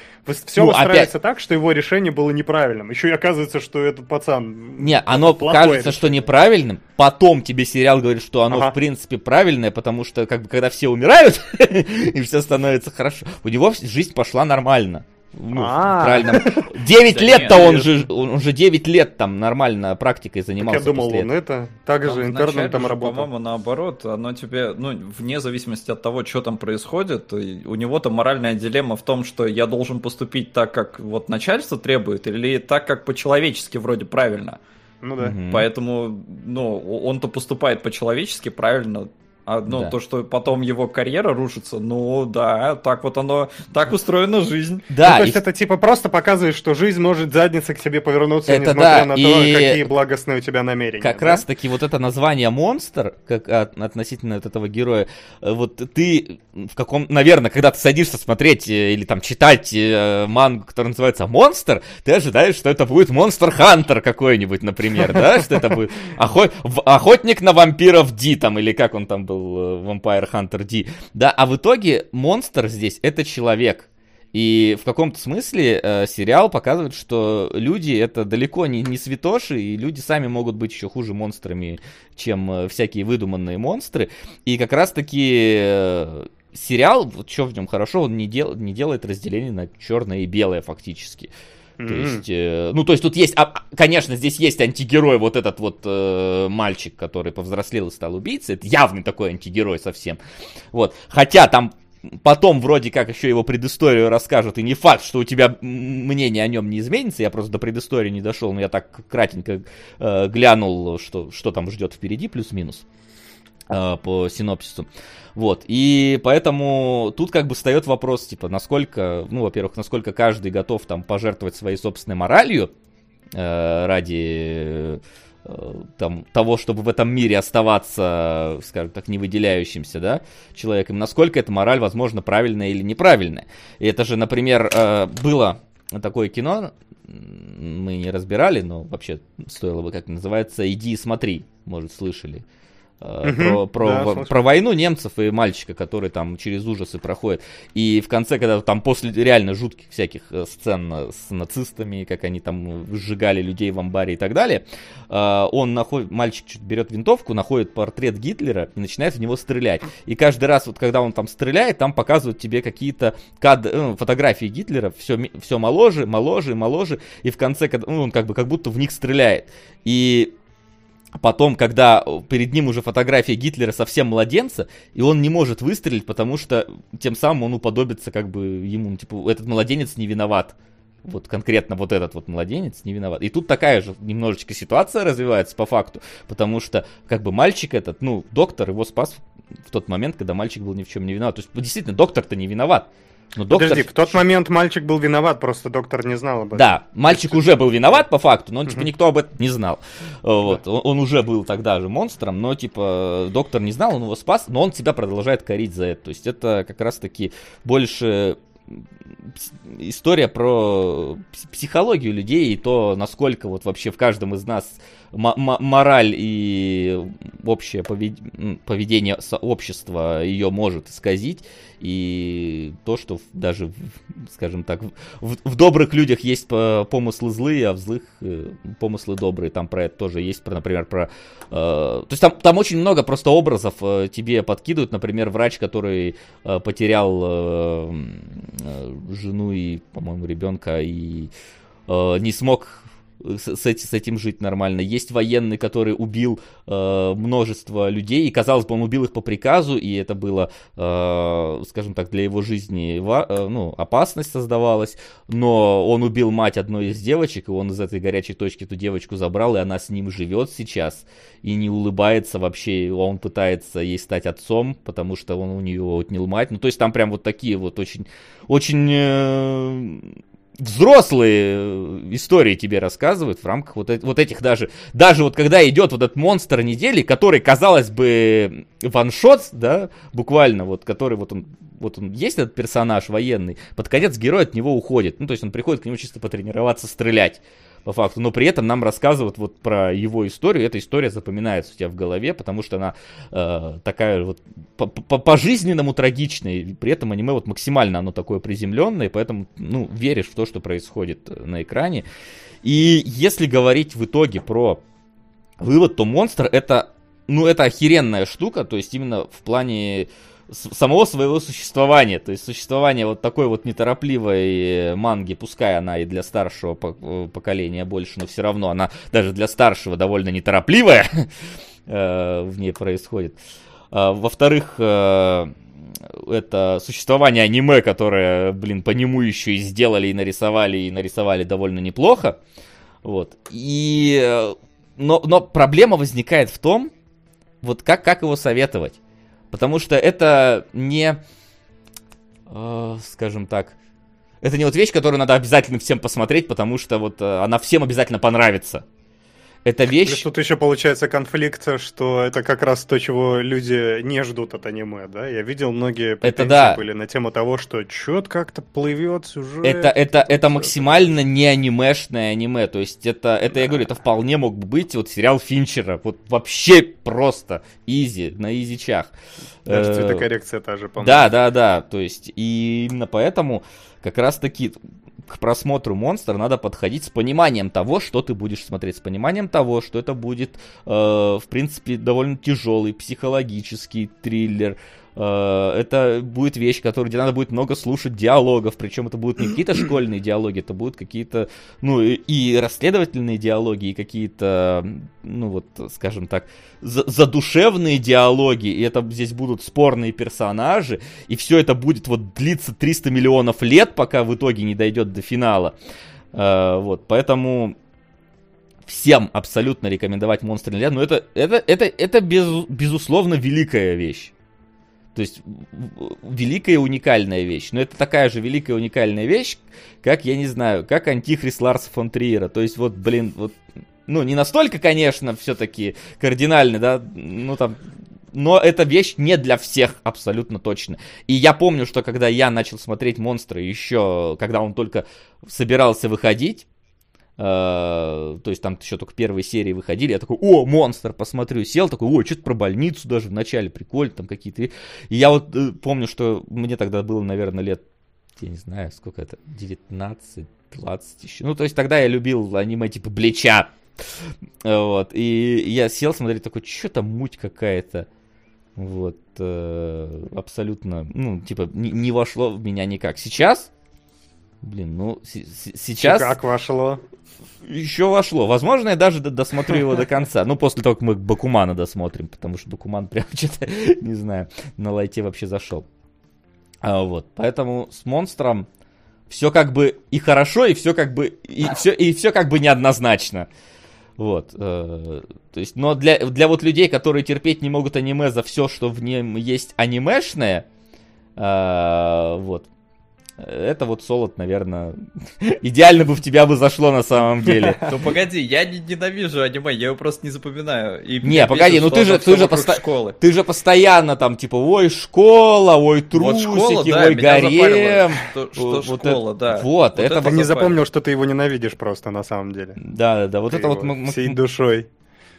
все ну, выстраивается опять... так, что его решение было неправильным. Еще и оказывается, что этот пацан... Не, оно кажется, решение. что неправильным, потом тебе сериал говорит, что оно ага. в принципе правильное, потому что как бы когда все умирают, [laughs] и все становится хорошо, у него жизнь пошла нормально. Ну, а. правильно. 9 [laughs] лет-то он же, он уже 9 лет там нормально практикой занимался. Я думал, он это также интерном там работал. По-моему, наоборот, оно тебе, ну, вне зависимости от того, что там происходит, у него-то моральная дилемма в том, что я должен поступить так, как вот начальство требует, или так, как по-человечески вроде правильно. Ну да. Поэтому, ну, он-то поступает по-человечески правильно, ну, да. то, что потом его карьера рушится, ну да, так вот оно, так устроена жизнь. Да. Ну, то есть и... это типа просто показывает, что жизнь может задница к себе повернуться, это несмотря да. на и... то, какие благостные у тебя намерения. Как да? раз таки вот это название монстр, как относительно от этого героя, э, вот ты в каком, наверное, когда ты садишься смотреть э, или там читать э, мангу, который называется Монстр, ты ожидаешь, что это будет Монстр Хантер какой-нибудь, например, да, что это будет охотник на вампиров Ди там, или как он там был был э, Vampire Hunter D. Да, а в итоге монстр здесь это человек. И в каком-то смысле э, сериал показывает, что люди это далеко не, не святоши, и люди сами могут быть еще хуже монстрами, чем э, всякие выдуманные монстры. И как раз-таки э, сериал, вот что в нем хорошо, он не, дел, не делает разделение на черное и белое фактически. То есть, э, ну, то есть тут есть, а, конечно, здесь есть антигерой, вот этот вот э, мальчик, который повзрослел и стал убийцей, это явный такой антигерой совсем. Вот, хотя там потом вроде как еще его предысторию расскажут, и не факт, что у тебя мнение о нем не изменится, я просто до предыстории не дошел, но я так кратенько э, глянул, что, что там ждет впереди, плюс-минус. э, по синопсису. Вот, и поэтому тут как бы встает вопрос, типа, насколько, ну, во-первых, насколько каждый готов там пожертвовать своей собственной моралью э, ради э, там, того, чтобы в этом мире оставаться, скажем так, не выделяющимся, да, человеком, насколько эта мораль, возможно, правильная или неправильная. И это же, например, э, было такое кино, мы не разбирали, но вообще стоило бы, как называется, «Иди и смотри», может, слышали. Угу, про, про, да, про войну немцев и мальчика, который там через ужасы проходит. И в конце, когда там после реально жутких всяких э, сцен с нацистами, как они там сжигали людей в амбаре и так далее, э, он находит, мальчик берет винтовку, находит портрет Гитлера и начинает в него стрелять. И каждый раз, вот когда он там стреляет, там показывают тебе какие-то кад... ну, фотографии Гитлера, все, все моложе, моложе, моложе, и в конце, ну, он как бы как будто в них стреляет. И Потом, когда перед ним уже фотография Гитлера совсем младенца, и он не может выстрелить, потому что тем самым он уподобится как бы ему, ну, типа, этот младенец не виноват. Вот конкретно вот этот вот младенец не виноват. И тут такая же немножечко ситуация развивается по факту, потому что как бы мальчик этот, ну, доктор его спас в тот момент, когда мальчик был ни в чем не виноват. То есть, действительно, доктор-то не виноват. Но доктор... Подожди, в тот момент мальчик был виноват, просто доктор не знал об этом. Да, мальчик уже был виноват по факту, но типа никто об этом не знал. Вот, он, он уже был тогда же монстром, но типа доктор не знал, он его спас, но он себя продолжает корить за это. То есть это как раз-таки больше история про психологию людей и то, насколько вот вообще в каждом из нас мораль и общее поведение общества ее может исказить, и то, что даже, скажем так, в, в добрых людях есть помыслы злые, а в злых э, помыслы добрые, там про это тоже есть, про, например, про... Э, то есть там, там очень много просто образов э, тебе подкидывают, например, врач, который э, потерял э, э жену и, по-моему, ребенка и э, не смог с, с, с этим жить нормально. Есть военный, который убил э, множество людей, и казалось бы, он убил их по приказу, и это было, э, скажем так, для его жизни ва- э, ну, опасность создавалась, но он убил мать одной из девочек, и он из этой горячей точки эту девочку забрал, и она с ним живет сейчас, и не улыбается вообще, он пытается ей стать отцом, потому что он у нее отнял мать. Ну, то есть там прям вот такие вот очень, очень э, взрослые э, истории тебе рассказывают в рамках вот, вот этих даже, даже вот когда идет вот этот монстр недели, который, казалось бы, ваншот, да, буквально, вот, который вот он, вот он есть этот персонаж военный, под конец герой от него уходит, ну, то есть он приходит к нему чисто потренироваться стрелять, по факту, но при этом нам рассказывают вот про его историю, эта история запоминается у тебя в голове, потому что она э, такая вот по- по- по-жизненному трагичная, и при этом аниме вот максимально оно такое приземленное, поэтому, ну, веришь в то, что происходит на экране. И если говорить в итоге про вывод, то монстр это, ну, это охеренная штука, то есть именно в плане самого своего существования, то есть существование вот такой вот неторопливой э, манги, пускай она и для старшего э, поколения больше, но все равно она даже для старшего довольно неторопливая [laughs] э, в ней происходит. А, Во-вторых, это существование аниме, которое, блин, по нему еще и сделали, и нарисовали, и нарисовали довольно неплохо. Вот. И... Но, но проблема возникает в том, вот как, как его советовать. Потому что это не, э, скажем так, это не вот вещь, которую надо обязательно всем посмотреть, потому что вот э, она всем обязательно понравится. Это Плюс вещь... тут еще получается конфликт, что это как раз то, чего люди не ждут от аниме, да? Я видел многие претензии да. были на тему того, что что-то как-то плывет сюжет. Это, это, это максимально не анимешное аниме. То есть это, это я говорю, это вполне мог бы быть вот сериал Финчера. Вот вообще просто изи, на изичах. Даже Э, цветокоррекция та же, по-моему. Да, да, да. То есть, и именно поэтому как раз таки к просмотру монстра надо подходить с пониманием того, что ты будешь смотреть, с пониманием того, что это будет, э, в принципе, довольно тяжелый психологический триллер. Э, это будет вещь, которую где надо будет много слушать диалогов, причем это будут не какие-то [clears throat] школьные диалоги, это будут какие-то, ну, и, расследовательные диалоги, и какие-то, ну, вот, скажем так, за- задушевные диалоги, и это здесь будут спорные персонажи, и все это будет вот длиться 300 миллионов лет, пока в итоге не дойдет до финала. Э, вот, поэтому всем абсолютно рекомендовать Monster Лет, но это, это, это, это без, безусловно великая вещь. То есть великая уникальная вещь. Но это такая же великая уникальная вещь, как, я не знаю, как Антихрист Ларса фон Триера. То есть вот, блин, вот, ну не настолько, конечно, все-таки кардинально, да, ну там, но эта вещь не для всех абсолютно точно. И я помню, что когда я начал смотреть монстры еще, когда он только собирался выходить, то есть там еще только первые серии выходили, я такой, о, монстр, посмотрю, сел, такой, о, что-то про больницу даже в начале, прикольно, там какие-то. И я вот э, помню, что мне тогда было, наверное, лет, я не знаю, сколько это, 19, 20 еще. Ну, то есть тогда я любил аниме типа Блича. Вот, и я сел смотреть, такой, что там муть какая-то. Вот, э, абсолютно, ну, типа, не, не вошло в меня никак. Сейчас, блин, ну, с- с- сейчас Как вошло? Еще вошло. Возможно, я даже досмотрю его до конца. Ну, после того, как мы Бакумана досмотрим, потому что Бакуман прям [laughs] что-то, не знаю, на лайте вообще зашел. А, вот, поэтому с монстром все как бы и хорошо, и все как бы и все и все как бы неоднозначно. Вот, э, то есть, но для, для вот людей, которые терпеть не могут аниме за все, что в нем есть анимешное, э, вот, это вот солод, наверное, [laughs] идеально бы в тебя бы зашло на самом деле. [laughs] Ну погоди, я не ненавижу аниме, я его просто не запоминаю. И Не, погоди, бесит, ну ты же- ты же поста- школы. Ты же постоянно там, типа, ой, школа, ой, Вот трусики, школа, да, ой, гарем. что, что Вот школа, это- да. вот, это Ты не запомнил, что ты его ненавидишь просто на самом деле. Да, да, да, вот Ты это вот всей душой.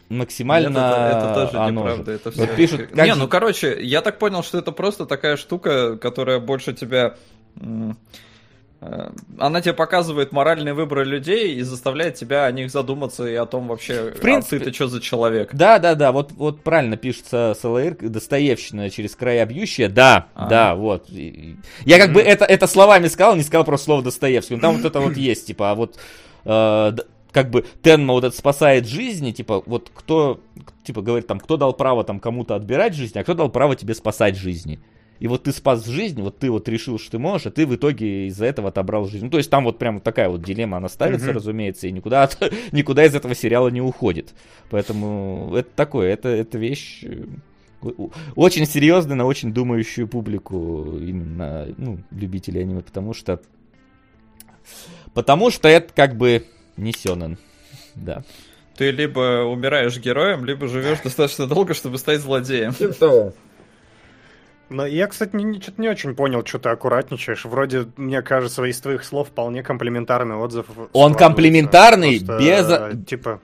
максимально Нет, это, это тоже оно неправда, же. это Вот всё- пишут, как Не, же- ну короче, я так понял, что это просто такая штука, которая больше тебя... э, Она тебе показывает моральные выборы людей и заставляет тебя о них задуматься и о том вообще, В принципе- а ты-то что за человек. Да, да, да, вот, вот правильно пишется СЛР, Достоевщина через края бьющая, да, А. да, вот. Я как бы это, это словами сказал, не сказал просто слово Достоевский, но там вот это вот [clears throat] есть, типа, а вот э, как бы Тенма вот это спасает жизни, типа, вот кто, типа, говорит там, кто дал право там кому-то отбирать жизнь, а кто дал право тебе спасать жизни. И вот ты спас жизнь, вот ты вот решил, что ты можешь, а ты в итоге из-за этого отобрал жизнь. Ну, то есть там вот прям такая вот дилемма, она ставится, mm-hmm. разумеется, и никуда, [laughs] никуда из этого сериала не уходит. Поэтому это такое, это, это вещь э, очень серьезная на очень думающую публику, именно, ну, любителей аниме, потому что... Потому что это как бы не сёнэн, [laughs] да. Ты либо умираешь героем, либо живешь [laughs] достаточно долго, чтобы стать злодеем. Но я, кстати, не, что-то не очень понял, что ты аккуратничаешь. Вроде, мне кажется, из твоих слов вполне комплиментарный отзыв. Он комплиментарный Просто, без... Э, типа...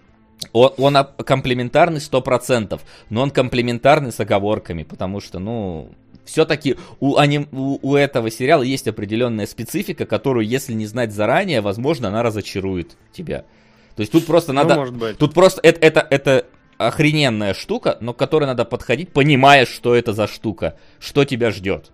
Он, он комплиментарный сто процентов, но он комплиментарный с оговорками, потому что, ну, все-таки у, аним, у, у этого сериала есть определенная специфика, которую, если не знать заранее, возможно, она разочарует тебя. То есть тут просто ну, надо... Ну, может быть. Тут просто это, это, это охрененная штука, но к которой надо подходить, понимая, что это за штука, что тебя ждет.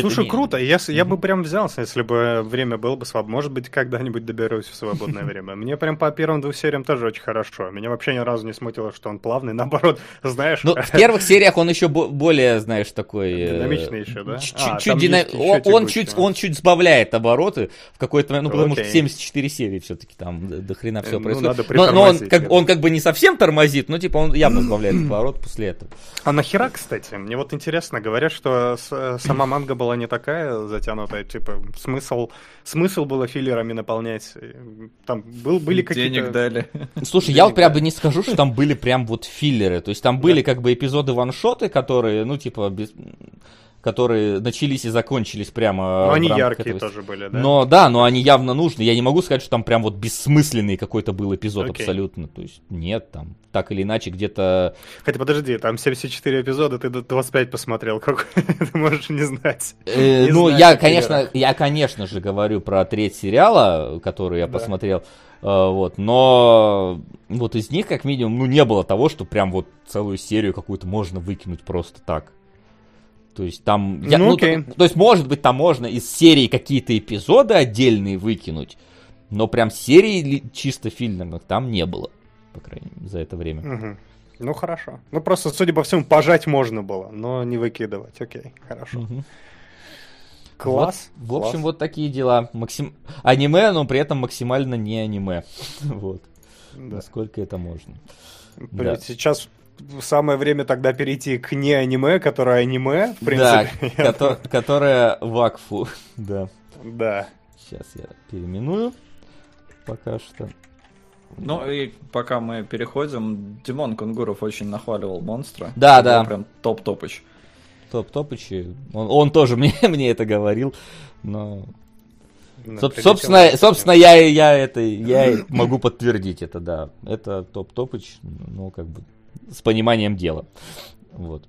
Слушай, не... круто. Я, я бы прям взялся, если бы время было бы свободно. Может быть, когда-нибудь доберусь в свободное время. Мне прям по первым двум сериям тоже очень хорошо. Меня вообще ни разу не смутило, что он плавный. [laughs] Наоборот, знаешь... Ну, в первых сериях он еще более, знаешь, такой... Э, Динамичный еще, да? Чуть-чуть а, дина... он, чуть, он чуть сбавляет обороты в какой-то момент, ну, потому что 74 серии все-таки там до хрена все ну, происходит. но, он, как, он как бы не совсем тормозит, но типа он явно [clears throat] сбавляет оборот после этого. А нахера, кстати? Мне вот интересно, говорят, что сама [clears throat] манга была не такая затянутая, типа смысл, смысл было филлерами наполнять. Там был, были какие-то... Денег дали. Слушай, Денег я вот прям бы не скажу, что там были прям вот филлеры. То есть там были как бы эпизоды ваншоты, которые, ну, типа, без которые начались и закончились прямо. Но они яркие этого... тоже были, да? Но да, но они явно нужны. Я не могу сказать, что там прям вот бессмысленный какой-то был эпизод okay. абсолютно. То есть нет, там так или иначе где-то... Хотя подожди, там 74 эпизода, ты 25 посмотрел, как [laughs] ты можешь не знать. Э, ну, я, конечно, я, конечно же, говорю про треть сериала, который я посмотрел. Э, вот, но вот из них, как минимум, ну, не было того, что прям вот целую серию какую-то можно выкинуть просто так. То есть там... Я, ну, ну, то, то есть, может быть, там можно из серии какие-то эпизоды отдельные выкинуть, но прям серии чисто фильмных там не было, по крайней мере, за это время. Угу. Ну, хорошо. Ну, просто, судя по всему, пожать можно было, но не выкидывать. Окей, хорошо. Угу. Класс. Вот, в общем, класс. вот такие дела. Максим... Аниме, но при этом максимально не аниме. [laughs] вот. Да. Насколько это можно. Блин, да. Сейчас самое время тогда перейти к не аниме, которое аниме, в принципе. Да, ко- которое вакфу, [laughs] да. Да. Сейчас я переименую пока что. Ну и пока мы переходим, Димон Кунгуров очень нахваливал монстра. Да, да. Прям топ-топыч. Топ-топыч. Он, он тоже [laughs] мне, мне это говорил, но Соб, собственно, собственно, я, я это, я могу подтвердить это, да. Это топ-топыч, ну, как бы, с пониманием дела. Вот.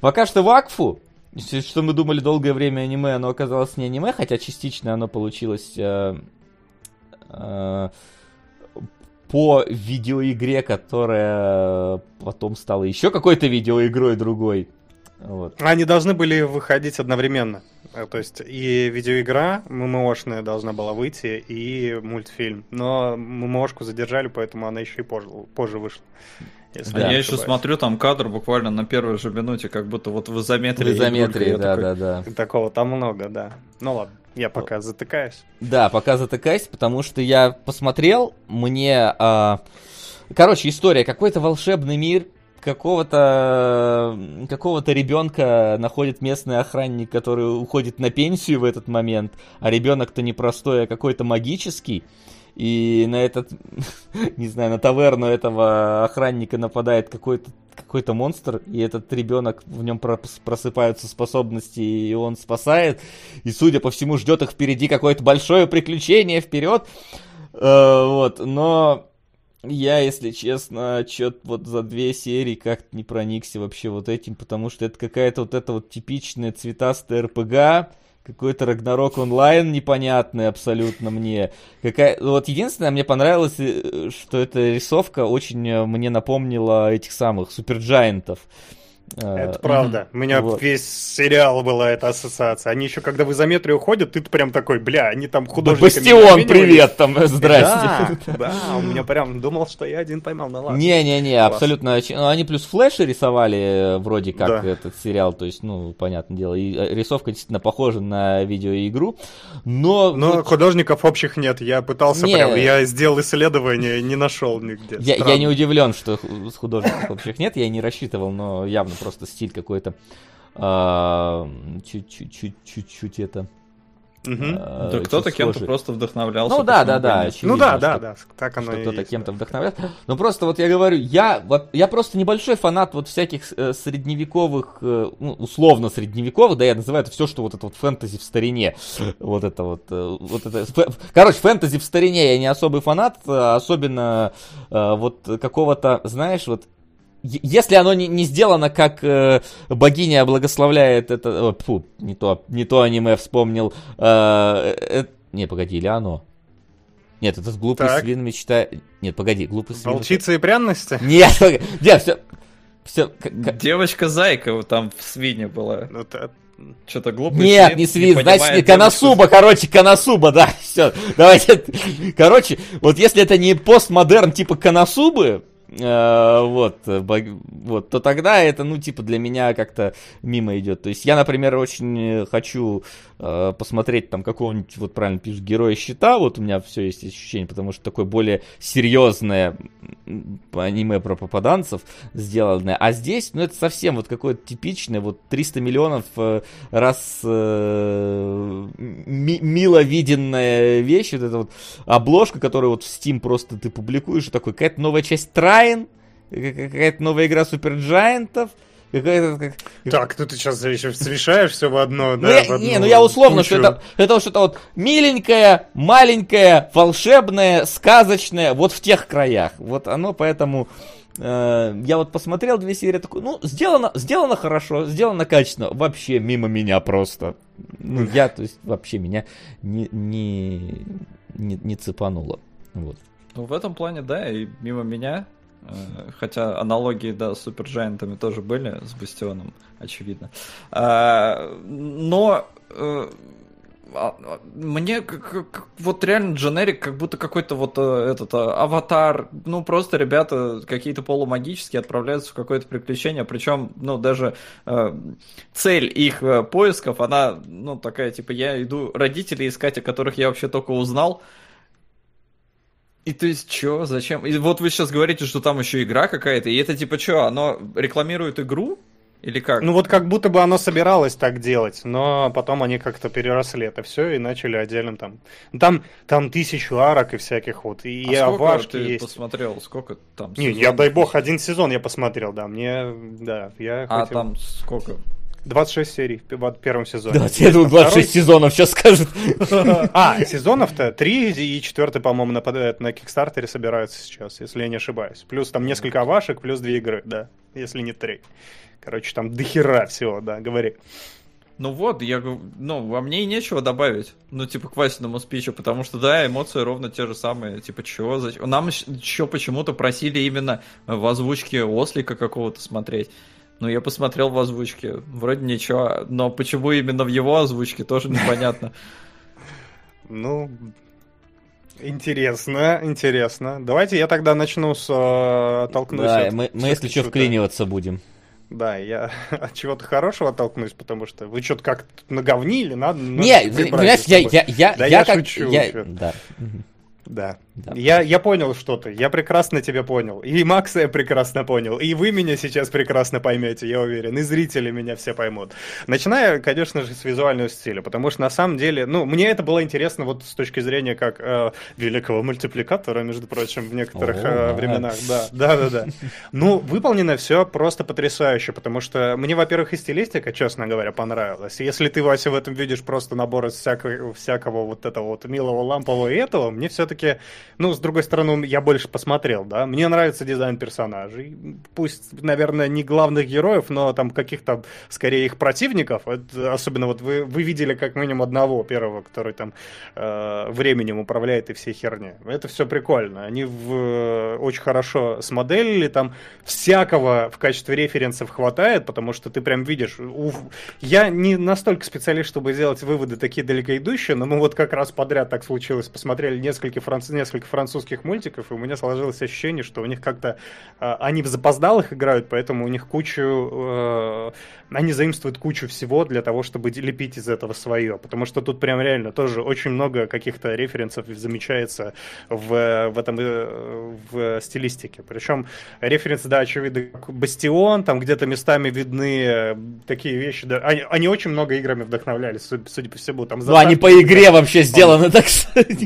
Пока что Вакфу, что мы думали долгое время аниме, оно оказалось не аниме, хотя частично оно получилось э, э, по видеоигре, которая потом стала еще какой-то видеоигрой другой. Вот. Они должны были выходить одновременно. Э, то есть и видеоигра ММОшная должна была выйти, и мультфильм. Но ММОшку задержали, поэтому она еще и позже, позже вышла. Если да, я еще смотрю там кадр буквально на первой же минуте, как будто вот в изометрии. В изометрии, да, такой... да, да. Такого там много, да. Ну ладно, я пока затыкаюсь. Да, пока затыкаюсь, потому что я посмотрел, мне... А... Короче, история, какой-то волшебный мир, какого-то какого-то ребенка находит местный охранник, который уходит на пенсию в этот момент, а ребенок-то не простой, а какой-то магический и на этот, [laughs] не знаю, на таверну этого охранника нападает какой-то какой-то монстр, и этот ребенок, в нем просыпаются способности, и он спасает, и, судя по всему, ждет их впереди какое-то большое приключение вперед, э, вот, но я, если честно, что-то вот за две серии как-то не проникся вообще вот этим, потому что это какая-то вот эта вот типичная цветастая РПГ, какой-то Рагнарок онлайн непонятный абсолютно мне. Какая... Вот единственное, мне понравилось, э, что эта рисовка очень э, мне напомнила этих самых суперджайантов. Э, Это правда. У меня Вот. весь сериал была эта ассоциация. Они еще, когда в изометрию ходят, ты прям такой, бля, они там Да, художниками Бастион, привет, там, э, здрасте. Да, да, у меня прям думал, что я один поймал, ну ладно. Не-не-не, абсолютно. ну, они плюс флеши рисовали э, вроде как Да. этот сериал, то есть, ну, понятное дело, и э, рисовка действительно похожа на видеоигру, но... Но вот художников общих нет. Я пытался Не. прям, я сделал исследование, не нашел нигде. я, я не удивлен, что художников общих нет, я не рассчитывал, но явно просто стиль какой-то а, чуть-чуть чуть-чуть это... А, Да кто-то кем-то просто вдохновлялся. Ну да, да, да, очевидно, Ну да, да, да, так оно что кто-то есть, кем-то да. вдохновляет. Ну просто вот я говорю, я, вот, я просто небольшой фанат вот всяких э, средневековых, э, ну, условно средневековых, да, я называю это все, что вот это вот фэнтези в старине. Вот это вот, э, вот это. фэ- Короче, фэнтези в старине я не особый фанат, э, особенно э, вот какого-то, знаешь, вот если оно не, не сделано, как э, богиня благословляет это... о, фу, не то, не то аниме вспомнил. э, э, не, погоди, или оно? Нет, это глупый Так. свин мечтает... Нет, погоди, глупый свин... Волчица и пряности? [laughs] Нет, погоди, нет, все... Все, Девочка-зайка там в свине была. Ну, та- Что-то глупый Нет, свин, не свист, понимает значит, не. Коносуба, короче, Коносуба, да, [laughs] все, давайте, короче, вот если это не постмодерн типа Коносубы, э, вот, э, вот, то тогда это, ну, типа, для меня как-то мимо идет. То есть я, например, очень э, хочу э, посмотреть там какого-нибудь, вот правильно пишешь, героя щита, вот у меня все есть ощущение, потому что такое более серьезное аниме про попаданцев сделанное. А здесь, ну, это совсем вот какое-то типичное, вот 300 миллионов э, раз э, ми- мило виденная вещь, вот эта вот обложка, которую вот в Steam просто ты публикуешь, такой, какая-то новая часть Трайн, какая-то новая игра Суперджайантов, какая-то... как- Так, ну ты сейчас еще смешаешь все в одно, ну, да, я, в одну не, ну я условно, кучу. что это, это что-то вот миленькое, маленькое, волшебное, сказочное, вот в тех краях. Вот оно поэтому... э, я вот посмотрел две серии, такой, ну, сделано, сделано хорошо, сделано качественно, вообще мимо меня просто. Ну, я, то есть, вообще меня не, не, не, не цепануло. Вот. Ну, в этом плане, да, и мимо меня. Э, Хотя аналогии, да, с суперджайантами тоже были, с Бастионом, очевидно. А, Но э, а, а, мне как- как- вот реально дженерик, как будто какой-то вот э, этот э, аватар, ну просто ребята какие-то полумагические отправляются в какое-то приключение, причем, ну даже э, цель их э, поисков, она, ну такая, типа, я иду родителей искать, о которых я вообще только узнал, и то есть, чё, зачем? И вот вы сейчас говорите, что там еще игра какая-то, и это типа что, оно рекламирует игру? Или как? Ну вот как будто бы оно собиралось так делать, но потом они как-то переросли это все и начали отдельным там. Ну, Там, там тысячу арок и всяких вот, и а авашки ты есть. посмотрел? Сколько там? Не, я дай бог один сезон я посмотрел, да, мне, да, я А хотел- там сколько? 26 серий в первом сезоне. Да, я думал, 26 сезонов сейчас скажут. [laughs] А, сезонов-то 3 и 4, по-моему, нападают на Кикстартере собираются сейчас, если я не ошибаюсь. Плюс там несколько авашек, плюс две игры, да, если не три. Короче, там дохера всего, да, говори. Ну вот, я говорю, ну, во мне и нечего добавить. Ну, типа, к Васиному спичу, потому что, да, эмоции ровно те же самые. Типа, чего? Зачем? Нам еще почему-то просили именно в озвучке Ослика какого-то смотреть. Ну, я посмотрел в озвучке. Вроде ничего, но почему именно в его озвучке, тоже непонятно. [laughs] Ну, интересно, интересно. Давайте я тогда начну с э, оттолкнусь Да, мы, мы если что, вклиниваться будем. Да, я [laughs] от чего-то хорошего оттолкнусь, потому что вы что-то как-то наговнили, надо... Не, понимаешь, я, я, я, Да я я как... шучу, я-. Да. Да. Да. Я, я понял что-то, я прекрасно тебя понял. И Макса я прекрасно понял. И вы меня сейчас прекрасно поймете, я уверен. И зрители меня все поймут. Начиная, конечно же, с визуального стиля, потому что на самом деле, ну, мне это было интересно вот с точки зрения как э, великого мультипликатора, между прочим, в некоторых О, э, временах. Да, да, да, да. Ну, выполнено все просто потрясающе, потому что мне, во-первых, и стилистика, честно говоря, понравилась. Если ты, Вася, в этом видишь просто набор из всякого, всякого вот этого вот милого лампового и этого, мне все-таки, ну, с другой стороны, я больше посмотрел, да. Мне нравится дизайн персонажей. Пусть, наверное, не главных героев, но там каких-то, скорее, их противников. Это, особенно вот вы, вы видели как минимум одного первого, который там э, временем управляет и все херни. Это все прикольно. Они в, очень хорошо смоделили, там всякого в качестве референсов хватает, потому что ты прям видишь. У... Я не настолько специалист, чтобы сделать выводы такие далекоидущие, но мы вот как раз подряд так случилось, посмотрели несколько, франц... несколько французских мультиков, и у меня сложилось ощущение, что у них как-то э, они в запоздалых играют, поэтому у них кучу э, они заимствуют кучу всего для того, чтобы лепить из этого свое, потому что тут прям реально тоже очень много каких-то референсов замечается в, в этом э, в стилистике. Причем референсы, да, очевидно, Бастион, там где-то местами видны э, такие вещи, да, они, они очень много играми вдохновлялись, судя по всему. Там ну, они по игре вообще сделаны, так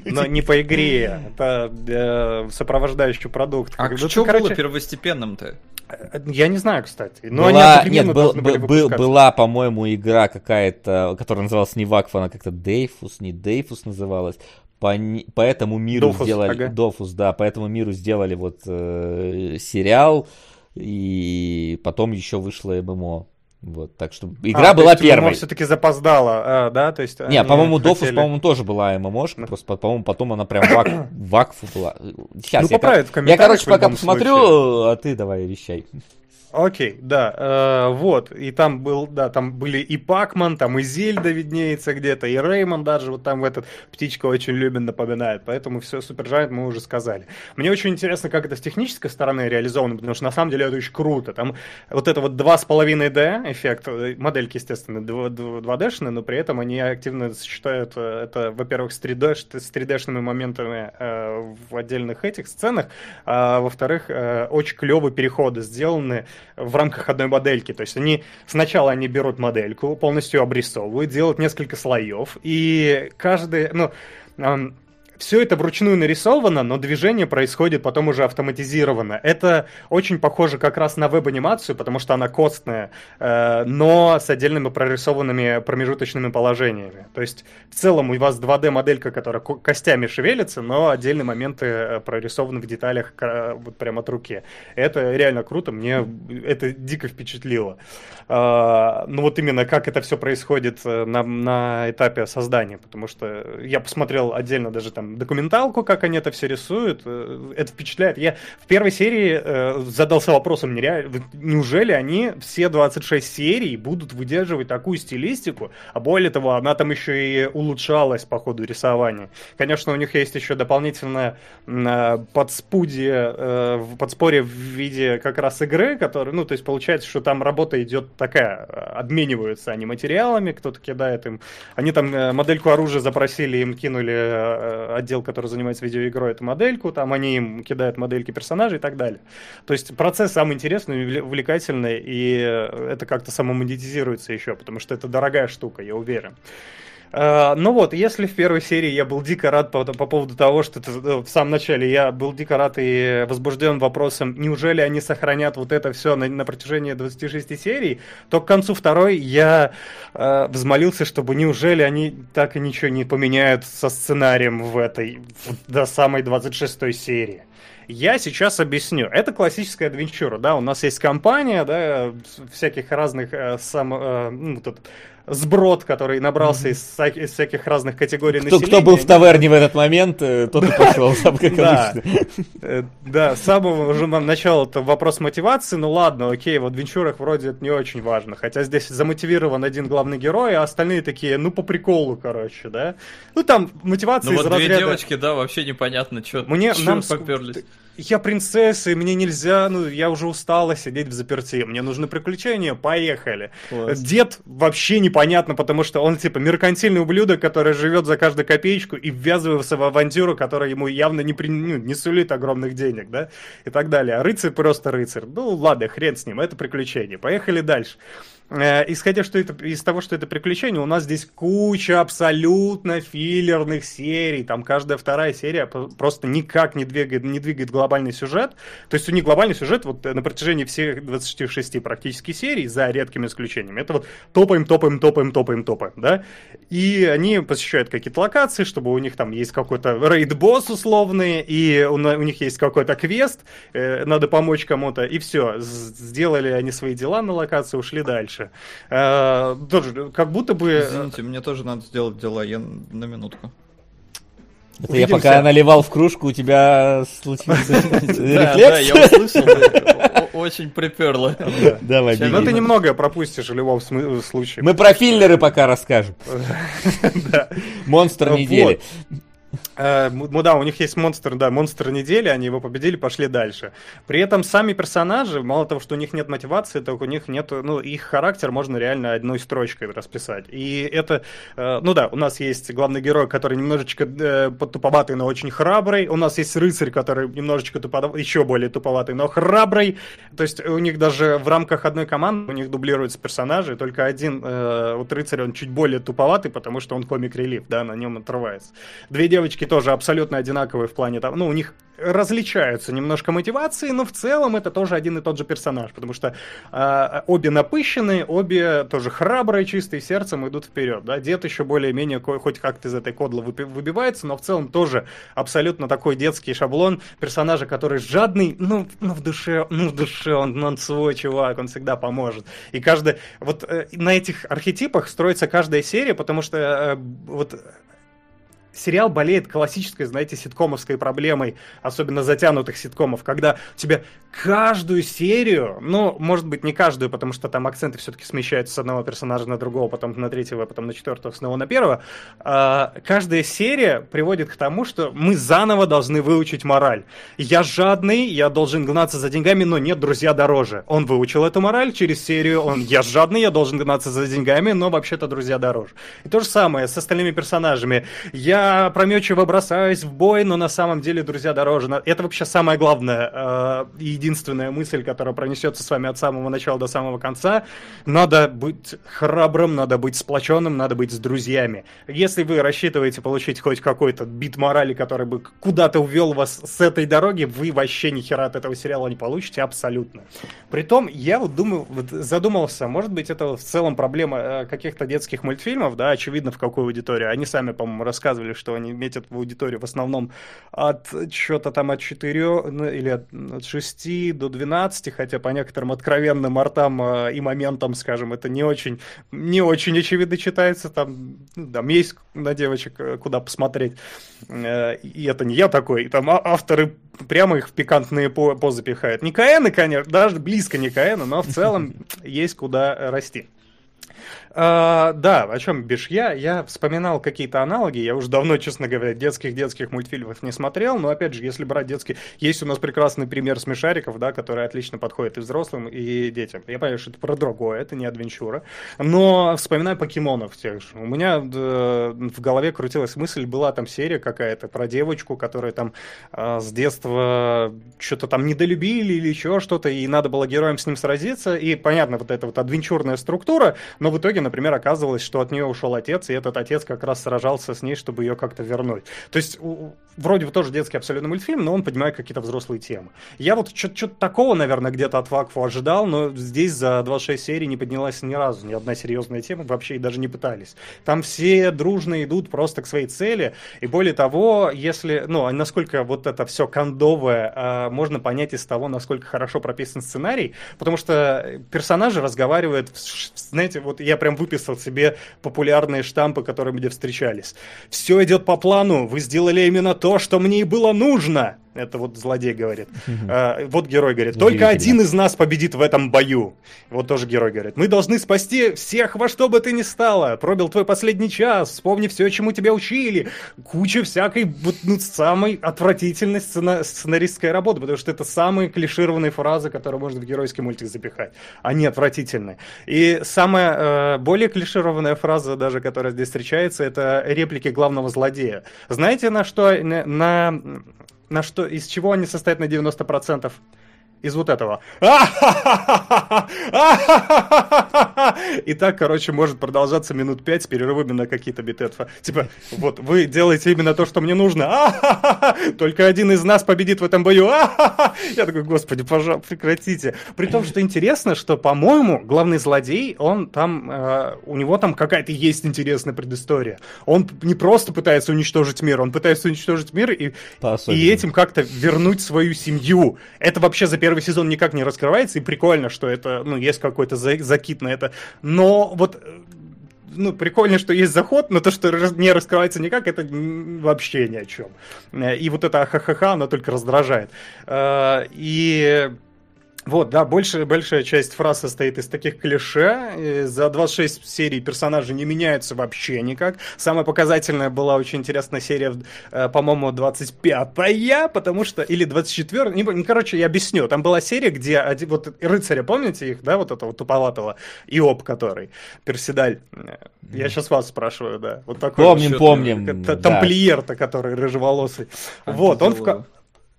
Но не по игре, это э, сопровождающий продукт. А что было первостепенным-то? Э, я не знаю, кстати. Но была, они нет, был, был, была, по-моему, игра какая-то, которая называлась не Вакфа, она как-то Дейфус, не Дейфус называлась. По, по этому миру Дофус, сделали... Ага. Дофус, да, по этому миру сделали вот э, сериал, и потом еще вышло ММО. Вот, так что игра а, была то есть первой. все-таки запоздала, а, да, то есть. Не, по-моему, Дофус, хотели... по-моему, тоже была ММОшка, просто, по-моему, потом она прям вак, [coughs] вакфу была. Сейчас ну, я, я, короче, пока посмотрю, случае. а ты давай вещай. Окей, да, э, вот, и там был, да, там были и Пакман, там и Зельда виднеется где-то, и Реймон даже вот там в этот птичка очень любен напоминает, поэтому все Супер Giant мы уже сказали. Мне очень интересно, как это с технической стороны реализовано, потому что на самом деле это очень круто, там вот это вот 2,5D эффект, э, модельки, естественно, 2D-шные, но при этом они активно сочетают э, это, во-первых, с 3D, с 3D-шными моментами э, в отдельных этих сценах, а во-вторых, э, очень клевые переходы сделаны, в рамках одной модельки. То есть они сначала они берут модельку, полностью обрисовывают, делают несколько слоев, и каждый, ну, все это вручную нарисовано, но движение происходит потом уже автоматизированно. Это очень похоже как раз на веб-анимацию, потому что она костная, э, но с отдельными прорисованными промежуточными положениями. То есть в целом у вас 2D-моделька, которая костями шевелится, но отдельные моменты э, прорисованы в деталях вот прямо от руки. Это реально круто, мне это дико впечатлило. Э, ну вот именно как это все происходит э, на, на этапе создания, потому что я посмотрел отдельно даже там документалку, как они это все рисуют. Э, это впечатляет. Я в первой серии э, задался вопросом, неужели они все 26 серий будут выдерживать такую стилистику? А более того, она там еще и улучшалась по ходу рисования. Конечно, у них есть еще дополнительное э, подспудие, э, подспорье в виде как раз игры, который, ну, то есть получается, что там работа идет такая, обмениваются они материалами, кто-то кидает им. Они там э, модельку оружия запросили, им кинули э, отдел, который занимается видеоигрой, эту модельку, там они им кидают модельки персонажей и так далее. То есть процесс самый интересный, увлекательный, и это как-то самомонетизируется еще, потому что это дорогая штука, я уверен. Uh, ну вот, если в первой серии я был дико рад по, по поводу того, что это, э, в самом начале я был дико рад и возбужден вопросом, неужели они сохранят вот это все на, на протяжении 26 серий, то к концу второй я uh, взмолился, чтобы неужели они так и ничего не поменяют со сценарием в этой, в, до самой 26 серии. Я сейчас объясню. Это классическая адвенчура, да, у нас есть компания, да, всяких разных э, сам, э, ну, тут, сброд, который набрался из, из всяких разных категорий кто, населения. Кто был в таверне в этот момент, э, тот и пошел, как обычно. Э, да, с самого уже начала это вопрос мотивации, ну ладно, окей, в адвенчурах вроде это не очень важно, хотя здесь замотивирован один главный герой, а остальные такие, ну по приколу, короче, да. Ну там мотивация ну, из вот разряда... две девочки, да, вообще непонятно, что Мне, нам поперлись я принцесса, и мне нельзя, ну, я уже устала сидеть в заперти, мне нужны приключения, поехали. Класс. Дед вообще непонятно, потому что он, типа, меркантильный ублюдок, который живет за каждую копеечку и ввязывается в авантюру, которая ему явно не, при... ну, не сулит огромных денег, да, и так далее. А рыцарь просто рыцарь. Ну, ладно, хрен с ним, это приключение. Поехали дальше. Э, исходя что это, из того, что это приключение, у нас здесь куча абсолютно филлерных серий. Там каждая вторая серия просто никак не двигает, не двигает глобальный сюжет. То есть у них глобальный сюжет вот на протяжении всех 26 практически серий, за редкими исключениями, это вот топаем, топаем, топаем, топаем, топаем, да? И они посещают какие-то локации, чтобы у них там есть какой-то рейд-босс условный, и у, у них есть какой-то квест, э, надо помочь кому-то, и все. Сделали они свои дела на локации, ушли дальше дальше. Э, тоже, как будто бы... Э, Извините, мне тоже надо сделать дела, я на минутку. Это я пока наливал в кружку, у тебя случился [laughs] рефлекс? Да, я услышал, очень приперло. Давай, беги. Но ты немного пропустишь в любом случае. Мы про филлеры пока расскажем. [laughs] Монстр недели. Э, ну да, у них есть монстр, да, монстр недели, они его победили, пошли дальше. При этом сами персонажи, мало того, что у них нет мотивации, так у них нет, ну, их характер можно реально одной строчкой расписать. И это, э, ну да, у нас есть главный герой, который немножечко э, туповатый, но очень храбрый. У нас есть рыцарь, который немножечко туповатый, еще более туповатый, но храбрый. То есть у них даже в рамках одной команды у них дублируются персонажи, только один вот рыцарь, он чуть более туповатый, потому что он комик-релив, да, на нем отрывается. Две девочки тоже абсолютно одинаковые в плане там, ну, у них различаются немножко мотивации, но в целом это тоже один и тот же персонаж, потому что э, обе напыщенные, обе тоже храбрые, чистые сердцем идут вперед. Да? Дед еще более-менее хоть как-то из этой кодлы выбивается, но в целом тоже абсолютно такой детский шаблон персонажа, который жадный, ну, ну в душе, ну в душе он, он свой чувак, он всегда поможет. И каждый, вот э, на этих архетипах строится каждая серия, потому что э, вот сериал болеет классической, знаете, ситкомовской проблемой, особенно затянутых ситкомов, когда тебе каждую серию, ну, может быть, не каждую, потому что там акценты все-таки смещаются с одного персонажа на другого, потом на третьего, потом на четвертого, снова на первого, а, каждая серия приводит к тому, что мы заново должны выучить мораль. Я жадный, я должен гнаться за деньгами, но нет, друзья, дороже. Он выучил эту мораль через серию, он, я жадный, я должен гнаться за деньгами, но вообще-то, друзья, дороже. И то же самое с остальными персонажами. Я я прометчиво бросаюсь в бой, но на самом деле, друзья, дороже. Это вообще самая главная э, и единственная мысль, которая пронесется с вами от самого начала до самого конца. Надо быть храбрым, надо быть сплоченным, надо быть с друзьями. Если вы рассчитываете получить хоть какой-то бит морали, который бы куда-то увел вас с этой дороги, вы вообще ни хера от этого сериала не получите абсолютно. Притом, я вот думаю, вот задумался, может быть, это в целом проблема э, каких-то детских мультфильмов, да, очевидно, в какую аудиторию. Они сами, по-моему, рассказывали, что они метят в аудиторию в основном от что-то там от 4 ну, или от, от 6 до 12, хотя по некоторым откровенным артам э, и моментам, скажем, это не очень, не очень очевидно читается, там, ну, там есть на девочек э, куда посмотреть, э, и это не я такой, там а, авторы прямо их в пикантные позы пихают. Не Каэны, конечно, даже близко не Каэны, но в целом [laughs] есть куда расти. А, да, о чем бишь я? Я вспоминал какие-то аналоги. Я уже давно, честно говоря, детских-детских мультфильмов не смотрел. Но опять же, если брать детские... Есть у нас прекрасный пример смешариков, да, который отлично подходит и взрослым, и детям. Я понимаю, что это про другое, это не адвенчура. Но вспоминаю покемонов тех же. У меня э, в голове крутилась мысль, была там серия какая-то про девочку, которая там э, с детства что-то там недолюбили или еще что-то, и надо было героям с ним сразиться. И понятно, вот эта вот адвенчурная структура, но в итоге, например, оказывалось, что от нее ушел отец, и этот отец как раз сражался с ней, чтобы ее как-то вернуть. То есть, вроде бы тоже детский абсолютно мультфильм, но он поднимает какие-то взрослые темы. Я вот что-то такого, наверное, где-то от Вакфу ожидал, но здесь за 26 серий не поднялась ни разу ни одна серьезная тема, вообще и даже не пытались. Там все дружно идут просто к своей цели, и более того, если, ну, а насколько вот это все кондовое, а, можно понять из того, насколько хорошо прописан сценарий, потому что персонажи разговаривают, знаете, вот я прям выписал себе популярные штампы, которые мне встречались. Все идет по плану, вы сделали именно то, что мне и было нужно. Это вот злодей говорит. А, вот герой говорит, только один из нас победит в этом бою. Вот тоже герой говорит, мы должны спасти всех во что бы ты ни стало. Пробил твой последний час, вспомни все, чему тебя учили. Куча всякой, вот, ну, самой отвратительной сцена, сценаристской работы, потому что это самые клишированные фразы, которые можно в геройский мультик запихать. Они отвратительные. И самая э, более клишированная фраза даже, которая здесь встречается, это реплики главного злодея. Знаете, на что, на, на на что, из чего они состоят на 90%? Из вот этого. [laughs] И так, короче, может продолжаться минут пять с перерывами на какие-то биты. Типа, вот, вы делаете именно то, что мне нужно. [laughs] Только один из нас победит в этом бою. [laughs] Я такой, господи, пожалуйста, прекратите. При том, что интересно, что, по-моему, главный злодей, он там, э, у него там какая-то есть интересная предыстория. Он не просто пытается уничтожить мир, он пытается уничтожить мир и, и этим как-то вернуть свою семью. Это вообще за первый сезон никак не раскрывается, и прикольно, что это, ну, есть какой-то закид на это. Но вот ну, прикольно, что есть заход, но то, что не раскрывается никак, это вообще ни о чем. И вот это ха-ха-ха, оно только раздражает. Э, и вот, да, большая, большая часть фраз состоит из таких клише. За 26 серий персонажи не меняются вообще никак. Самая показательная была очень интересная серия, э, по-моему, 25-я, потому что... Или 24 не, не, короче, я объясню. Там была серия, где один, вот рыцаря, помните их, да, вот этого туповатого, Иоп, который, Персидаль. Я сейчас вас спрашиваю, да. Вот такой помним, вот, помним. Тамплиер-то, который рыжеволосый. А вот, он в...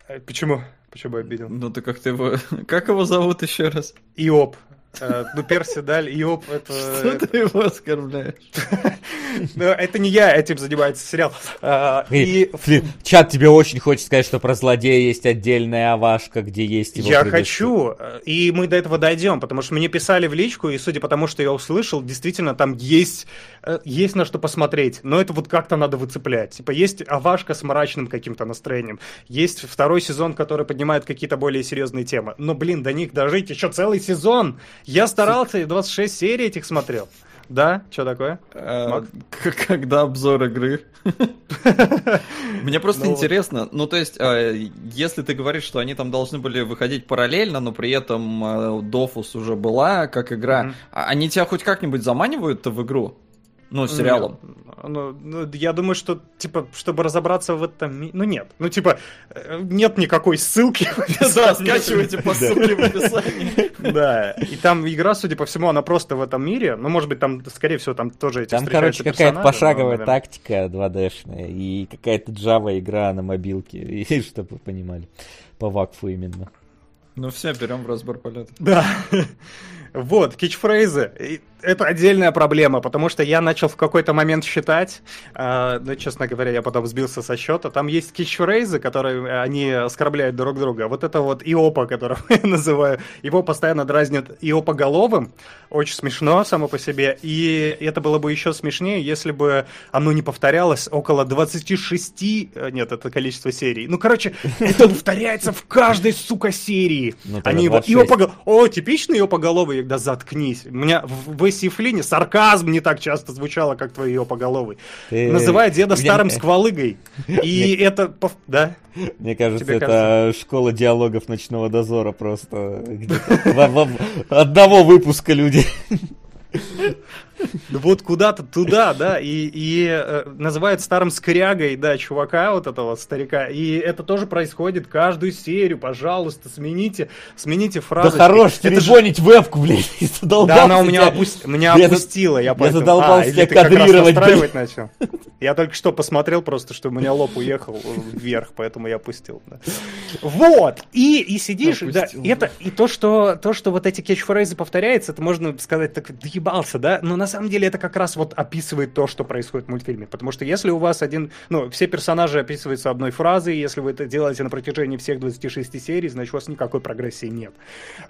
Э, почему? Почему обидел? Ну ты как ты его... [laughs] Как его зовут еще раз? Иоп. Э, ну, Перси Даль, Иоп, [laughs] это... Что ты его оскорбляешь? [laughs] Ну, это не я, этим занимается сериал. Э, и... Чат тебе очень хочет сказать, что про злодея есть отдельная авашка, где есть его Я хочу, и мы до этого дойдем, потому что мне писали в личку, и судя по тому, что я услышал, действительно там есть, э, есть на что посмотреть, но это вот как-то надо выцеплять. Типа есть авашка с мрачным каким-то настроением, есть второй сезон, который поднимает какие-то более серьезные темы, но, блин, до них дожить еще целый сезон! Я старался, 26 серий этих смотрел. Да? Что такое? А, [laughs] когда обзор игры? [laughs] Мне просто ну интересно, ну то есть, а, если ты говоришь, что они там должны были выходить параллельно, но при этом а, Дофус уже была как игра, они тебя хоть как-нибудь заманивают в игру? Ну, сериалом. Ну, ну, я думаю, что, типа, чтобы разобраться в этом... Ну, нет. Ну, типа, э, нет никакой ссылки. [laughs] Да, скачивайте по ссылке в описании. Да. И там игра, судя по всему, она просто в этом мире. Ну, может быть, там, скорее всего, там тоже эти Там, короче, какая-то пошаговая тактика 2D-шная и какая-то Java игра на мобилке. [laughs] Чтобы вы понимали. По вакфу именно. Ну все, берем в разбор полета. Да. [laughs] Вот, кетчфрейзы это отдельная проблема, потому что я начал в какой-то момент считать, э, ну, честно говоря, я потом сбился со счета, там есть кичфрейзы, которые они оскорбляют друг друга. Вот это вот Иопа, которого [laughs] я называю, его постоянно дразнят Иопоголовым, очень смешно само по себе, и это было бы еще смешнее, если бы оно не повторялось около 26, э, нет, это количество серий. Ну, короче, это повторяется в каждой, сука, серии. Ну, они его, Иопоголовый, о, типичный Иопоголовый, да заткнись. У меня в Сифлине сарказм не так часто звучало, как твой ее поголовый. Ты... Называя деда старым сквалыгой. И это... Да? Мне кажется, это школа диалогов ночного дозора просто. Одного выпуска люди. Вот куда-то туда, да, и, и э, называют старым скрягой, да, чувака вот этого старика. И это тоже происходит каждую серию. Пожалуйста, смените, смените фразу. Да хорош требонить же... вебку, блядь, [laughs] Да, она у меня, опуст... меня я опустила, я поэтому... Я задолбался а, тебя кадрировать, блядь. начал. Я только что посмотрел просто, что у меня лоб уехал вверх, поэтому я опустил. Да. Вот, и, и сидишь, да, это, и то что, то, что вот эти кетчфрейзы повторяются, это можно сказать, так, доебался, да, но на самом деле это как раз вот описывает то, что происходит в мультфильме. Потому что если у вас один, ну, все персонажи описываются одной фразой, если вы это делаете на протяжении всех 26 серий, значит, у вас никакой прогрессии нет.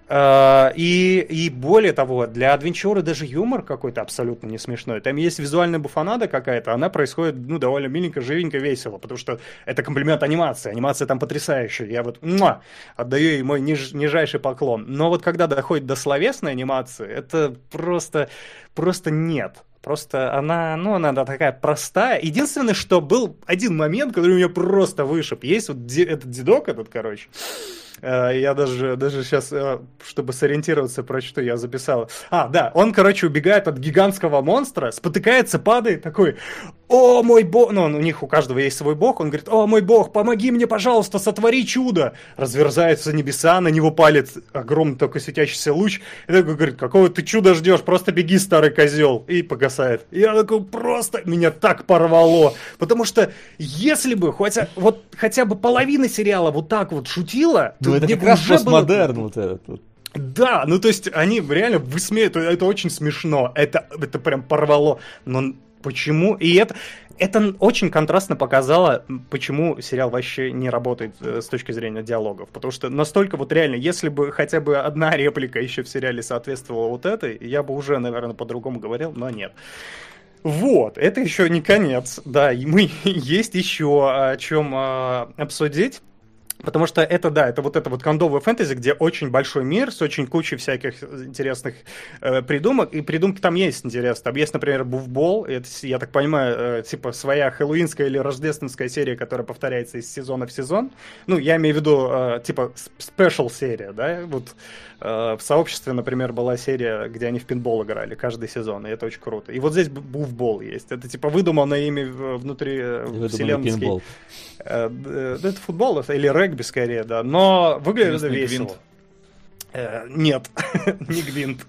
А, и, и более того, для Адвенчура даже юмор какой-то абсолютно не смешной. Там есть визуальная буфанада какая-то, она происходит, ну, довольно миленько, живенько, весело, потому что это комплимент анимации. Анимация там потрясающая. Я вот муа, отдаю ей мой ниж, нижайший поклон. Но вот когда доходит до словесной анимации, это просто просто нет. Просто она, ну, она такая простая. Единственное, что был один момент, который у меня просто вышиб. Есть вот ди- этот дедок этот, короче. Э, я даже, даже сейчас, э, чтобы сориентироваться, про что я записал. А, да, он, короче, убегает от гигантского монстра, спотыкается, падает, такой, о мой бог, ну, у них у каждого есть свой бог, он говорит, о мой бог, помоги мне, пожалуйста, сотвори чудо. Разверзаются небеса, на него палит огромный такой светящийся луч, и такой говорит, какого ты чуда ждешь, просто беги, старый козел, и погасает. Я такой, просто меня так порвало, потому что если бы хотя, вот, хотя бы половина сериала вот так вот шутила, Ну то это как раз уже было- постмодерн вот этот. вот. да, ну то есть они реально высмеют, это очень смешно, это, это прям порвало, но почему, и это, это очень контрастно показало, почему сериал вообще не работает э, с точки зрения диалогов, потому что настолько вот реально, если бы хотя бы одна [laughs] реплика еще в сериале соответствовала вот этой, я бы уже, наверное, по-другому говорил, но нет. Вот, это еще не конец, да, и мы [laughs] есть еще о чем а, обсудить. Потому что это, да, это вот это вот кондовое фэнтези, где очень большой мир с очень кучей всяких интересных э, придумок, и придумки там есть интересные. Там есть, например, Буфбол, это, я так понимаю, э, типа своя хэллоуинская или рождественская серия, которая повторяется из сезона в сезон. Ну, я имею в виду, э, типа, спешл серия, да, вот в сообществе, например, была серия, где они в пинбол играли каждый сезон, и это очень круто. И вот здесь Буфбол есть. Это, типа, выдуманное ими в- внутри э, Выдуманный пинбол. Э, э, Это футбол это- или регби скорее, да. Но выглядит это Местный весело. гвинт. Э, Нет, [laughs] не гвинт.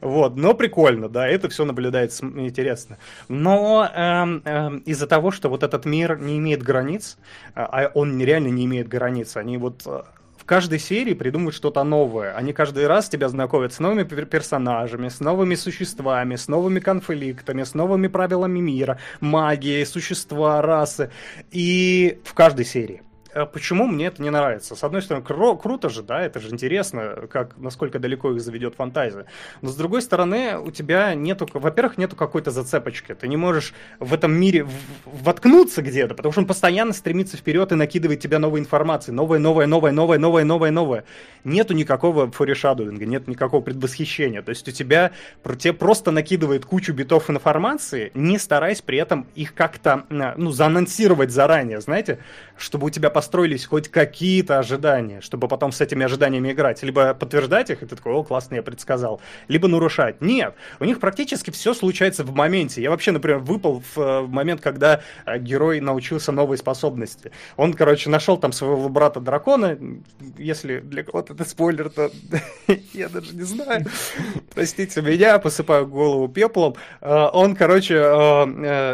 Вот, но прикольно, да, это все наблюдается интересно. Но эм, эм, из-за того, что вот этот мир не имеет границ, а а он реально не имеет границ, они вот э, каждой серии придумывают что-то новое. Они каждый раз тебя знакомят с новыми пер- персонажами, с новыми существами, с новыми конфликтами, с новыми правилами мира, магией, существа, расы. И в каждой серии. А Почему мне это не нравится? С одной стороны, кро- круто же, да, это же интересно, как, насколько далеко их заведет фантазия. Но с другой стороны, у тебя нету, во-первых, нету какой-то зацепочки. Ты не можешь в этом мире в- воткнуться где-то, потому что он постоянно стремится вперед и накидывает тебя новой информации. Новое, новое, новое, новое, новое, новое, новое. Нету никакого форишадуинга, нет никакого предвосхищения. То есть у тебя, тебе просто накидывает кучу битов информации, не стараясь при этом их как-то, ну, заанонсировать заранее, знаете, чтобы у тебя построились хоть какие-то ожидания, чтобы потом с этими ожиданиями играть. Либо подтверждать их, и ты такой, о, классно, я предсказал. Либо нарушать. Нет, у них практически все случается в моменте. Я вообще, например, выпал в э, момент, когда э, герой научился новой способности. Он, короче, нашел там своего брата дракона. Если для кого-то это спойлер, то [laughs] я даже не знаю. Простите меня, посыпаю голову пеплом. Э, Он, короче,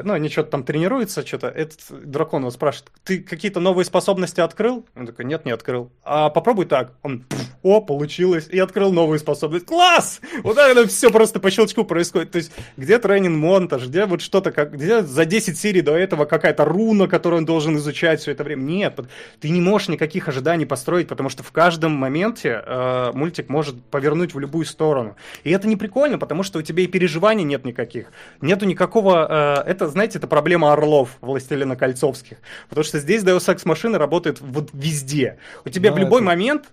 ну, они что-то там тренируются, что-то. Этот дракон его спрашивает, ты какие-то новые способности открыл? Он такой, нет, не открыл. А попробуй так. Он, о, получилось. И открыл новую способность. Класс! Вот это все просто по щелчку происходит. То есть, где тренинг-монтаж, где вот что-то, как, где за 10 серий до этого какая-то руна, которую он должен изучать все это время. Нет, ты не можешь никаких ожиданий построить, потому что в каждом моменте э, мультик может повернуть в любую сторону. И это не прикольно, потому что у тебя и переживаний нет никаких. Нету никакого... э, это, знаете, это проблема Орлов, Властелина Кольцовских. Потому что здесь Deus Ex машина работает вот везде. У тебя Ну, в любой это- момент...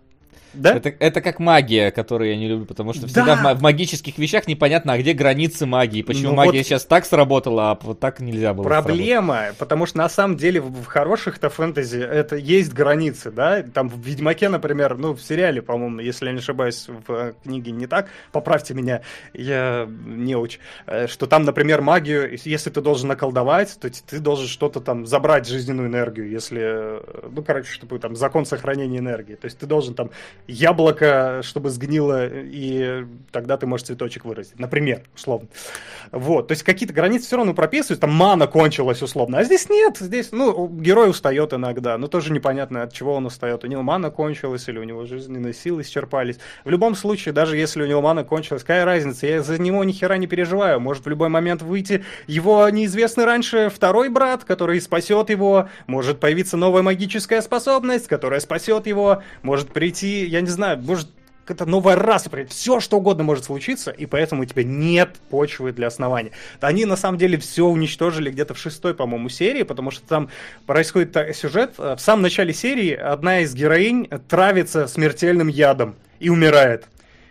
Да? Это, это как магия, которую я не люблю, потому что всегда Да. в, в магических вещах непонятно, а где границы магии. Почему Ну магия вот- сейчас так сработала, а вот так нельзя было. сработать. Проблема, потому что на самом деле в, в хороших-то фэнтези это есть границы, да? Там в Ведьмаке, например, ну, в сериале, по-моему, если я не ошибаюсь, в э, книге не так, поправьте меня, я не уч, э, что там, например, магию, если ты должен наколдовать, то ты должен что-то там забрать жизненную энергию, если, э, ну, короче, чтобы там закон сохранения энергии. То есть ты должен там яблоко, чтобы сгнило, и тогда ты можешь цветочек вырастить, например, условно. Вот, то есть какие-то границы все равно прописывают, там мана кончилась условно, а здесь нет, здесь, ну, герой устает иногда, но тоже непонятно, от чего он устает, у него мана кончилась или у него жизненные силы исчерпались. В любом случае, даже если у него мана кончилась, какая разница, я за него ни хера не переживаю, может в любой момент выйти его неизвестный раньше второй брат, который спасет его, может появиться новая магическая способность, которая спасет его, может прийти, я не знаю, может какая-то новая раса, все что угодно может случиться, и поэтому у тебя нет почвы для основания. Они на самом деле все уничтожили где-то в шестой, по-моему, серии, потому что там происходит сюжет. э, В самом начале серии одна из героинь травится смертельным ядом и умирает.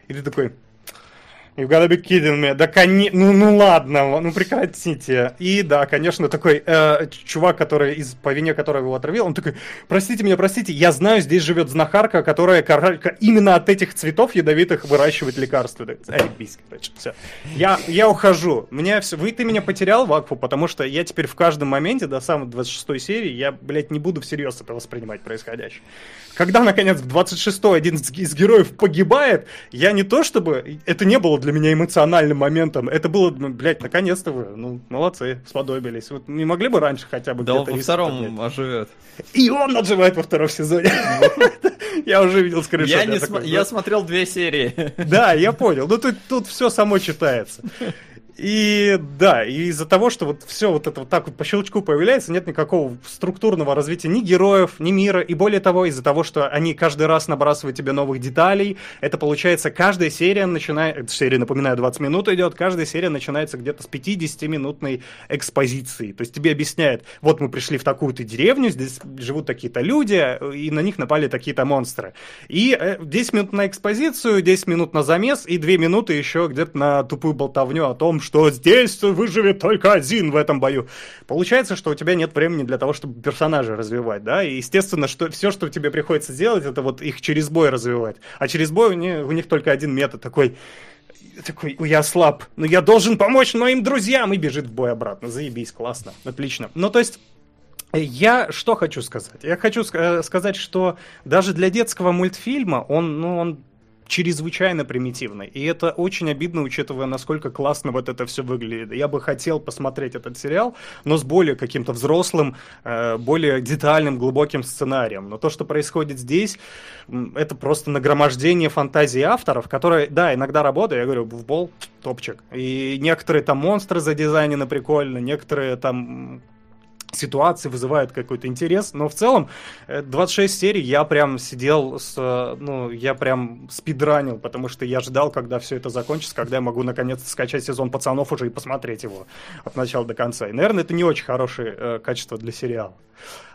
И ты такой, You gotta be kidding me. Да, кони... ну, ну ладно, ну прекратите. И да, конечно, такой э, чувак, который из по вине которого его отравил, он такой, простите меня, простите, я знаю, здесь живет знахарка, которая именно от этих цветов ядовитых выращивает лекарства. Заебись, короче, все. Я, я ухожу. Мне все... Вы, ты меня потерял, Вакфу, потому что я теперь в каждом моменте, до самой 26 серии, я, блядь, не буду всерьез это воспринимать происходящее. Когда, наконец, в 26-й один из героев погибает, я не то чтобы... Это не было для меня эмоциональным моментом. Это было, ну, блядь, наконец-то вы, ну, молодцы, сподобились. Вот не могли бы раньше хотя бы Да он во втором оживет. И он отживает во втором сезоне. [laughs] Я уже видел скриншот. Я смотрел две серии. Да, я понял. Ну тут все само читается. И да, и из-за того, что вот все вот это вот так вот по щелчку появляется, нет никакого структурного развития ни героев, ни мира. И более того, из-за того, что они каждый раз набрасывают тебе новых деталей, это получается каждая серия начинает, серия, напоминаю, 20 минут идет, каждая серия начинается где-то с 50-минутной экспозиции. То есть тебе объясняют, вот мы пришли в такую-то деревню, здесь живут такие-то люди, и на них напали такие-то монстры. И 10 э, минут на экспозицию, 10 минут на замес, и 2 минуты еще где-то на тупую болтовню о том, что здесь выживет только один в этом бою. Получается, что у тебя нет времени для того, чтобы персонажа развивать, да, и естественно, что все, что тебе приходится делать, это вот их через бой развивать. А через бой у них, у них только один метод такой такой, я слаб, но я должен помочь моим друзьям, и бежит в бой обратно. Заебись, классно, отлично. Ну, то есть, я что хочу сказать? Я хочу сказать, что даже для детского мультфильма он, ну, он чрезвычайно примитивный. И это очень обидно, учитывая, насколько классно вот это все выглядит. Я бы хотел посмотреть этот сериал, но с более каким-то взрослым, э, более детальным, глубоким сценарием. Но то, что происходит здесь, это просто нагромождение фантазии авторов, которые, да, иногда работают, я говорю, в бол топчик. И некоторые там монстры задизайнены прикольно, некоторые там ситуации вызывают какой-то интерес, но в целом 26 э, серий я прям сидел с, э, ну, я прям спидранил, потому что я ждал, когда все это закончится, когда я могу наконец-то скачать сезон пацанов уже и посмотреть его от начала до конца. И, наверное, это не очень хорошее э, качество для сериала,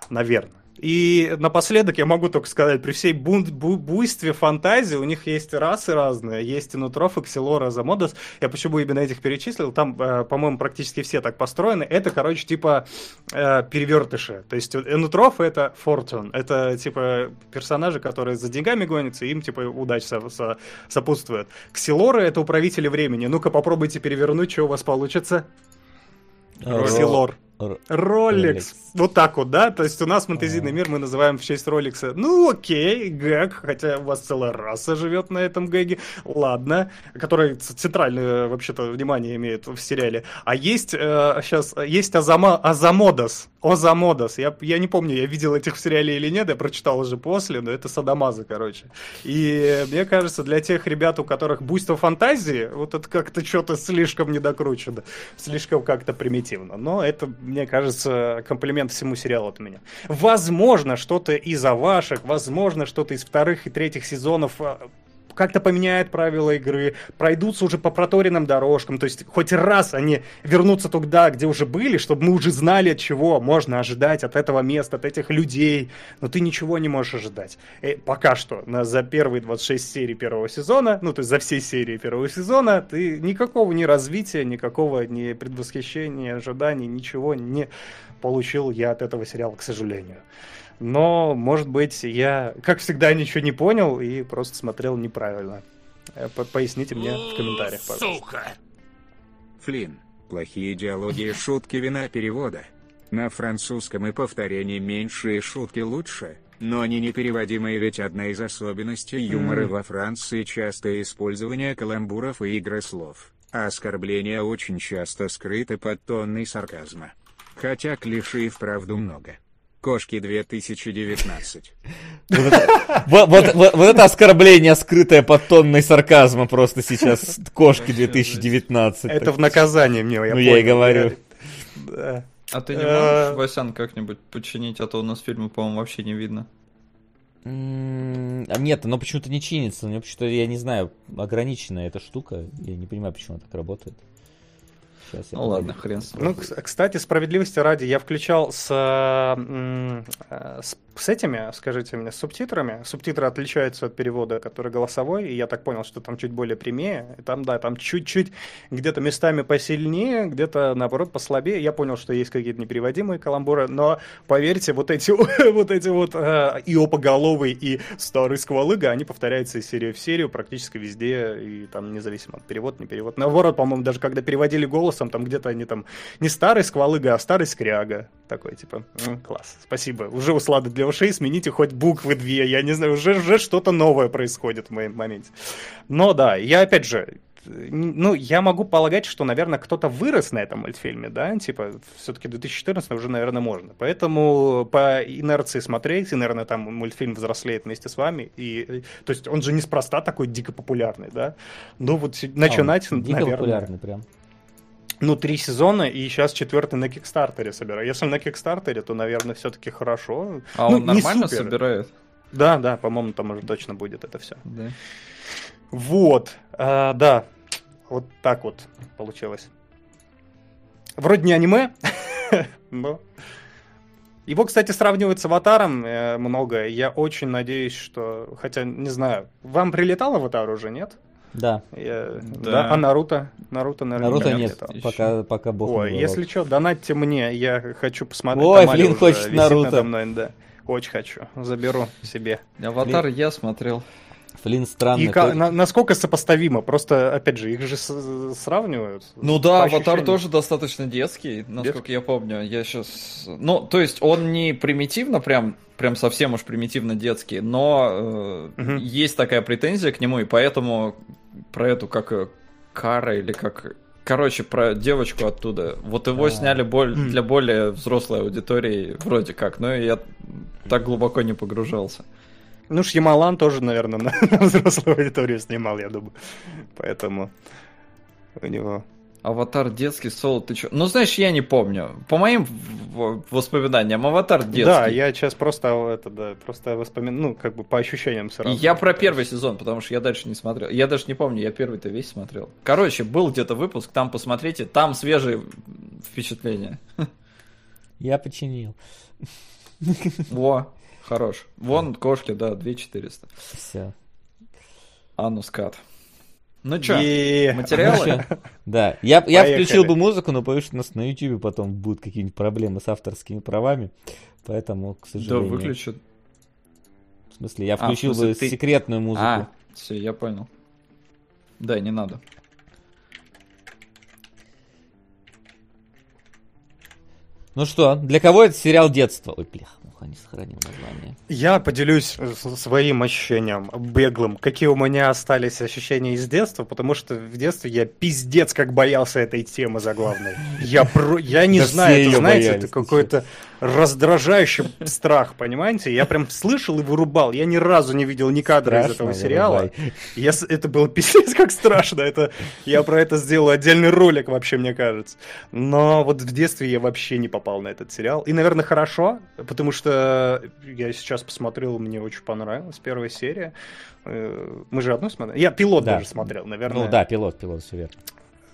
наверное. И напоследок я могу только сказать, при всей бу- бу- буйстве фантазии у них есть расы разные, есть инутрофы, ксилора, замодос. Я почему именно этих перечислил, там, э, по-моему, практически все так построены. Это, короче, типа э, перевертыши. То есть инутрофы это фортун, это типа персонажи, которые за деньгами гонятся, им типа удача со- со- сопутствует. Ксилоры это управители времени. Ну-ка попробуйте перевернуть, что у вас получится. Ксилор. Ролекс. Вот так вот, да? То есть у нас фантазийный мир мы называем в честь Ролекса. Ну, окей, гэг, хотя у вас целая раса живет на этом гэге. Ладно, который центральное, вообще-то, внимание имеет в сериале. А есть э, сейчас, есть Азама, Азамодос. Озамодос. Я, я не помню, я видел этих в сериале или нет, я прочитал уже после, но это Садамаза, короче. И мне кажется, для тех ребят, у которых буйство фантазии, вот это как-то что-то слишком недокручено, слишком как-то примитивно. Но это, мне кажется, комплимент всему сериалу от меня. Возможно, что-то из овашек, возможно, что-то из вторых и третьих сезонов а, как-то поменяют правила игры, пройдутся уже по проторенным дорожкам, то есть хоть раз они вернутся туда, где уже были, чтобы мы уже знали, от чего можно ожидать от этого места, от этих людей, но ты ничего не можешь ожидать. И э, пока что. На, за первые 26 серий первого сезона, ну то есть за все серии первого сезона, ты никакого ни развития, никакого ни предвосхищения, ожиданий, ничего не получил я от этого сериала, к сожалению но, может быть, я, как всегда, ничего не понял и просто смотрел неправильно. Э, поясните мне в комментариях, пожалуйста. Сука! Флин, плохие диалоги и шутки вина перевода. На французском и повторение меньшие шутки лучше, но они непереводимые, ведь одна из особенностей юмора mm. во Франции частое использование каламбуров и игры слов, а оскорбления очень часто скрыты под тонной сарказма. Хотя клише и вправду много. Кошки 2019. Вот, вот, это оскорбление, скрытое под тонной сарказма просто сейчас. Кошки 2019. Это в наказание мне, я Ну, я и говорю. А ты не можешь, Васян, как-нибудь починить, а то у нас фильмы, по-моему, вообще не видно. А нет, оно почему-то не чинится. У меня почему-то, я не знаю, ограниченная эта штука. Я не понимаю, почему она так работает. Сейчас ну ладно, хрен с Ну, кстати, справедливости ради, я включал с, э, с с этими, скажите мне, с субтитрами. Субтитры отличаются от перевода, который голосовой, и я так понял, что там чуть более прямее. И там, да, там чуть-чуть где-то местами посильнее, где-то, наоборот, послабее. Я понял, что есть какие-то непереводимые каламбуры, но, поверьте, вот эти вот, [laughs] эти вот э, и опоголовый, и старый сквалыга, они повторяются из серии в серию практически везде, и там независимо от перевод, не перевод. Наоборот, по-моему, даже когда переводили голосом, там где-то они там не старый сквалыга, а старый скряга. Такой, типа, класс, спасибо. Уже услады для ушей, смените хоть буквы две, я не знаю, уже, уже что-то новое происходит в моем моменте. Но да, я опять же, ну, я могу полагать, что, наверное, кто-то вырос на этом мультфильме, да, типа, все-таки 2014 уже, наверное, можно. Поэтому по инерции смотреть, и, наверное, там мультфильм взрослеет вместе с вами, и, то есть он же неспроста такой дико популярный, да. Ну, вот начинать, а, дико наверное... популярный прям. Ну, три сезона, и сейчас четвертый на Кикстартере собираю. Если на Кикстартере, то, наверное, все-таки хорошо. А ну, он нормально супер. собирает? Да, да, по-моему, там уже точно будет это все. Да. Вот, а, да, вот так вот получилось. Вроде не аниме, [laughs] но... Его, кстати, сравнивают с Аватаром э, много. Я очень надеюсь, что... Хотя, не знаю, вам прилетал Аватар уже, нет? Да. Я... да. да. А Наруто? Наруто, наверное, Наруто нет, нет пока, пока бог Ой, если что, донатьте мне, я хочу посмотреть. Ой, блин, хочет Наруто. Мной, да. Очень хочу, заберу себе. Аватар Блин. я смотрел. Флин странный. И как, на, насколько сопоставимо? Просто, опять же, их же с, сравнивают. Ну да, Аватар тоже достаточно детский, насколько детский? я помню. Я сейчас... Ну, то есть он не примитивно прям, прям совсем уж примитивно детский, но э, угу. есть такая претензия к нему, и поэтому про эту как э, Кара или как... Короче, про девочку оттуда. Вот его а сняли боль... для более взрослой аудитории, вроде как, но я так глубоко не погружался. Ну, Шьямалан тоже, наверное, на, [laughs] на взрослую аудиторию снимал, я думаю. Поэтому у него... Аватар детский, Соло, ты чё? Ну, знаешь, я не помню. По моим воспоминаниям, Аватар детский. Да, я сейчас просто это, да, просто воспоминаю, ну, как бы по ощущениям сразу. Я про первый сезон, потому что я дальше не смотрел. Я даже не помню, я первый-то весь смотрел. Короче, был где-то выпуск, там посмотрите, там свежие впечатления. [laughs] Я починил. [laughs] Во, Хорош. Вон кошки, да, 2400. Все. Анну скат. Ну что, материалы? Да, я, я включил бы музыку, но боюсь, что у нас на YouTube потом будут какие-нибудь проблемы с авторскими правами, поэтому, к сожалению... Да, выключат. В смысле, я а, включил а, смысле, бы ты... секретную музыку. А, все, я понял. Да, не надо. Ну что, для кого это сериал детства? Ой, блях плохо не сохранил название. Я поделюсь своим ощущением беглым, какие у меня остались ощущения из детства, потому что в детстве я пиздец как боялся этой темы заглавной. Я, про... я не знаю, это, знаете, это какой-то раздражающий страх, понимаете? Я прям слышал и вырубал. Я ни разу не видел ни кадра из этого сериала. Я... Это было пиздец как страшно. Это... Я про это сделал отдельный ролик вообще, мне кажется. Но вот в детстве я вообще не попал на этот сериал. И, наверное, хорошо, потому что я сейчас посмотрел, мне очень понравилась первая серия. Э, мы же одну смотрели. Я пилот да. даже смотрел, наверное. Ну да, пилот, пилот, все верно.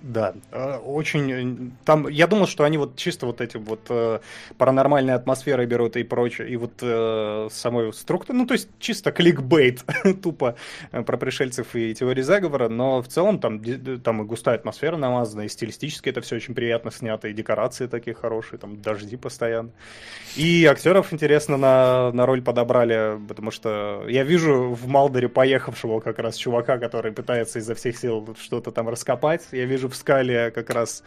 Да, э, очень. Э, там, я думал, что они вот чисто вот эти вот э, паранормальные атмосферы берут и прочее, и вот э, самой структуры, ну то есть чисто кликбейт, [laughs] тупо э, про пришельцев и теории заговора, но в целом там, там и густая атмосфера намазана, и стилистически это все очень приятно снято, и декорации такие хорошие, там дожди постоянно. И актеров, интересно, на, на роль подобрали, потому что я вижу в Малдере поехавшего как раз чувака, который пытается изо всех сил что-то там раскопать, я вижу в Скале как раз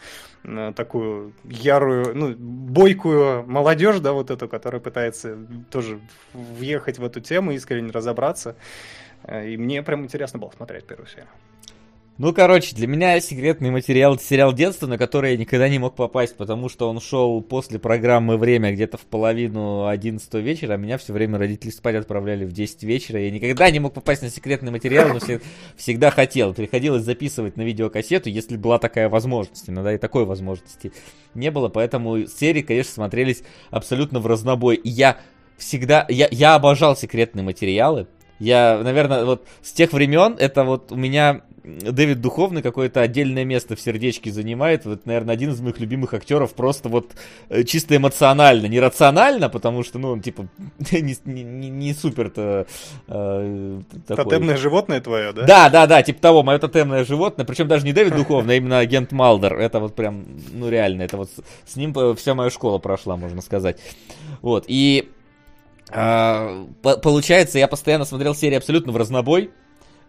такую ярую, ну, бойкую молодежь, да, вот эту, которая пытается тоже въехать в эту тему, искренне разобраться. Э, и мне прям интересно было смотреть первую серию. Ну, короче, для меня секретный материал это сериал детства, на который я никогда не мог попасть, потому что он шел после программы «Время» где-то в половину 11 вечера, а меня все время родители спать отправляли в 10 вечера. Я никогда не мог попасть на секретный материал, но все, всегда хотел. Приходилось записывать на видеокассету, если была такая возможность. Иногда и такой возможности не было, поэтому серии, конечно, смотрелись абсолютно в разнобой. И я всегда... Я, я обожал секретные материалы. Я, наверное, вот с тех времен это вот у меня Дэвид Духовный какое-то отдельное место в сердечке занимает. Вот, наверное, один из моих любимых актеров просто вот э, чисто эмоционально, не рационально, потому что, ну, он типа [laughs] не, не, не супер-то э, такой. Тотемное животное твое, да? Да, да, да, типа того, мое тотемное животное. Причем даже не Дэвид Духовный, а именно агент Малдер. Это вот прям, ну, реально, это вот с ним вся моя школа прошла, можно сказать. Вот, и а, получается, я постоянно смотрел серии абсолютно в разнобой.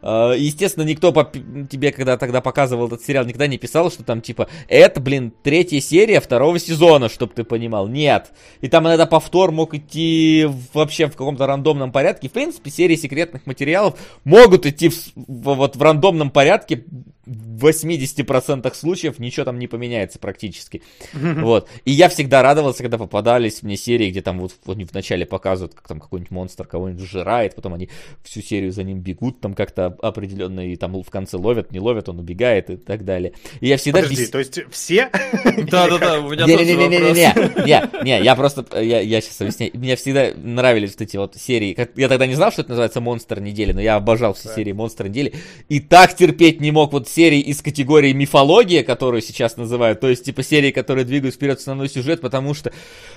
А, естественно, никто по тебе, когда тогда показывал этот сериал, никогда не писал, что там типа это, блин, третья серия второго сезона, чтобы ты понимал. Нет. И там иногда повтор мог идти вообще в каком-то рандомном порядке. В принципе, серии секретных материалов могут идти в, вот в рандомном порядке в 80% случаев ничего там не поменяется практически. [laughs] Вот. И я всегда радовался, когда попадались мне серии, где там вот они вначале показывают, как там какой-нибудь монстр кого-нибудь сжирает, потом они всю серию за ним бегут, там как-то определенно, и там в конце ловят, не ловят, он убегает и так далее. И я всегда... Подожди, то есть все? [laughs] Да-да-да, у меня тоже Не-не-не, [laughs] не, я просто, я сейчас объясняю, мне всегда нравились вот эти вот серии, я тогда не знал, что это называется монстр недели, но я обожал все серии монстр недели, и так терпеть не мог вот серии из категории мифология, которую сейчас называют, то есть типа серии, которые двигают вперед основной сюжет, потому что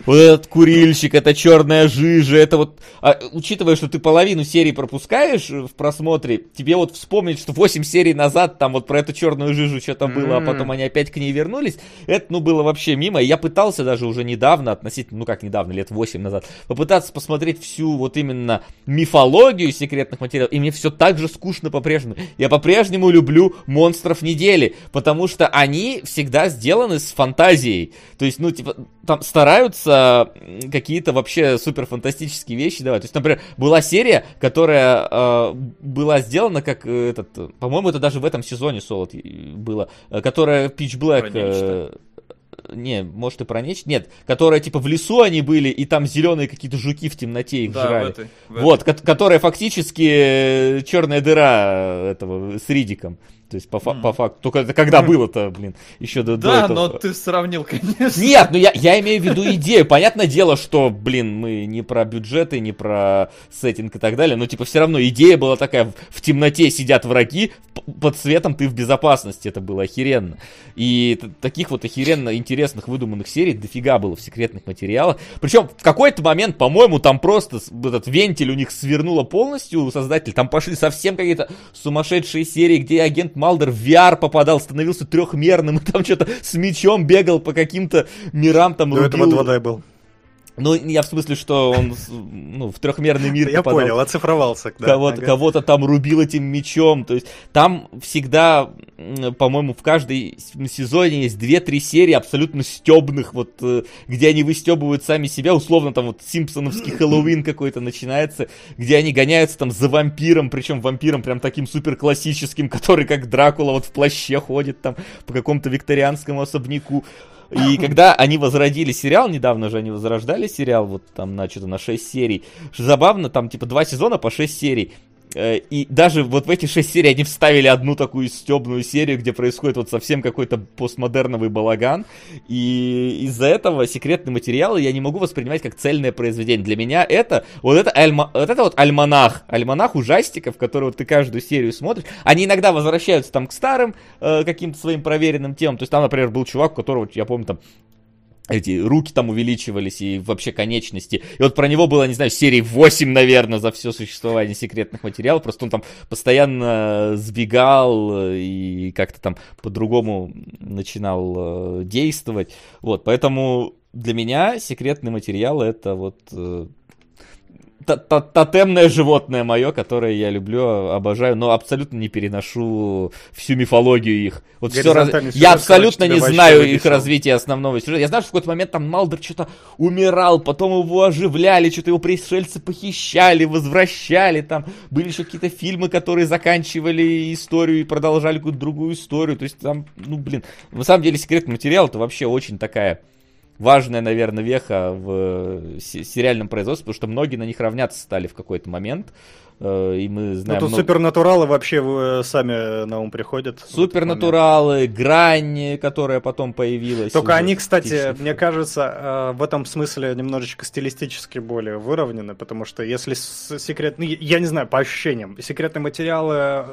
вот этот курильщик, это черная жижа, это вот, а, учитывая, что ты половину серии пропускаешь в просмотре, тебе вот вспомнить, что 8 серий назад там вот про эту черную жижу что-то было, а потом они опять к ней вернулись, это ну было вообще мимо, я пытался даже уже недавно, относительно, ну как недавно, лет 8 назад, попытаться посмотреть всю вот именно мифологию секретных материалов, и мне все так же скучно по-прежнему. Я по-прежнему люблю монстров недели, потому что они всегда сделаны с фантазией. То есть, ну, типа, там стараются какие-то вообще супер фантастические вещи давать. То есть, например, была серия, которая э, была сделана как э, этот, по-моему, это даже в этом сезоне Солод было, э, которая Pitch Black... Э, не, может и про нечто. Нет, которая типа в лесу они были, и там зеленые какие-то жуки в темноте их да, жрали. В этой, в вот, этой. которая фактически черная дыра этого с Ридиком. То есть, по, mm. по факту, только это когда было-то, блин, еще до, да, до этого. но ты сравнил, конечно. Нет, ну я, я имею в виду идею. Понятное дело, что, блин, мы не про бюджеты, не про сеттинг и так далее, но, типа, все равно идея была такая, в темноте сидят враги, под светом ты в безопасности, это было охеренно. И таких вот охеренно интересных выдуманных серий дофига было в секретных материалах. Причем в какой-то момент, по-моему, там просто этот вентиль у них свернуло полностью, создатель, там пошли совсем какие-то сумасшедшие серии, где агент Малдер в VR попадал, становился трехмерным, и там что-то с мечом бегал по каким-то мирам, там До рубил... этого 2D был. Ну, я в смысле, что он ну, в трехмерный мир Я попадал. понял, оцифровался. Да, кого-то, ага. кого-то там рубил этим мечом. То есть там всегда, по-моему, в каждой сезоне есть две-три серии абсолютно стебных, вот, э, где они выстебывают сами себя. Условно, там вот Симпсоновский [clears throat] Хэллоуин какой-то начинается, где они гоняются там за вампиром, причем вампиром прям таким супер классическим, который как Дракула вот в плаще ходит там по какому-то викторианскому особняку. И когда они возродили сериал, недавно же они возрождали сериал, вот там на что-то на 6 серий, забавно, там типа два сезона по 6 серий. Э, и даже вот в эти шесть серий они вставили одну такую стебную серию, где происходит вот совсем какой-то постмодерновый балаган. И из-за этого секретные материалы я не могу воспринимать как цельное произведение. Для меня это вот это, альма, вот это вот альманах. Альманах ужастиков, который вот ты каждую серию смотришь. Они иногда возвращаются там к старым э, каким-то своим проверенным темам. То есть там, например, был чувак, у которого, я помню, там эти руки там увеличивались и вообще конечности. И вот про него было, не знаю, серии 8, наверное, за все существование секретных материалов. Просто он там постоянно сбегал и как-то там по-другому начинал э, действовать. Вот, поэтому для меня секретный материал это вот э, тотемное животное мое, которое я люблю, обожаю, но абсолютно не переношу всю мифологию их. Вот все раз... Я абсолютно не знаю их развития основного сюжета. Я знаю, что в какой-то момент там Малдер что-то умирал, потом его оживляли, что-то его пришельцы похищали, возвращали, там были еще какие-то фильмы, которые заканчивали историю и продолжали какую-то другую историю. То есть там, ну блин, на самом деле секретный материал это вообще очень такая важная, наверное, веха в сериальном производстве, потому что многие на них равняться стали в какой-то момент. Э, и мы Ну знаем... тут много- супернатуралы вообще э, сами на ум приходят. Супернатуралы, грань, которая потом появилась. Только уже они, кстати, фактически. мне кажется, э, в этом смысле немножечко стилистически более выровнены, потому что если секретные, я не знаю, по ощущениям, секретные материалы, э,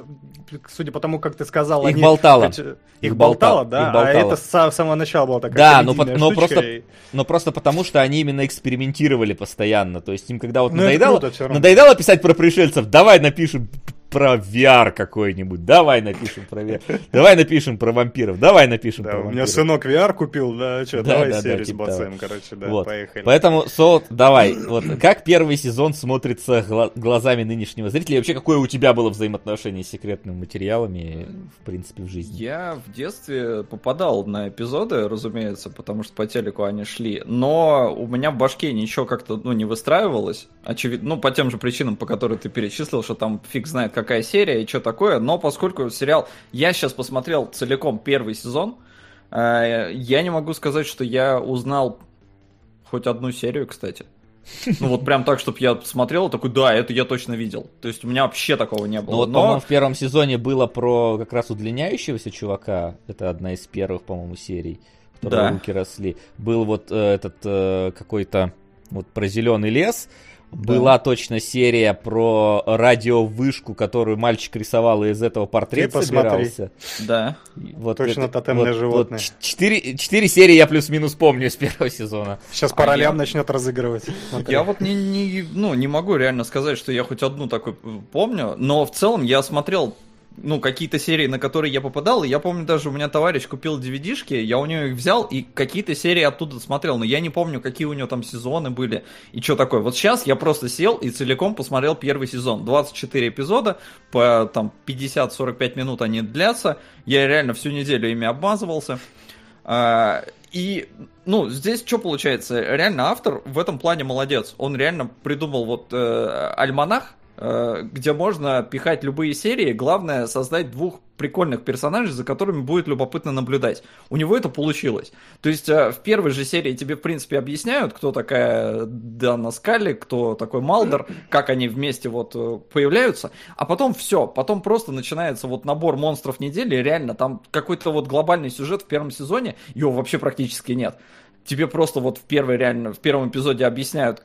судя по тому, как ты сказал, Их они... болтало. Их Их болтало, болтало, да? их болтало. А это с са- с самого начала была такая Да, но по- но штучка, просто- и- Но просто потому, что они именно экспериментировали постоянно. То есть им когда вот Ну, надоедало, круто надоедало писать про пришельцев, давай напишем про VR какой-нибудь, давай напишем про VR, давай напишем про вампиров, давай напишем Да, про у меня вампиров. сынок VR купил, да, что, Да, давай да, да, серию типа сбацаем, короче, да, Вот. поехали. Поэтому, Солод, давай, вот как первый сезон смотрится гла- глазами нынешнего зрителя, и вообще какое у тебя было взаимоотношение с секретными материалами, в принципе, в жизни? Я в детстве попадал на эпизоды, разумеется, потому что по телеку они шли, но у меня в башке ничего как-то ну, не выстраивалось, очевидно, ну, по тем же причинам, по которым ты перечислил, что там фиг знает какая серия и что такое, но поскольку сериал... Я сейчас посмотрел целиком первый сезон, э, я не могу сказать, что я узнал хоть одну серию, кстати. Ну вот прям так, чтобы я смотрел, такой, да, это я точно видел. То есть у меня вообще такого не было. Ну вот, но... по-моему, в первом сезоне было про как раз удлиняющегося чувака. Это одна из первых, по-моему, серий, в которой Да. руки росли. Был вот э, этот э, какой-то вот про зеленый лес. Была точно серия про радиовышку, которую мальчик рисовал и из этого портрет Ты посмотри. собирался. Да. И Вот Точно это- тотемное вот- животное. вот четыре, четыре серии я плюс-минус помню из первого сезона. Сейчас по А ролям я- начнет разыгрывать. Смотри. Я вот не, не, ну, не могу реально сказать, что я хоть одну такую помню, но в целом я смотрел ну, какие-то серии, на которые я попадал, я помню даже, у меня товарищ купил DVD-шки, я у него их взял, и какие-то серии оттуда смотрел, но я не помню, какие у него там сезоны были, и что такое. Вот сейчас я просто сел и целиком посмотрел первый сезон. 24 эпизода, по там 50-45 минут они длятся, я реально всю неделю ими обмазывался. А, И, ну, здесь что получается? Реально автор в этом плане молодец. Он реально придумал вот э, альманах, где можно пихать любые серии. Главное создать двух прикольных персонажей, за которыми будет любопытно наблюдать. У него это получилось. То есть э, в первой же серии тебе, в принципе, объясняют, кто такая Дана Скалли, кто такой Малдер, как они вместе вот э, появляются. А потом все, потом просто начинается вот набор монстров недели. Реально, там какой-то вот глобальный сюжет в первом сезоне, его вообще практически нет. Тебе просто вот в первой реально, в первом эпизоде объясняют,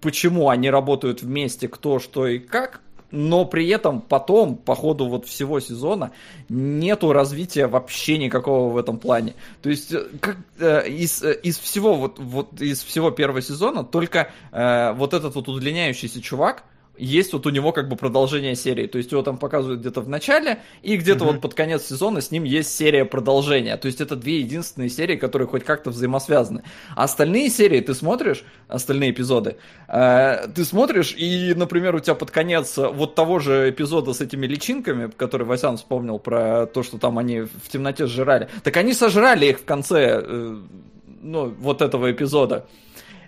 почему они работают вместе, кто, что и как, но при этом потом, по ходу вот всего сезона, нету развития вообще никакого в этом плане. То есть, э, как, э, из, э, из всего вот, вот из всего первого сезона только э, вот этот вот удлиняющийся чувак, есть вот у него как бы продолжение серии. То есть его там показывают где-то в начале, и где-то Мгм. вот под конец сезона с ним есть серия продолжения. То есть это две единственные серии, которые хоть как-то взаимосвязаны. А остальные серии ты смотришь, остальные эпизоды, э, ты смотришь, и, например, у тебя под конец вот того же эпизода с этими личинками, который Васян вспомнил про то, что там они в темноте сжирали, так они сожрали их в конце, э, ну, вот этого эпизода.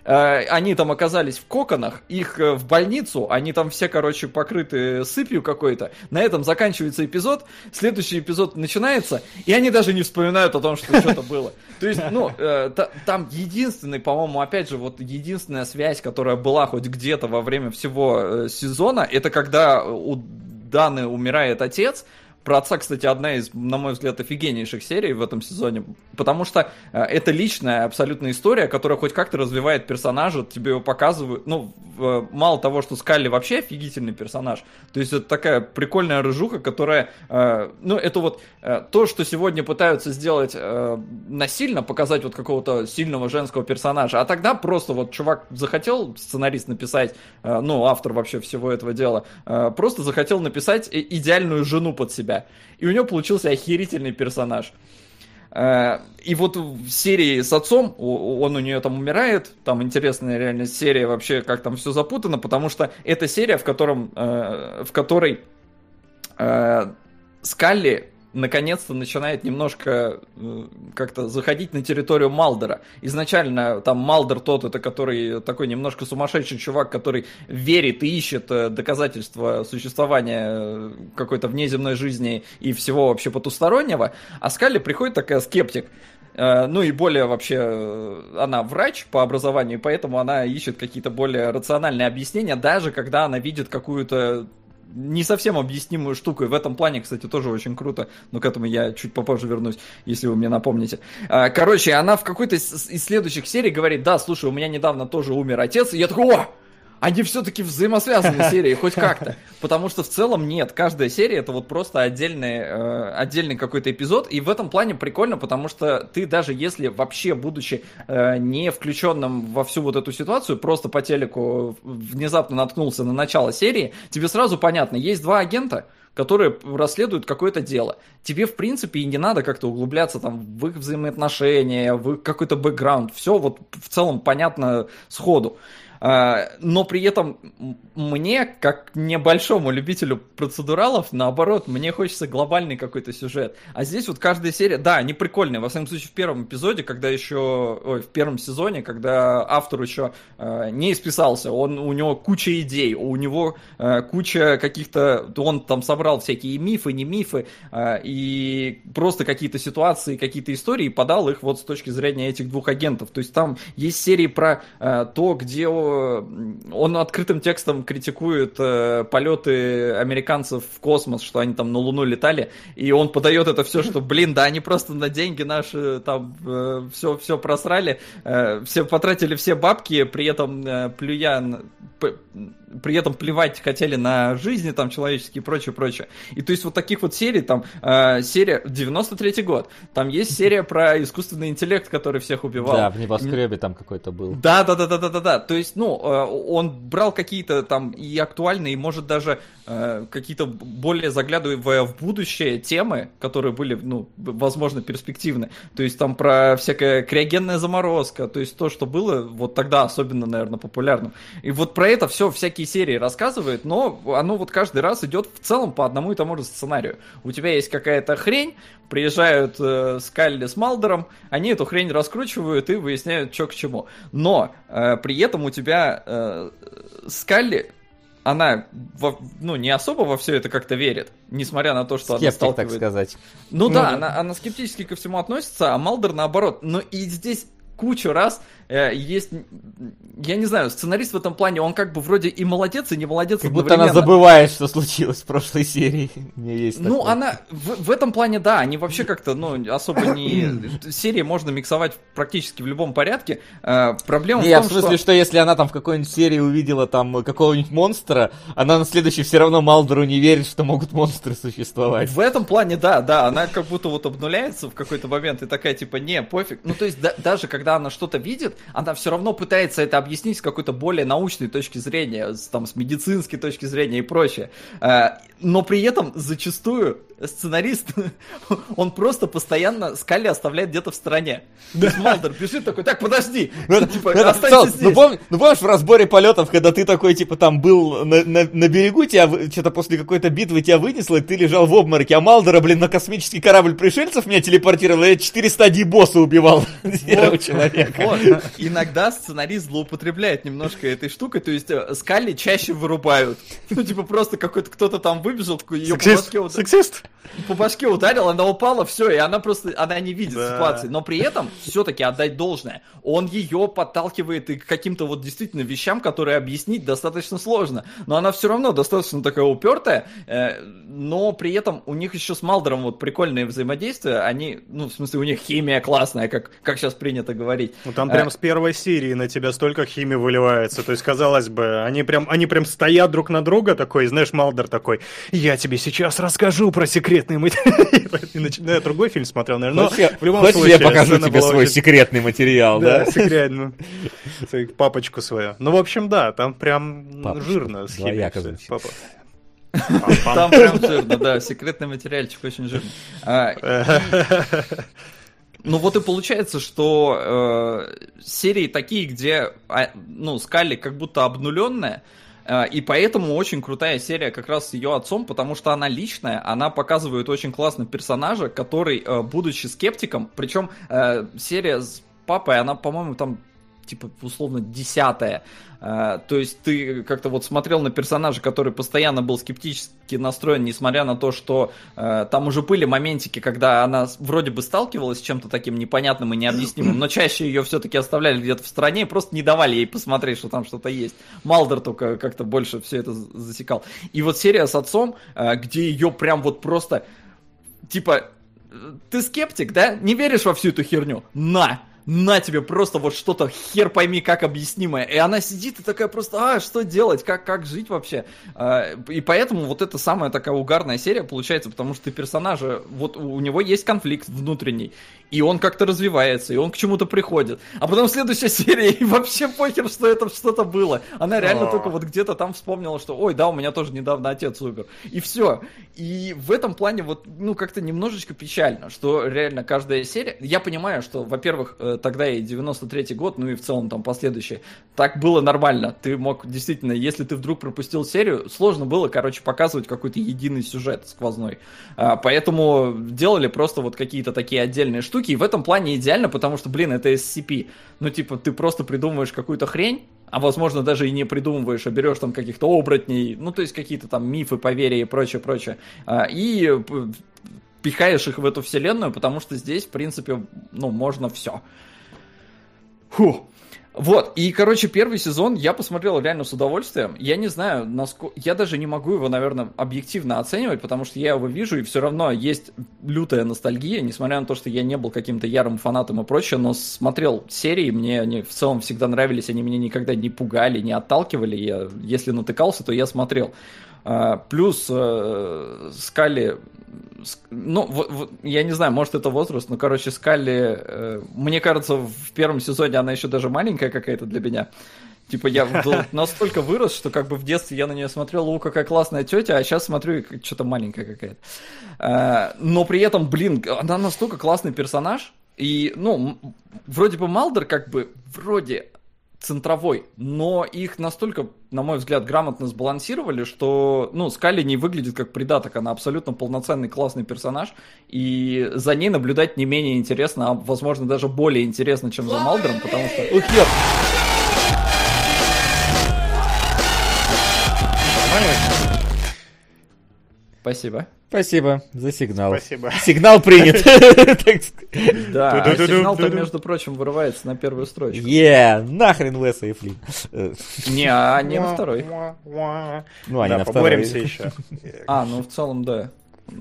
Э, Они там оказались в коконах, их э, в больницу, они там все, короче, покрыты сыпью какой-то. На этом заканчивается эпизод, следующий эпизод начинается, и они даже не вспоминают о том, что что-то было. То есть, ну, э, та- там единственный, по-моему, опять же, вот единственная связь, которая была хоть где-то во время всего сезона, это когда у Даны умирает отец, про отца, кстати, одна из, на мой взгляд, офигеннейших серий в этом сезоне, потому что э, это личная абсолютно история, которая хоть как-то развивает персонажа, тебе его показывают, ну, э, мало того, что Скалли вообще офигительный персонаж, то есть это такая прикольная рыжуха, которая, э, ну, это вот то, что сегодня пытаются сделать насильно, показать вот какого-то сильного женского персонажа, а тогда просто вот чувак захотел, сценарист написать, ну, автор вообще всего этого дела, просто захотел написать идеальную жену под себя. И у него получился охерительный персонаж. Э, И вот в серии с отцом, он у нее там умирает, там интересная реально серия вообще, как там все запутано, потому что это серия, в котором, э, в которой э, Скалли наконец-то начинает немножко э, как-то заходить на территорию Малдера. Изначально там Малдер тот, это который такой немножко сумасшедший чувак, который верит и ищет э, доказательства существования э, какой-то внеземной жизни и всего вообще потустороннего, а Скалли приходит такая скептик, Ну и более вообще, она врач по образованию, поэтому она ищет какие-то более рациональные объяснения, даже когда она видит какую-то не совсем объяснимую штуку. И в этом плане, кстати, тоже очень круто. Но к этому я чуть попозже вернусь, если вы мне напомните. А, короче, она в какой-то из следующих серий говорит, да, слушай, у меня недавно тоже умер отец. И я такой, о, они все-таки взаимосвязаны серии, хоть [laughs] как-то. Потому что в целом нет, каждая серия это вот просто отдельный, э, отдельный какой-то эпизод. И в этом плане прикольно, потому что ты даже если вообще, будучи э, не включенным во всю вот эту ситуацию, просто по телеку внезапно наткнулся на начало серии, тебе сразу понятно, есть два агента, которые расследуют какое-то дело. Тебе, в принципе, и не надо как-то углубляться там в их взаимоотношения, в какой-то бэкграунд. Все вот в целом понятно сходу. А, но при этом мне, как небольшому любителю процедуралов, наоборот, мне хочется глобальный какой-то сюжет. А здесь вот каждая серия, да, они прикольные. Во всяком случае, в первом эпизоде, когда еще, ой, в первом сезоне, когда автор еще э, не исписался, он, у него куча идей, у него э, куча каких-то, он там собрал всякие мифы, не мифы, э, и просто какие-то ситуации, какие-то истории, и подал их вот с точки зрения этих двух агентов. То есть там есть серии про э, то, где он открытым текстом критикует э, полеты американцев в космос, что они там на Луну летали, и он подает это все, что, блин, да, они просто на деньги наши там э, все, все просрали, э, все потратили все бабки, при этом э, плюя при этом плевать хотели на жизни там человеческие и прочее, прочее. И то есть вот таких вот серий, там, э, серия, 93-й год, там есть серия про искусственный интеллект, который всех убивал. Да, в небоскребе там какой-то был. Да, да, да, да, да, да, да. То есть, ну, э, он брал какие-то там и актуальные, и может даже какие-то более заглядывая в будущее темы, которые были, ну, возможно, перспективны. То есть там про всякая криогенная заморозка, то есть то, что было вот тогда особенно, наверное, популярным. И вот про это все всякие серии рассказывает, но оно вот каждый раз идет в целом по одному и тому же сценарию. У тебя есть какая-то хрень, приезжают э, Скалли с Малдером, они эту хрень раскручивают и выясняют, что к чему. Но э, при этом у тебя э, Скалли она во, ну, не особо во все это как-то верит, несмотря на то, что Скептик, она сталкивает... так сказать. Ну, ну да, да. Она, она скептически ко всему относится, а Малдер наоборот. Но и здесь кучу раз есть, я не знаю, сценарист в этом плане, он как бы вроде и молодец, и не молодец Как будто она забывает, что случилось в прошлой серии. [laughs] Мне есть ну, такое. она, в, в этом плане, да, они вообще как-то, ну, особо не... [coughs] Серии можно миксовать практически в любом порядке. Э, проблема не, в том, в смысле, что... что если она там в какой-нибудь серии увидела там какого-нибудь монстра, она на следующей все равно Малдору не верит, что могут монстры существовать. В этом плане, да, да, она как будто вот обнуляется в какой-то момент и такая, типа, не, пофиг. Ну, то есть, да, даже когда она что-то видит, она все равно пытается это объяснить с какой-то более научной точки зрения, с, там, с медицинской точки зрения и прочее. Э, но при этом зачастую сценарист, [laughs] он просто постоянно Скалли оставляет где-то в стороне. Да. Малдер бежит такой, так, подожди, [laughs] ну, типа, ну, останься здесь. Ну, пом, ну, помнишь в разборе полетов, когда ты такой, типа, там был на, на, на берегу, тебя что-то после какой-то битвы тебя вынесло, и ты лежал в обмороке, а Малдера, блин, на космический корабль пришельцев меня телепортировал, и я четыре стадии босса убивал [laughs] вот, человека. Вот. Иногда сценарист злоупотребляет немножко этой штукой, то есть э, Скалли чаще вырубают. Ну, типа, просто какой-то кто-то там выбежал, ее по башке... Сексист? По башке ударил, она упала, все, и она просто, она не видит да. ситуации. Но при этом все-таки отдать должное. Он ее подталкивает и к каким-то вот действительно вещам, которые объяснить достаточно сложно. Но она все равно достаточно такая упертая, э, но при этом у них еще с Малдером вот прикольные взаимодействия. Они, ну, в смысле, у них химия классная, как, как сейчас принято говорить. Ну, там прям э, с первой серии на тебя столько химии выливается. То есть, казалось бы, они прям, они прям стоят друг на друга такой, знаешь, Малдер такой, я тебе сейчас расскажу про секрет секретный материал. И начинаю другой фильм смотрел, наверное. Но в любом случае... я покажу тебе свой секретный материал, да? Да, секретный. Папочку свою. Ну, в общем, да, там прям жирно с Папа. Там прям жирно, да, секретный материальчик очень жирный. А, ну вот и получается, что э, серии такие, где а, ну Скалли как будто обнуленная, и поэтому очень крутая серия как раз с ее отцом, потому что она личная, она показывает очень классно персонажа, который, э, будучи скептиком, причем э, серия с папой, она, по-моему, там типа, условно, десятая. То есть ты как-то вот смотрел на персонажа, который постоянно был скептически настроен, несмотря на то, что а, там уже были моментики, когда она вроде бы сталкивалась с чем-то таким непонятным и необъяснимым, но чаще ее все-таки оставляли где-то в стороне и просто не давали ей посмотреть, что там что-то есть. Малдер только как-то больше все это засекал. И вот серия с отцом, а, где ее прям вот просто типа ты скептик, да? Не веришь во всю эту херню? На! На тебе просто вот что-то хер пойми как объяснимое. И она сидит и такая просто, а, что делать, как, как жить вообще? А, и поэтому вот это самая такая угарная серия получается, потому что ты персонажа, вот у него есть конфликт внутренний, и он как-то развивается, и он к чему-то приходит. А потом следующая [laughs] серия, и вообще похер, что это что-то было. Она реально только вот где-то там вспомнила, что, ой, да, у меня тоже недавно отец умер. И все. И в этом плане вот, ну, как-то немножечко печально, что реально каждая серия... Я понимаю, что, во-первых, э, тогда и 93-й год, ну и в целом там последующие, так было нормально. Ты мог действительно, если ты вдруг пропустил серию, сложно было, короче, показывать какой-то единый сюжет сквозной. А, поэтому делали просто вот какие-то такие отдельные штуки, и в этом плане идеально, потому что, блин, это SCP. Ну, типа, ты просто придумываешь какую-то хрень, а возможно даже и не придумываешь, а берешь там каких-то оборотней, ну, то есть какие-то там мифы, поверья и прочее, прочее, а, и пихаешь их в эту вселенную, потому что здесь, в принципе, ну, можно все. Фух. Вот, и, короче, первый сезон я посмотрел реально с удовольствием. Я не знаю, насколько... Я даже не могу его, наверное, объективно оценивать, потому что я его вижу, и все равно есть лютая ностальгия, несмотря на то, что я не был каким-то ярым фанатом и прочее, но смотрел серии, мне они в целом всегда нравились, они меня никогда не пугали, не отталкивали. Я, если натыкался, то я смотрел. А, плюс э, Скали ну, я не знаю, может это возраст, но, короче, Скалли, э, мне кажется, в первом сезоне она еще даже маленькая какая-то для меня. Типа я [laughs] настолько вырос, что как бы в детстве я на нее смотрел, о, какая классная тетя, а сейчас смотрю, что-то маленькая какая-то. Э, но при этом, блин, она настолько классный персонаж, и, ну, вроде бы Малдер как бы, вроде центровой, но их настолько, на мой взгляд, грамотно сбалансировали, что, ну, Скалли не выглядит как придаток, она абсолютно полноценный классный персонаж, и за ней наблюдать не менее интересно, а, возможно, даже более интересно, чем за Малдером, потому что... Ух, Спасибо. Спасибо за сигнал. Спасибо. Сигнал принят. [laughs] Да, а сигнал-то, между прочим, вырывается на первую строчку. Е, нахрен Леса и Флин. Не, а не на второй. Ну, они на второй. еще. А, ну в целом, да.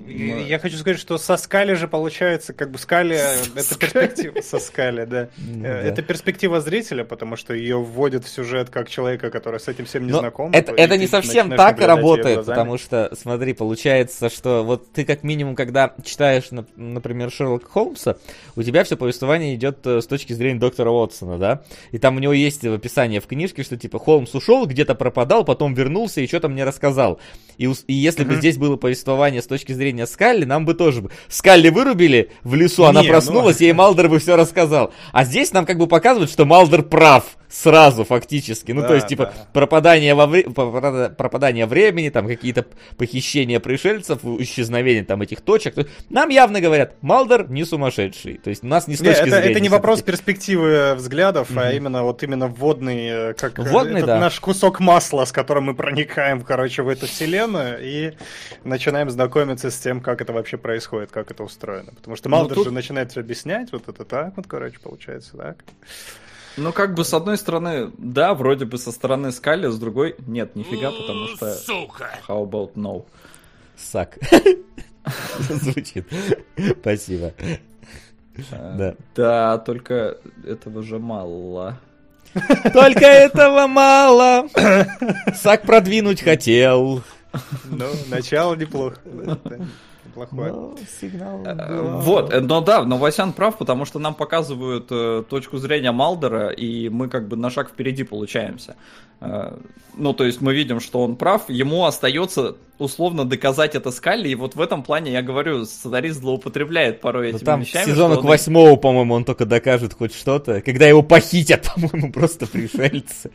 Я хочу сказать, что со Скали же получается, как бы Скали, это перспектива, со Скали, да. Ну это перспектива зрителя, потому что ее вводят в сюжет как человека, который с этим всем не знаком. Это, это не совсем так работает, потому что, смотри, получается, что вот ты как минимум, когда читаешь, например, Шерлока Холмса, у тебя все повествование идет э, с точки зрения доктора Уотсона, да? И там у него есть описание в книжке, что типа Холмс ушел, где-то пропадал, потом вернулся и что-то мне рассказал. И, и если бы здесь было повествование с точки зрения Скалли, нам бы тоже бы... Скалли вырубили в лесу, она не, проснулась, ну... ей Малдер бы все рассказал. А здесь нам как бы показывают, что Малдер прав сразу фактически. Ну, да, то есть, типа, да. пропадание, во вре... пропадание времени, там какие-то похищения пришельцев, исчезновение там этих точек. Нам явно говорят, Малдер не сумасшедший. То есть, у нас не с точки не, это, зрения... Это не вопрос перспективы взглядов, mm-hmm. а именно вот именно вводный, э, как э, вводный, да. наш кусок масла, с которым мы проникаем, короче, в эту вселенную и начинаем знакомиться с тем, как это вообще происходит, как это устроено. Потому что Малдер тут... же начинает все объяснять, вот это так вот, короче, получается, так. Ну, как бы, с одной стороны, да, вроде бы со стороны Скали, с другой, нет, нифига, потому что... Сука! How about no? Сак. [laughs] Звучит. Спасибо. А, да. Да, только этого же мало. Только этого мало. Сак продвинуть хотел. Ну, начало неплохо [laughs] плохое. Но сигнал... Э, вот, э, но да, но Васян прав, потому что нам показывают э, точку зрения Малдера, и мы как бы на шаг впереди получаемся. Э, ну, то есть мы видим, что он прав, ему остается условно доказать это Скалли, и вот в этом плане, я говорю, сценарист злоупотребляет порой Ну, этими там вещами. к сезону что к он- восьмому, по-моему, он только докажет хоть что-то. Когда его похитят, [laughs] по-моему, просто пришельцы.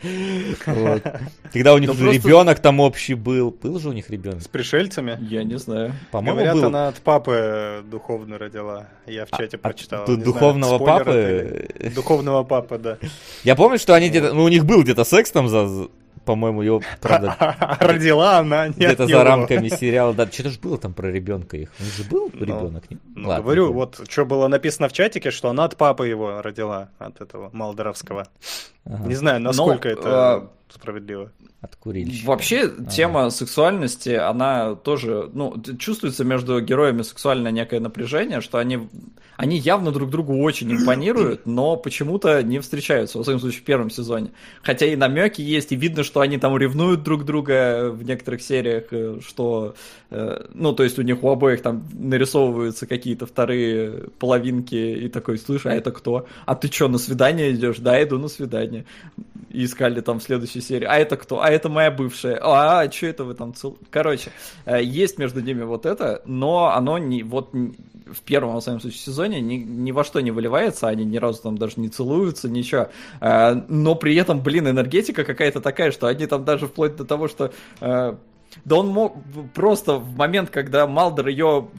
Когда у них уже просто- ребенок там общий был. Был же у них ребенок? С пришельцами? Я не знаю. По-моему, Говорят, она от папы духовно родила. Я в чате От прочитал. духовного папы? Духовного папы, да. Я помню, что они где-то... Ну, у них был где-то секс там за... По-моему, его, правда, [laughs] Родила она не от где-то за рамками сериала. Да, что-то же было там про ребенка их. У них же был ребенок, нет? Ну, Ладно, говорю, не вот что было написано в чатике, что она от папы его родила, от этого Малдоровского. Ага, Не знаю, насколько Но, это а, справедливо. От курильщика. Вообще, тема сексуальности, она тоже, ну, чувствуется между героями сексуальное некое напряжение, что они, они явно друг другу очень импонируют, но почему-то не встречаются, во всяком случае, в первом сезоне. Хотя и намеки есть, и видно, что они там ревнуют друг друга в некоторых сериях, э, что, э, ну, то есть у них у обоих там нарисовываются какие-то вторые половинки, и такой, слышь, а это кто? А ты что, на свидание идешь? Да, иду на свидание. И искали там в следующей серии. А это кто? А это моя бывшая. А, а что это вы там цел... Короче, э, есть между ними вот это, но оно не вот в первом, во всяком случае, сезоне ни, ни во что не выливается, они ни разу там даже не целуются, ничего. Э, Но при этом, блин, энергетика какая-то такая, что они там даже вплоть до того, что э, да он мог просто в момент, когда Малдер ее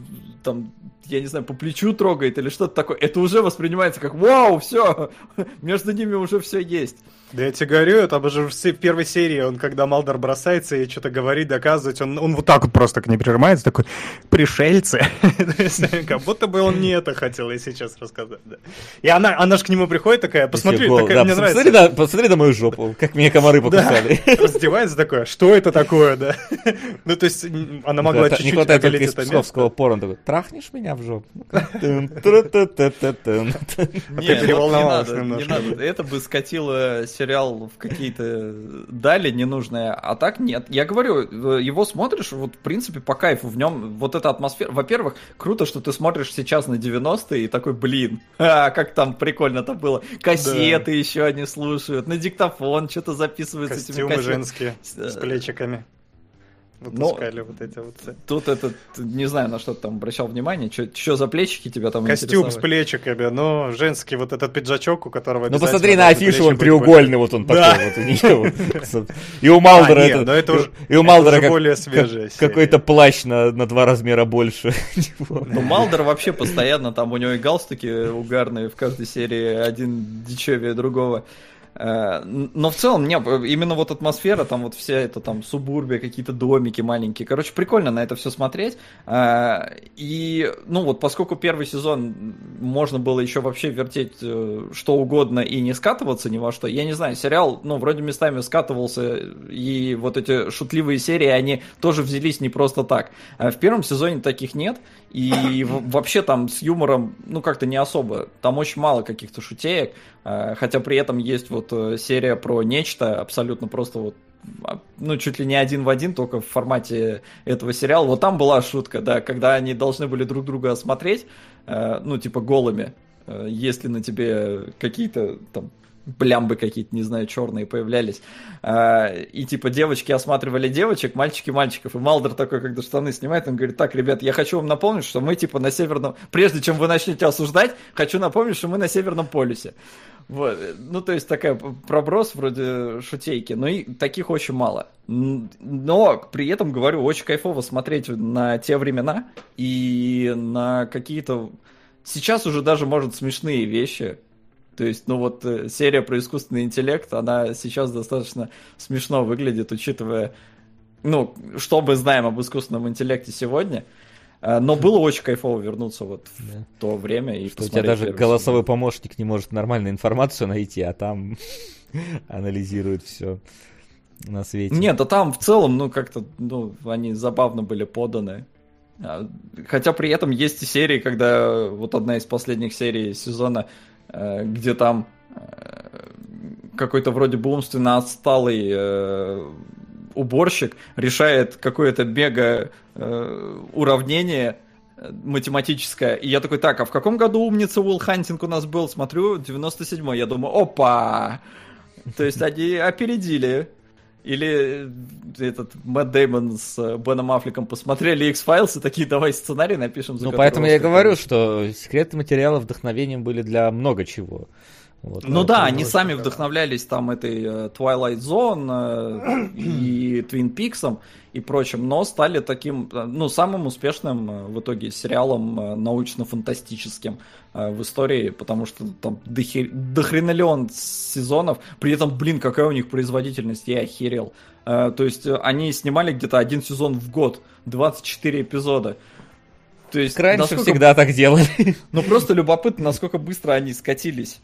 там я не знаю, по плечу трогает или что-то такое, это уже воспринимается как вау, все, [laughs] между ними уже все есть. Да я тебе говорю, это уже в первой серии, он когда Малдор бросается и что-то говорит, доказывать, он, он вот так вот просто к ней прижимается, такой, пришельцы. [laughs] Как будто бы он не это хотел и сейчас рассказать. И она, она же к нему приходит такая, посмотри, такая, мне нравится. посмотри, на, мою жопу, как меня комары покусали. [laughs] Раздевается такое, что это такое, да? Ну, то есть, она могла чуть-чуть Не хватает только из это псковского порно. такой, Трахнешь меня в жопу? [laughs] Ты переволновалась немножко. не надо. Это бы скатило сериал в какие-то дали ненужные, а так нет. Я говорю, э, его смотришь, вот в принципе по кайфу в нем вот эта атмосфера. Во-первых, круто, что ты смотришь сейчас на 90-е и такой, блин, [laughs] а, как там прикольно-то было. Кассеты еще они слушают, на диктофон что-то записывают этими Костюмы кассетами. женские Э, с плечиками. Но- Выпускали вот эти вот. Тут этот, не знаю, на что ты там обращал внимание, что за плечики тебя там Костюм с плечиками, но женский вот этот пиджачок, у которого Ну посмотри на афишу, он быть треугольный, вот он Да. такой вот у нее. [laughs] И у Малдера А, это... ну это уже- И у уже как- более как- свежая серия. какой-то плащ на на два размера больше. [laughs] Ну, Малдер вообще постоянно, там у него и галстуки угарные в каждой серии, один дичевее другого. Э, Но в целом, не, именно вот атмосфера, там вот вся эта там субурбия, какие-то домики маленькие. Короче, прикольно на это все смотреть. Э, И, ну вот, поскольку первый сезон можно было еще вообще вертеть э, что угодно и не скатываться ни во что, я не знаю, сериал, ну, вроде местами скатывался, и вот эти шутливые серии, они тоже взялись не просто так. А В первом сезоне таких нет, и вообще там с юмором, ну, как-то не особо. Там очень мало каких-то шутеек, э, хотя при этом есть вот э, серия про нечто, абсолютно просто вот а, ну, чуть ли не один в один, только в формате этого сериала. Вот там была шутка, да, когда они должны были друг друга осмотреть, э, ну, типа голыми, если на тебе какие-то там блямбы какие-то, не знаю, черные появлялись. А, И типа девочки осматривали девочек, мальчики мальчиков. И Малдер такой, когда штаны снимает, он говорит, так, ребят, я хочу вам напомнить, что мы типа на северном... Прежде чем вы начнете осуждать, хочу напомнить, что мы на Северном полюсе. Вот. Ну, то есть такая проброс вроде шутейки, но и таких очень мало. Но при этом, говорю, очень кайфово смотреть на те времена и на какие-то... Сейчас уже даже, может, смешные вещи. То есть, ну вот э, серия про искусственный интеллект, она сейчас достаточно смешно выглядит, учитывая, ну, что мы знаем об искусственном интеллекте сегодня. Э, Но [laughs] было очень кайфово вернуться вот в Да. то время и Что у тебя даже голосовой сезон. помощник не может нормальную информацию найти, а там [laughs] анализирует все на свете. Нет, да там в целом, ну, как-то, ну, они забавно были поданы. А, Хотя при этом есть и серии, когда вот одна из последних серий сезона, где там э, какой-то вроде бы умственно отсталый э, уборщик решает какое-то мега э, уравнение э, математическое. И я такой, так, а в каком году умница Уилл Хантинг у нас был? Смотрю, 97-й. Я думаю, опа! То есть они опередили Или э, этот Мэтт Деймон с э, Беном Аффлеком посмотрели X-Files и такие, давай сценарий напишем. ну, поэтому я говорю, что секреты материала вдохновением были для много чего. Вот, ну да, они сами вдохновлялись там этой uh, Twilight Zone uh, [clears throat] и Twin Peaks и прочим, но стали таким, ну, самым успешным в итоге сериалом научно-фантастическим в истории, потому что там дохер... дохренолеон сезонов, при этом, блин, какая у них производительность, я охерел. То есть они снимали где-то один сезон в год, 24 эпизода. То есть, Раньше насколько... всегда так делали. Ну, просто любопытно, насколько быстро они скатились.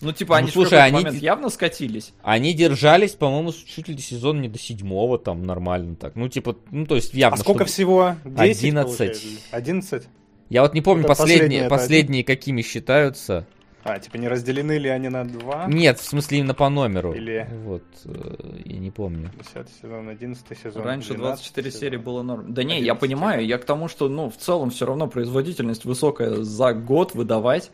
Ну, типа, они ну, слушай, в они момент явно скатились. Они держались, по-моему, чуть ли сезон не до седьмого, там, нормально так. Ну, типа, ну, то есть явно. А сколько всего? 10, 11. 11? Я вот не помню, это последние, последние какими считаются. А, типа не разделены ли они на два? Нет, в смысле именно по номеру. Или... Вот, э, я не помню. 10 сезон, 11 сезон. Раньше 24 сезон. серии было норм. Да не, я понимаю, я к тому, что, ну, в целом все равно производительность высокая за год выдавать,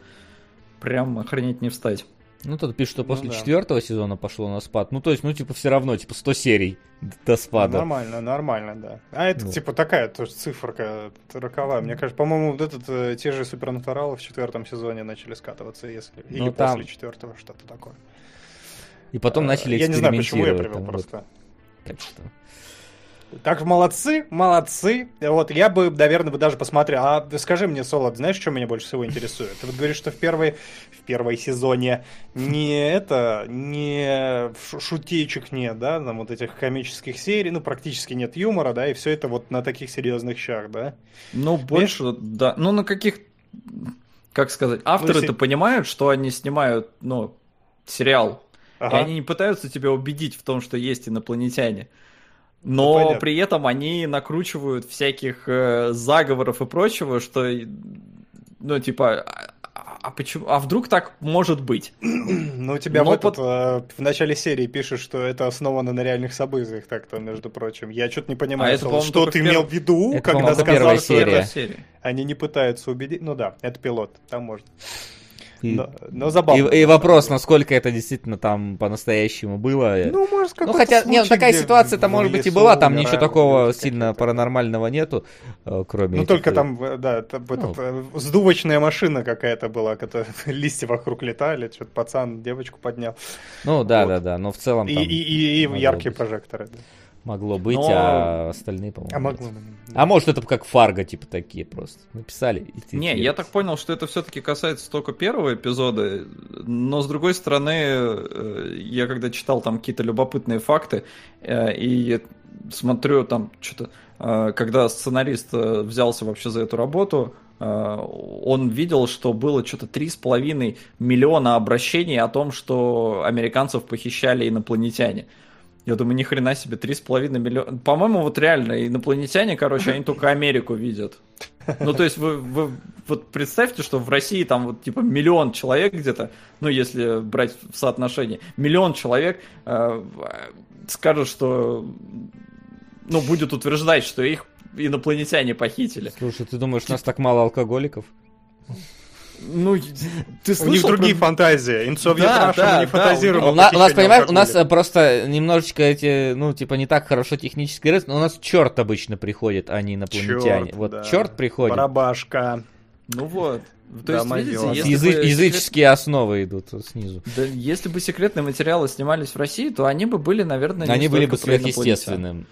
прям охренеть не встать. Ну, тут пишут, что ну после ну, да. четвертого сезона пошло на спад. Ну, то есть, ну, типа, все равно, типа, 100 серий до спада. нормально, нормально, да. А это, вот. типа, такая тоже циферка роковая. Мне кажется, по-моему, вот этот, э, те же супернатуралы в четвертом сезоне начали скатываться, если... Ну, или там... после четвертого, что-то такое. И потом а, начали Я не знаю, почему я привел там, просто. Вот. Как что? Так молодцы, молодцы. Вот я бы, наверное, бы даже посмотрел. А скажи мне, Солод, знаешь, что меня больше всего интересует? Ты вот говоришь, что в первой, в первой сезоне не это, не шутечек нет, да, там вот этих комических серий, ну практически нет юмора, да, и все это вот на таких серьезных щах, да? Ну больше, Видишь? да. Ну на каких, как сказать, авторы-то ну, понимают, что они снимают, ну сериал, ага. и они не пытаются тебя убедить в том, что есть инопланетяне. Но ну, при этом они накручивают всяких э, заговоров и прочего, что, ну, типа, а, а почему? А вдруг так может быть? [clears throat] Ну, у тебя Но в, под... э, в начале серии пишешь, что это основано на реальных событиях, так-то, между прочим. Я что-то не понимаю, а это, что ты имел в виду, это, когда сказал, что это... Они не пытаются убедить. Ну да, это пилот, там можно. И, но, но забавно. И, и вопрос, насколько это действительно там по-настоящему было. Ну, может, Ну, хотя, нет, такая ситуация-то, может быть, и была, там ничего такого сильно паранормального нету, э, кроме... Ну, только там, э, да, там, ну. этот, сдувочная машина какая-то была, которая [laughs] листья вокруг летали, что-то пацан девочку поднял. Ну, да, вот. да, да, но в целом там... И, и, и яркие быть. прожекторы, да могло быть, Но... а остальные, по-моему. А, могло быть. а может это как фарго, типа такие просто написали. И Не, я так понял, что это все-таки касается только первого эпизода, но с другой стороны, э, я когда читал там какие-то любопытные факты э, и смотрю там что-то, э, когда сценарист взялся вообще за эту работу, он видел, что было что-то 3,5 миллиона обращений о том, что американцев похищали инопланетяне. Я думаю, ни хрена себе, 3,5 миллиона. По-моему, вот реально, инопланетяне, короче, они только Америку видят. Ну, то есть, вы, вы вот представьте, что в России там вот типа миллион человек где-то, ну, если брать в соотношении, миллион человек э, скажут, что, ну, будет утверждать, что их инопланетяне похитили. Слушай, ты думаешь, у нас так мало алкоголиков? Ну, ты слышал У них другие про... фантазии. Инцовье да, да, не да, фантазируем. У, у, нас, у нас, понимаешь, у нас просто немножечко эти, ну, типа, не так хорошо технически рыст, но у нас черт обычно приходит, а не инопланетяне. Черт, вот да. черт приходит. Барабашка. Ну вот. То да, есть, видите, если Язы- бы языческие секрет... основы идут снизу. Да, если бы секретные материалы снимались в России, то они бы были, наверное, не Они были бы сверхъестественным.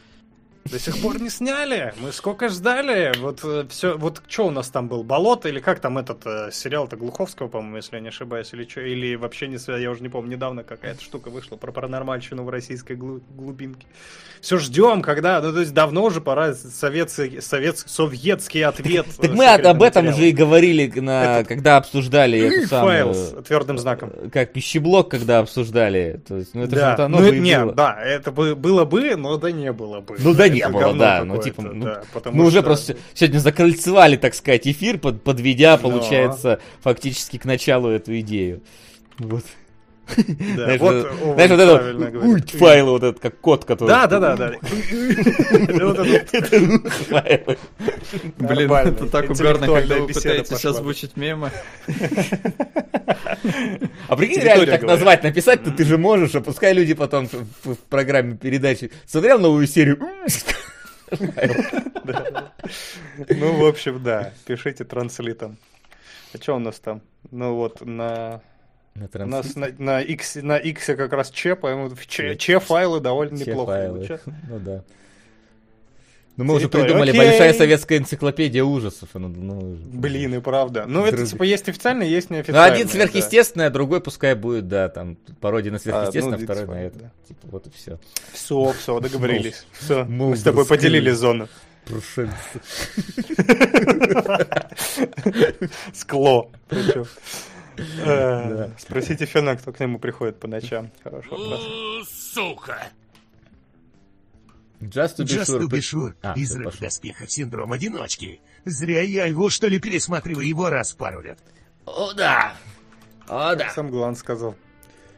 До сих пор не сняли. Мы сколько ждали. Вот э, все, вот что у нас там был? Болото или как там этот э, сериал-то Глуховского, по-моему, если я не ошибаюсь, или что? Или вообще не я уже не помню, недавно какая-то штука вышла про паранормальщину в российской глу- глубинке. Все ждем, когда, ну то есть давно уже пора советский, совет, советский ответ. Так мы об этом же и говорили, на, когда обсуждали эту самую... с твердым знаком. Э, как пищеблок, когда обсуждали. То есть, ну это да. же ну, нет, да, это было бы, но да не было бы. Ну да не не было, да. Ну, типа, ну, да, мы уже просто сегодня закольцевали, так сказать, эфир, под, подведя, получается, Но... фактически к началу эту идею. Вот. Да, Знаешь, вот это ульт файл, вот этот, как код, который... Да, да, да, да. [laughs] [laughs] Блин, это так угарно, когда вы пытаетесь озвучить мемы. А прикинь, реально так назвать, написать-то ты же можешь, а пускай люди потом в программе передачи смотрел новую серию. [laughs] Ну, в общем, да. Пишите транслитом. А что у нас там? Ну вот, на... На У транс- нас на, на X, на X как раз Ч, поэтому в Ч, Ч- Ч файлы довольно все неплохо файлы. [laughs] Ну да. Ну мы уже придумали Окей. большая советская энциклопедия ужасов. Ну, ну, Блин, и правда. Ну, это типа есть официально, есть Ну, неофициально. один сверхъестественное, а другой пускай будет, да, там, пародия на сверхъестественное, ну, второй типа, на это. да. Типа, вот и все. Все, все, [laughs] договорились. Все, Ну, мы с тобой поделили зону. Прошенцы. [laughs] Скло. Причем. Э. Спросите Фена, кто к нему приходит по ночам. Хороший вопрос. Сука! Just to be Just sure. to be sure. А, Призрак в доспехах синдром одиночки. Зря я его, что ли, пересматриваю его раз в пару лет. О, да. О, да. Сам Глан сказал.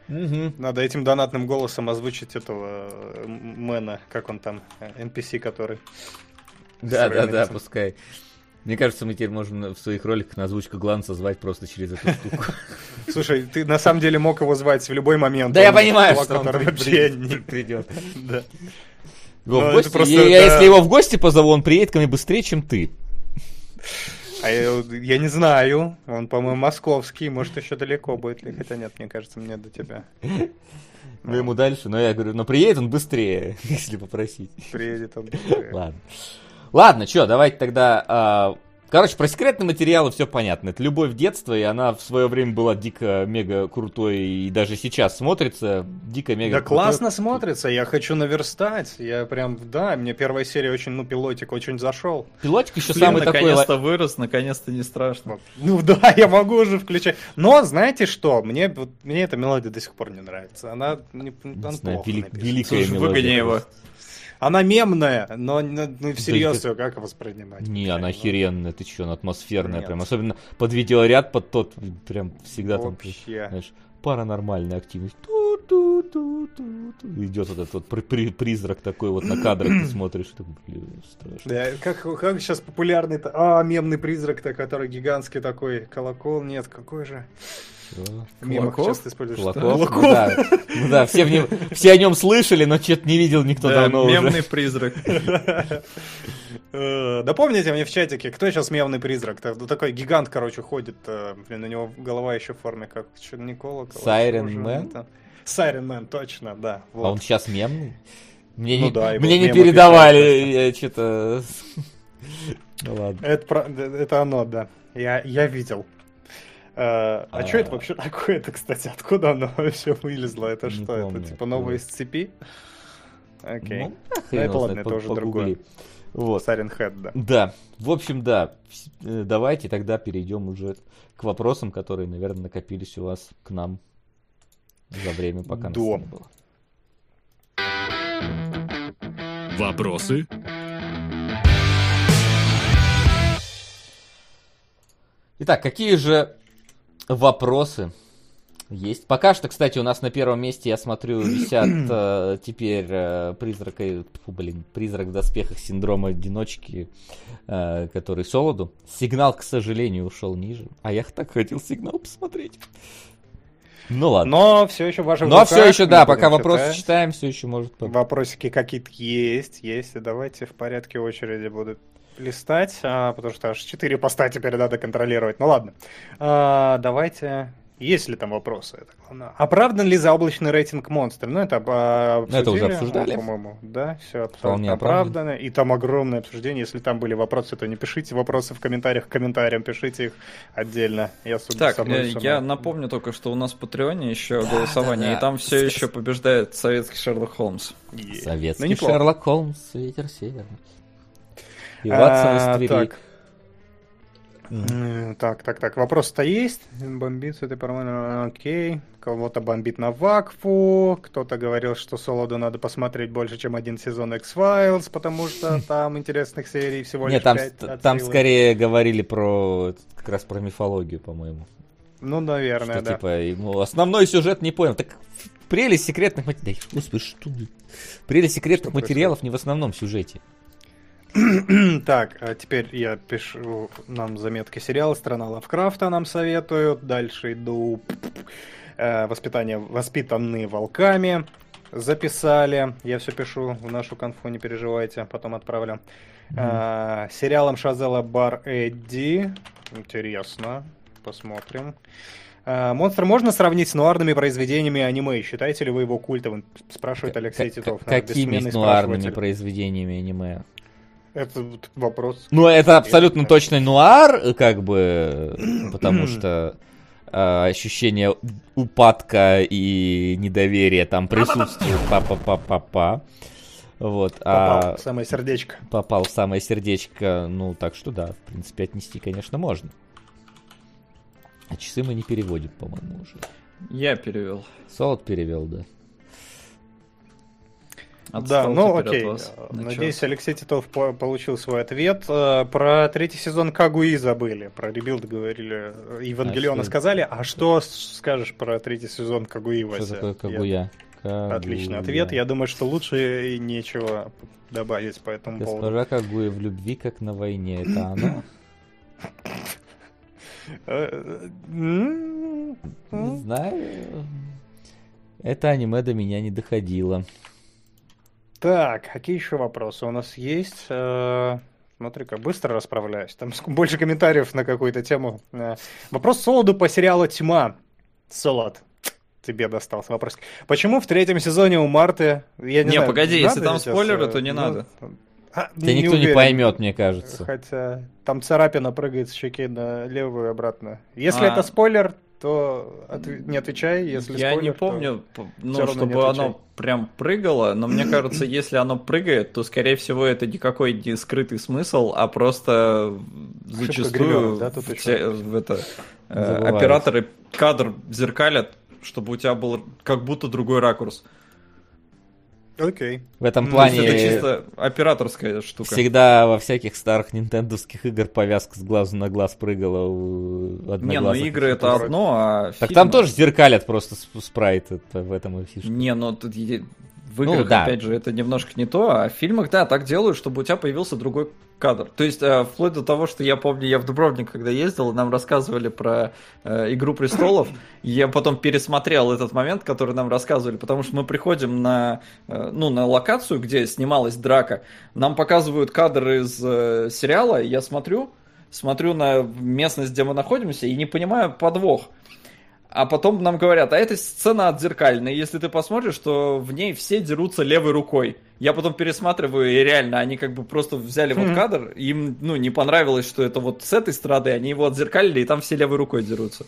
Мгм. Надо этим донатным голосом озвучить этого э, Мэна, как он там, э, NPC, который. Да, да, да, пускай. Мне кажется, мы теперь можем в своих роликах на озвучку Гланца звать просто через эту штуку. [laughs] Слушай, ты на самом деле мог его звать в любой момент. Да я Он понимаю, что он вообще не- придет. [laughs] Да. Ну, я-. Если его в гости позову, он приедет ко мне быстрее, чем ты. А я, я не знаю. Он, по-моему, московский, может, еще далеко будет. ли. Хотя нет, мне кажется, мне до тебя [laughs] Ну, ему дальше, но я говорю, но приедет он быстрее, если попросить. приедет он. Ладно. Ладно, что, давайте тогда... а, Короче, про секретные материалы все понятно. Это любовь детства, и она в свое время была дико-мега крутой, и даже сейчас смотрится дико-мега Да крутой. классно смотрится, я хочу наверстать. Я прям, да, мне первая серия очень, ну, пилотик очень зашел. Пилотик еще Блин, самый такой... наконец-то вырос, наконец-то не страшно. Ну да, [laughs] я могу уже включать. Но знаете что? Мне, вот, мне эта мелодия до сих пор не нравится. Она, не, Не она знаю, плохо вели- написана. великая Слушай, мелодия выгони его. Она мемная, но ну, всерьез это- ее как воспринимать? Не, она охеренная, ты че, она атмосферная Нет. прям. Особенно под видеоряд, под тот, прям всегда там, Вообще. знаешь, паранормальная активность. Идет вот этот вот при- при- призрак такой вот на кадрах, ты [clears throat] смотришь, такой, блин, страшно. Да, как, как сейчас популярный-то? А, мемный призрак-то, который гигантский такой. Колокол? Нет, какой же? Мемах Кулаков? часто используешь. Кулаков? Ну да, ну да, все, в нем- все о нем слышали, но что-то не видел никто Да, давно уже. мемный призрак. Э, Да помните мне в чатике, кто сейчас мемный призрак? Ну, Такой гигант, короче, ходит. э, Блин, у него голова еще в форме как а же Man? это? Siren Man, точно, да. А он сейчас мемный? Мне, Ну не, да, мне не передавали, что-то... [laughs] Ну ладно. Это, это оно, да. Я, я видел. Э, а что это вообще такое это, кстати? Откуда оно вообще вылезло? Это что? помню, это типа новое из цепи? Окей. Ну, Ну, это ладно, это уже другое. Вот. Head, да. Да, в общем, да. Э, Давайте тогда перейдем уже к вопросам, которые, наверное, накопились у вас к нам за время, пока нас не было. Вопросы? Итак, какие же вопросы есть? Пока что, кстати, у нас на первом месте, я смотрю, висят [clears throat] э, теперь э, призрак, и- фу, блин, призрак в доспехах синдрома одиночки, э, который Солоду. Сигнал, к сожалению, ушел ниже. А я так хотел сигнал посмотреть. Ну ладно. Но все еще в ваших Но руках, все еще, да, пока вопросы читать. читаем, все еще может. Вопросики какие-то есть, есть. И давайте в порядке очереди буду листать, а, потому что аж 4 поста теперь надо контролировать. Ну ладно. А, давайте. Есть ли там вопросы? Это главное. Оправдан ли заоблачный рейтинг монстр? Ну, это а, Ну, это уже обсудили, обсуждали. По-моему, да, все Вполне абсолютно оправдан. оправдано. И там огромное обсуждение. Если там были вопросы, то не пишите вопросы в комментариях к комментариям, пишите их отдельно. Я суду Так, со мной э, я напомню только, что у нас в Патреоне еще голосование, да, да. и там все еще побеждает советский Шерлок Холмс. Советский Ну. Шерлок Холмс, ветер северный. И А, Ватсон из Твери. так. Так, так, так. Вопрос-то есть. Бомбит с этой параллельно. Окей. Кого-то бомбит на Вакфу. Кто-то говорил, что Солоду надо посмотреть больше, чем один сезон X-Files, потому что там интересных серий всего лишь Нет, там, там скорее говорили про как раз про мифологию, по-моему. Ну, наверное, Что, да. типа, ему основной сюжет не понял. Так прелесть секретных материалов... Господи, что... Прелесть секретных Что материалов не в основном сюжете. [clears throat] Так, а теперь я пишу нам заметки сериала «Страна Лавкрафта» нам советуют. Дальше иду э, «Воспитание, «Воспитанные волками». Записали. Я все пишу в нашу конфу, не переживайте, потом отправлю. А, сериалом Шазела Бар Эдди. Интересно. Посмотрим. А, Монстр можно сравнить с нуарными произведениями аниме? Считаете ли вы его культовым? Спрашивает Алексей Титов. Какими бессменный нуарными произведениями аниме? Это вопрос. Ну, это абсолютно точно нуар, как бы, потому [clears throat] что э, ощущение упадка и недоверия там присутствует. Па-па-па-па-па. Вот, Попал а в самое сердечко. попал в самое сердечко, ну, так что да, в принципе, отнести, конечно, можно. А часы мы не переводим, по-моему, уже. Я перевел. Солод перевел, да. Отстал да, ну окей. вас. Ну, Надеюсь? Алексей Титов по- получил свой ответ. Э, Про третий сезон Кагуи забыли. Про rebuild говорили. э, Евангелиона А что- сказали. А что скажешь про третий сезон Кагуи, Что Вася? такое Я- Кагуя? Отличный ответ. Я думаю, что лучше и нечего добавить по этому поводу. Госпожа Кагуя в любви, как на войне. Это оно? [laughs] Э, Не м. знаю. Это аниме до меня не доходило. Так, какие еще вопросы у нас есть? Э, Смотри-ка, быстро расправляюсь. Там больше комментариев на какую-то тему. Э, Вопрос Солоду по сериалу «Тьма». Солод, тебе достался вопрос. Почему в третьем сезоне у Марты... Я не, Не, знаю, погоди, если там сейчас, спойлеры, э, то не ну, надо. а, Да никто не уверен. поймет, мне кажется. Хотя там царапина прыгает с щеки на левую и обратно. Если А. это спойлер, то отв- не отвечай. Если я спойлер, не то- помню, п- ну, не чтобы оно прям прыгало, но мне кажется, если оно прыгает, то, скорее всего, это никакой не скрытый смысл, а просто зачастую да, тут ещё? в это, э, операторы кадр зеркалят, чтобы у тебя был как будто другой ракурс. Окей. В этом Ну, плане это чисто операторская штука. всегда во всяких старых нинтендовских игр повязка с глазу на глаз прыгала у Не, ну игры это одно, а Так фильмы- там тоже зеркалят просто спрайт это- в этом и фишка. Не, но тут в Ну, играх, да. опять же, это немножко не то, а в фильмах, да, так делают, чтобы у тебя появился другой кадр. То есть, э, вплоть до того, что я помню, я в Дубровник, когда ездил, нам рассказывали про э, «Игру престолов», я потом пересмотрел этот момент, который нам рассказывали, потому что мы приходим на, э, ну, на локацию, где снималась драка, нам показывают кадр из э, сериала, я смотрю, смотрю на местность, где мы находимся, и не понимаю подвох. А потом нам говорят, а это сцена отзеркальная. Если ты посмотришь, то в ней все дерутся левой рукой. Я потом пересматриваю, и реально, они как бы просто взяли вот Мгм. кадр, им, ну, не понравилось, что это вот с этой стороны, они его отзеркалили, и там все левой рукой дерутся.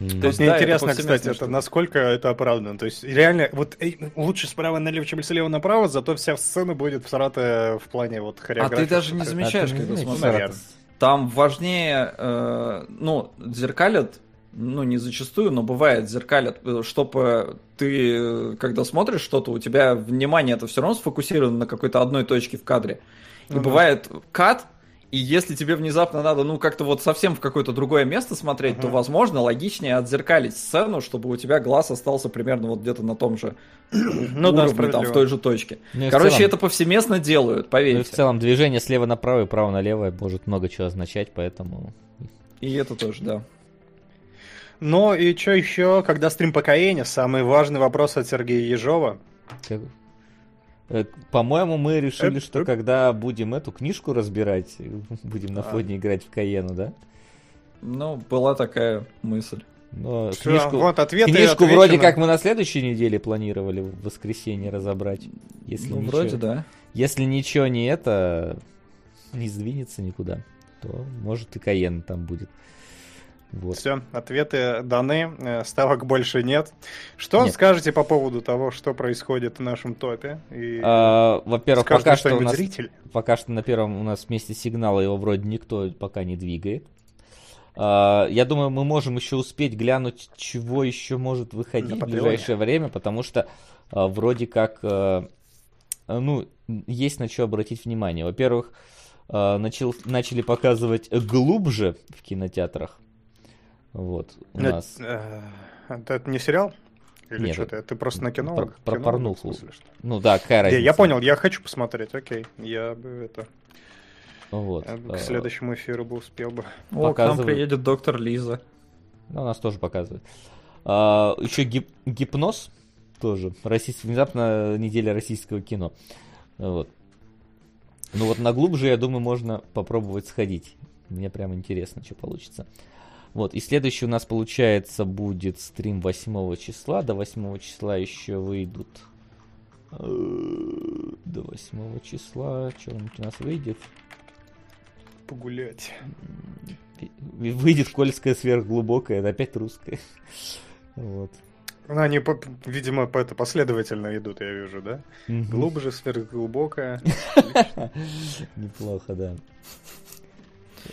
М. То есть, Мне да, это интересно, повсеместная кстати, это, насколько это оправдано. То есть, реально, вот эй, лучше справа налево, чем слева направо, зато вся сцена будет всрата в плане вот А хореографии. ты даже не А замечаешь, не когда смотришь. Там важнее, э, ну, зеркалят, ну, не зачастую, но бывает зеркалят, чтобы ты, когда смотришь что-то, у тебя внимание это все равно сфокусировано на какой-то одной точке в кадре. И Ну да. бывает кат, и если тебе внезапно надо, ну, как-то вот совсем в какое-то другое место смотреть, то, Ага. возможно, логичнее отзеркалить сцену, чтобы у тебя глаз остался примерно вот где-то на том же [clears throat] Ну да, уровне, там, в той же точке. Ну Короче, целом- это повсеместно делают, Ну поверьте. в целом движение слева направо и право налево может много чего означать, поэтому... И это тоже, да. Ну и что еще, когда стрим по Каэне? Самый важный вопрос от Сергея Ежова. Как- Э, По-моему, мы решили, Эп, что эп. когда будем эту книжку разбирать, будем на А. фоне играть в Каену, да? Ну, была такая мысль. Но Всё, книжку, вот ответы книжку вроде как мы на следующей неделе планировали в воскресенье разобрать. Если ну, ничего, вроде да. Если ничего не это, не сдвинется никуда, то может и Каен там будет. Вот. Все, ответы даны, э, ставок больше нет. Что Нет. скажете по поводу того, что происходит в нашем топе? И А, во-первых, пока что, у нас, зритель? пока что на первом у нас месте сигнала его вроде никто пока не двигает. А, я думаю, мы можем еще успеть глянуть, чего еще может выходить На в ближайшее время, потому что а, вроде как, а, ну, есть на что обратить внимание. Во-первых, а, начал, начали показывать глубже в кинотеатрах. Вот, у Нет, нас... э, Это это не сериал? Или Нет, что это ты? Ты просто на кино? про- про порнуху. Ну да, какая разница? Я понял, я хочу посмотреть, окей. Я бы это Вот. я бы э, к следующему эфиру бы успел бы. О, к нам приедет доктор Лиза. Ну, нас тоже показывают. А, еще гип- гипноз тоже. Российский, внезапно неделя российского кино. Вот. Ну вот на глубже, я думаю, можно попробовать сходить. Мне прям интересно, что получится. Вот, и следующий у нас, получается, будет стрим 8 числа. До 8 числа еще выйдут... э, До 8 числа что-нибудь у нас выйдет. Погулять. Выйдет Кольская сверхглубокая, это опять русская. Вот. Ну, они, видимо, по это последовательно идут, я вижу, да? Мгм. Глубже, сверхглубокое. [laughs] Неплохо, да.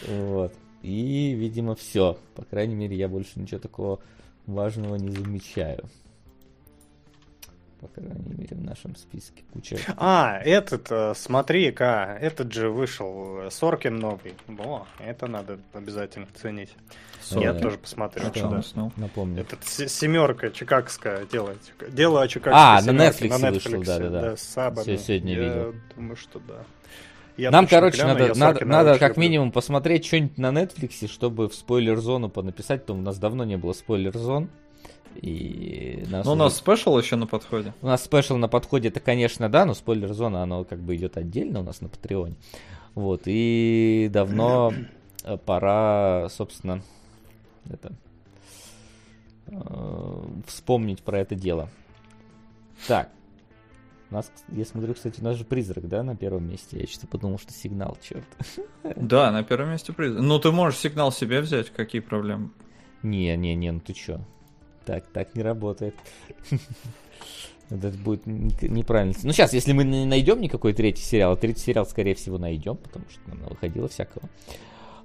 Вот. И, видимо, все. По крайней мере, я больше ничего такого важного не замечаю. По крайней мере, в нашем списке куча. [laughs] А, этот, э, смотри-ка, этот же вышел, Соркин новый. Во, это надо обязательно ценить. Я Соркин? тоже посмотрю. Что да. Напомню. Этот се- семерка чикагская дело. Дело о чикагской А, на Netflix на вышел, Netflix, да-да-да. с Сабаном. Всё, сегодня Я видел. думаю, что да. Я Нам, короче, гляну, надо, надо, надо как люблю. минимум посмотреть что-нибудь на Netflix, чтобы в спойлер-зону понаписать, потому у нас давно не было спойлер-зон. И нас Ну, у уже- нас special еще на подходе. У нас special на подходе, это, конечно, да, но спойлер-зона, оно как бы идет отдельно у нас на Патреоне. Вот, и давно э, пора, собственно, это, э, вспомнить про это дело. Так. У нас, я смотрю, кстати, у нас же призрак, да, на первом месте. Я что-то подумал, что сигнал, черт. [laughs] Да, на первом месте приз. Ну, ты можешь сигнал себе взять, какие проблемы? Не, не, не, ну ты чё? Так, так не работает. [laughs] Это будет неправильно. Ну, сейчас, если мы не найдем никакой третий сериал, третий сериал, скорее всего, найдем, потому что нам выходило всякого.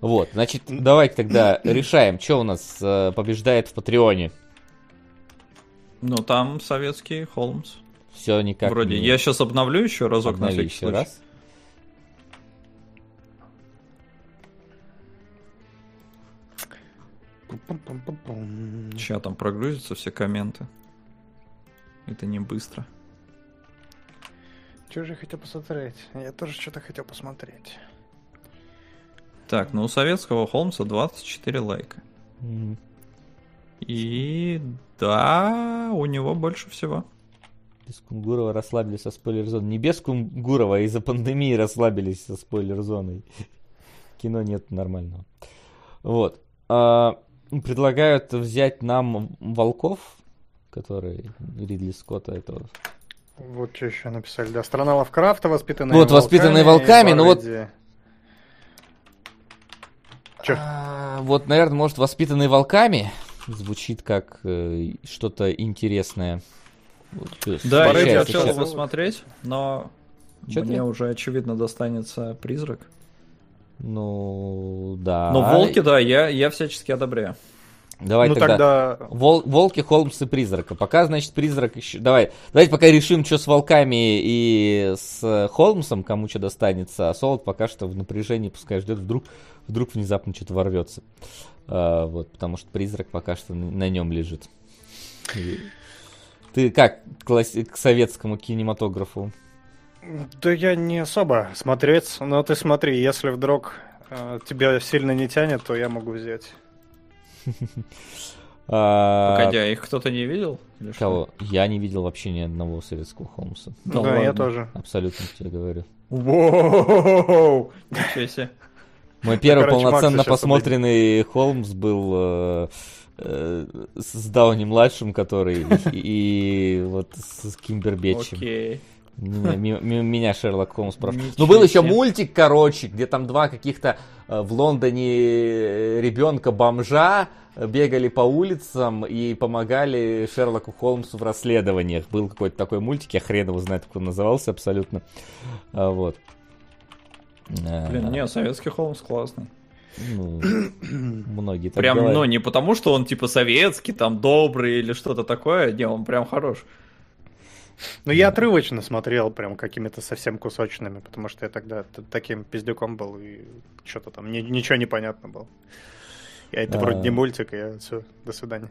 Вот, значит, давайте тогда [clears throat] решаем, что у нас э, побеждает в Патреоне. Ну, там советский Холмс. Все никак Вроде. не Я сейчас обновлю еще разок обнови на всякий еще случай. раз. Сейчас там прогрузятся все комменты. Это не быстро. Чё же я хотел посмотреть? Я тоже что-то хотел посмотреть. Так, ну у советского Холмса 24 лайка. Мгм. И да, у него больше всего. Без Кунгурова расслабились со спойлер-зоной. Не без Кунгурова, а из-за пандемии расслабились со спойлер-зоной. Кино нет нормального. Вот. А, предлагают взять нам Волков, который Ридли Скотта этого. Вот что еще написали. Да, страна Лавкрафта, воспитанная Вот, «Воспитанные волками», ну вот- Чё? А, вот, наверное, может, воспитанный волками звучит как э, что-то интересное. Вот, Да, я получается хотел его смотреть, но Чё мне ты? уже очевидно достанется призрак. Ну, да. Но волки, да, я, я всячески одобряю. Давай ну тогда... тогда... Вол- волки, Холмс и призрака. Пока, значит, призрак еще... Давай, давайте пока решим, что с волками и с Холмсом, кому что достанется, а Солод пока что в напряжении пускай ждет, вдруг, вдруг внезапно что-то ворвется. А, вот, потому что призрак пока что на, на нем лежит. Ты как к, класс- к советскому кинематографу? Да я не особо смотреть, но ты смотри, если вдруг э, тебя сильно не тянет, то я могу взять. [laughs] А, Погоди, а их кто-то не видел? Кого? Я не видел вообще ни одного советского Холмса. Да да, я тоже. Абсолютно тебе говорю. Воу! Ничего себе. Мой первый полноценно посмотренный Холмс был э, с с Дауни-младшим, который [laughs] и, и вот с Кимбербетчем. Окей. Меня, меня Шерлок Холмс спрашивал. Ничего Ну, был еще мультик, короче, где там два каких-то э, в Лондоне ребенка-бомжа бегали по улицам и помогали Шерлоку Холмсу в расследованиях. Был какой-то такой мультик, я хрен его знает, как он назывался абсолютно. А, Вот. Э, Блин, не, советский Холмс классный. Ну, [clears throat] многие так Прям, говорят. ну, не потому, что он типа советский, там, добрый или что-то такое. Не, он прям хорош. Ну, я отрывочно смотрел, прям какими-то совсем кусочными, потому что я тогда таким пиздюком был, и что-то там ни- ничего не понятно было. Я это А. вроде не мультик, я все, до свидания.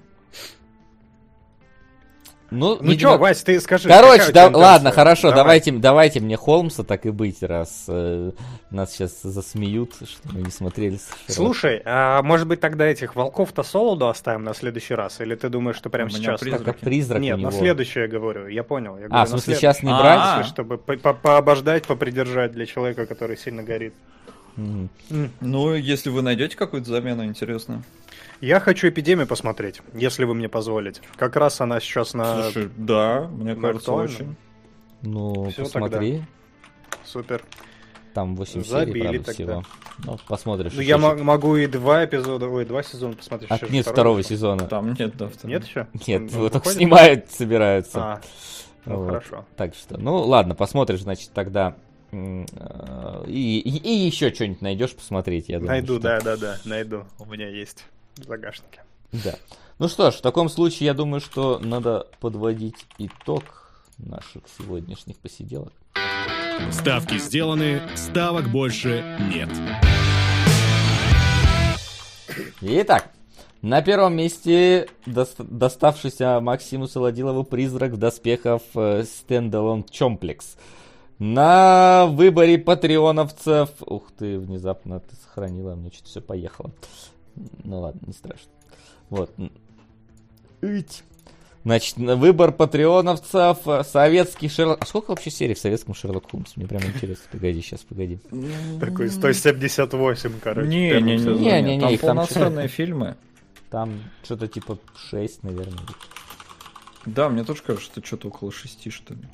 Ну, Ну видимо- чё, Вась, ты скажи. Короче, да, ладно, хорошо, Давай. давайте, давайте мне Холмса так и быть, раз э, нас сейчас засмеют, что мы не смотрели. Слушай, а может быть тогда этих волков-то солоду оставим на следующий раз? Или ты думаешь, что прямо сейчас? призрак. как призрак Нет, у на следующее я говорю, я понял. Я А, говорю, в смысле, след- сейчас не А, брать? а. Чтобы по- по- пообождать, попридержать для человека, который сильно горит. Мгм. Ну, если вы найдете какую-то замену интересную. Я хочу эпидемию посмотреть, если вы мне позволите. Как раз она сейчас на Слушай, да, мне на кажется, актуально. очень. Ну, Всё посмотри. супер. Там 8 Забили серий, правда, тогда. всего. Ну, посмотришь. Ну, я могу и два эпизода, ой, два сезона посмотреть. А, Еще нет второго вышел. сезона. Там нет, да, второго. Нет еще? Нет, Он его только выходит? снимают, собираются. А, ну Вот. хорошо. Так что, ну ладно, посмотришь, значит, тогда. э, И, и, и еще что-нибудь найдешь посмотреть, я думаю. Найду, что- да, да, да, найду. У меня есть в загашнике. Да. Ну что ж, в таком случае я думаю, что надо подводить итог наших сегодняшних посиделок. Ставки сделаны, ставок больше нет. Итак, на первом месте дос- доставшийся Максиму Солодилову призрак в доспехах э, стендалон Чомплекс. На выборе патреоновцев... Ух ты, внезапно ты сохранила, мне что-то все поехало. Ну ладно, не страшно. Вот. Ить. Значит, на выбор патреоновцев, э, советский Шерлок... А сколько вообще серий в советском Шерлок Холмс? Мне прям интересно. Погоди, сейчас, погоди. Такой 178, короче. Не, не, не. Не, не, не, там полноценные фильмы. Там что-то типа 6, наверное. Да, мне тоже кажется, что что-то около шести, что ли.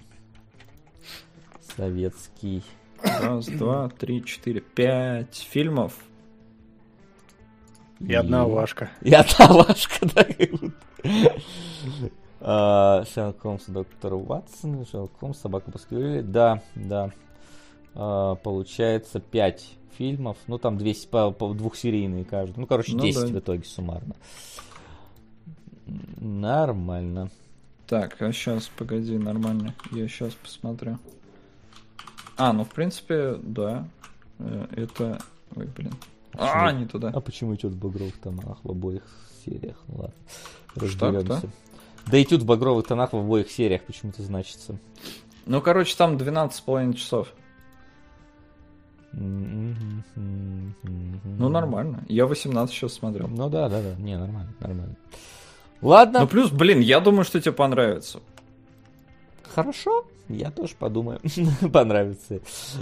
Советский. Раз, два, три, четыре, пять фильмов. И одна Вашка. И одна Вашка, да. А, Шерлок Холмс и доктор Ватсон, Шерлок Холмс, собака Баскервилли. Да, да. А, Получается 5 фильмов. Ну, там 200, по, по двухсерийные каждый. Ну, короче, Ну 10 да. в итоге суммарно. Нормально. Так, а сейчас, погоди, нормально. Я сейчас посмотрю. А, ну, в принципе, да. Э, Это... Ой, блин. А, не туда. А почему этюд в багровых тонах в обоих сериях? Ну ладно, Что, разберемся. кто? Да этюд в багровых тонах в обоих сериях почему-то значится. Ну, короче, там 12,5 часов. Ну, Ну, нормально. Я 18 сейчас смотрел. Ну да, да, да. Не, нормально, нормально. Ладно, Ну, плюс, блин, я думаю, что тебе понравится. хорошо. Я тоже подумаю. [laughs] Понравится,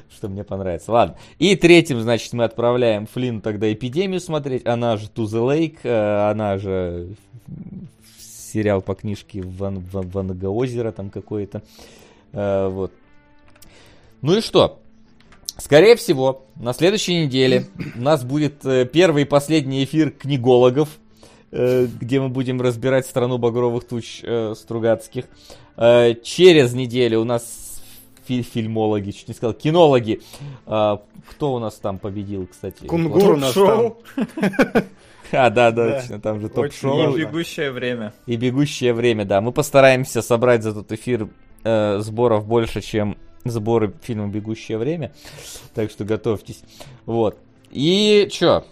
что мне понравится. Ладно. И третьим, значит, мы отправляем Флин тогда эпидемию смотреть. Она же To the Lake, э, она же сериал по книжке Ван, Ван, Ванга озера там какое-то. Э, Вот. Ну и что? Скорее всего, на следующей неделе у нас будет э, первый и последний эфир книгологов, э, где мы будем разбирать страну багровых туч э, Стругацких. Э, через неделю у нас фи- фильмологи, чуть не сказал, кинологи. А, кто у нас там победил, кстати? Кунгур у нас там. [laughs] А, да, да, Да. точно, там же топ-шоу. И бегущее время. И бегущее время, да. Мы постараемся собрать за тот эфир э, сборов больше, чем сборы фильма «Бегущее время». Так что готовьтесь. Вот. И чё?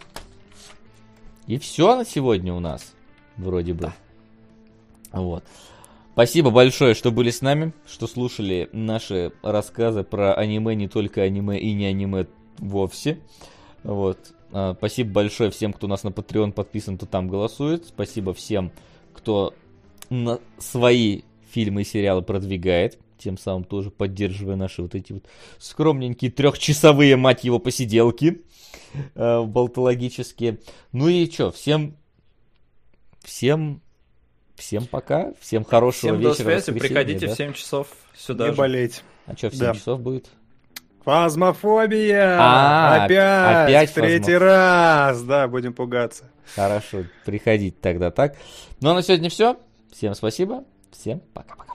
И все на сегодня у нас. Вроде бы. Вот. Спасибо большое, что были с нами, что слушали наши рассказы про аниме, не только аниме и не аниме вовсе. Вот. А, Спасибо большое всем, кто у нас на Patreon подписан, кто там голосует. Спасибо всем, кто на свои фильмы и сериалы продвигает. Тем самым тоже поддерживая наши вот эти вот скромненькие трехчасовые, мать его, посиделки э, болтологические. Ну и что, всем, всем, всем пока, всем хорошего Всем до вечера. связи. воскресенья, Приходите да? в 7 часов сюда Не же. болеть. А что, в 7 Да. часов будет? Фазмофобия! А, опять! опять в третий фазмо- раз! Да, будем пугаться. Хорошо, приходите тогда так. Ну а на сегодня все. Всем спасибо. Всем пока-пока.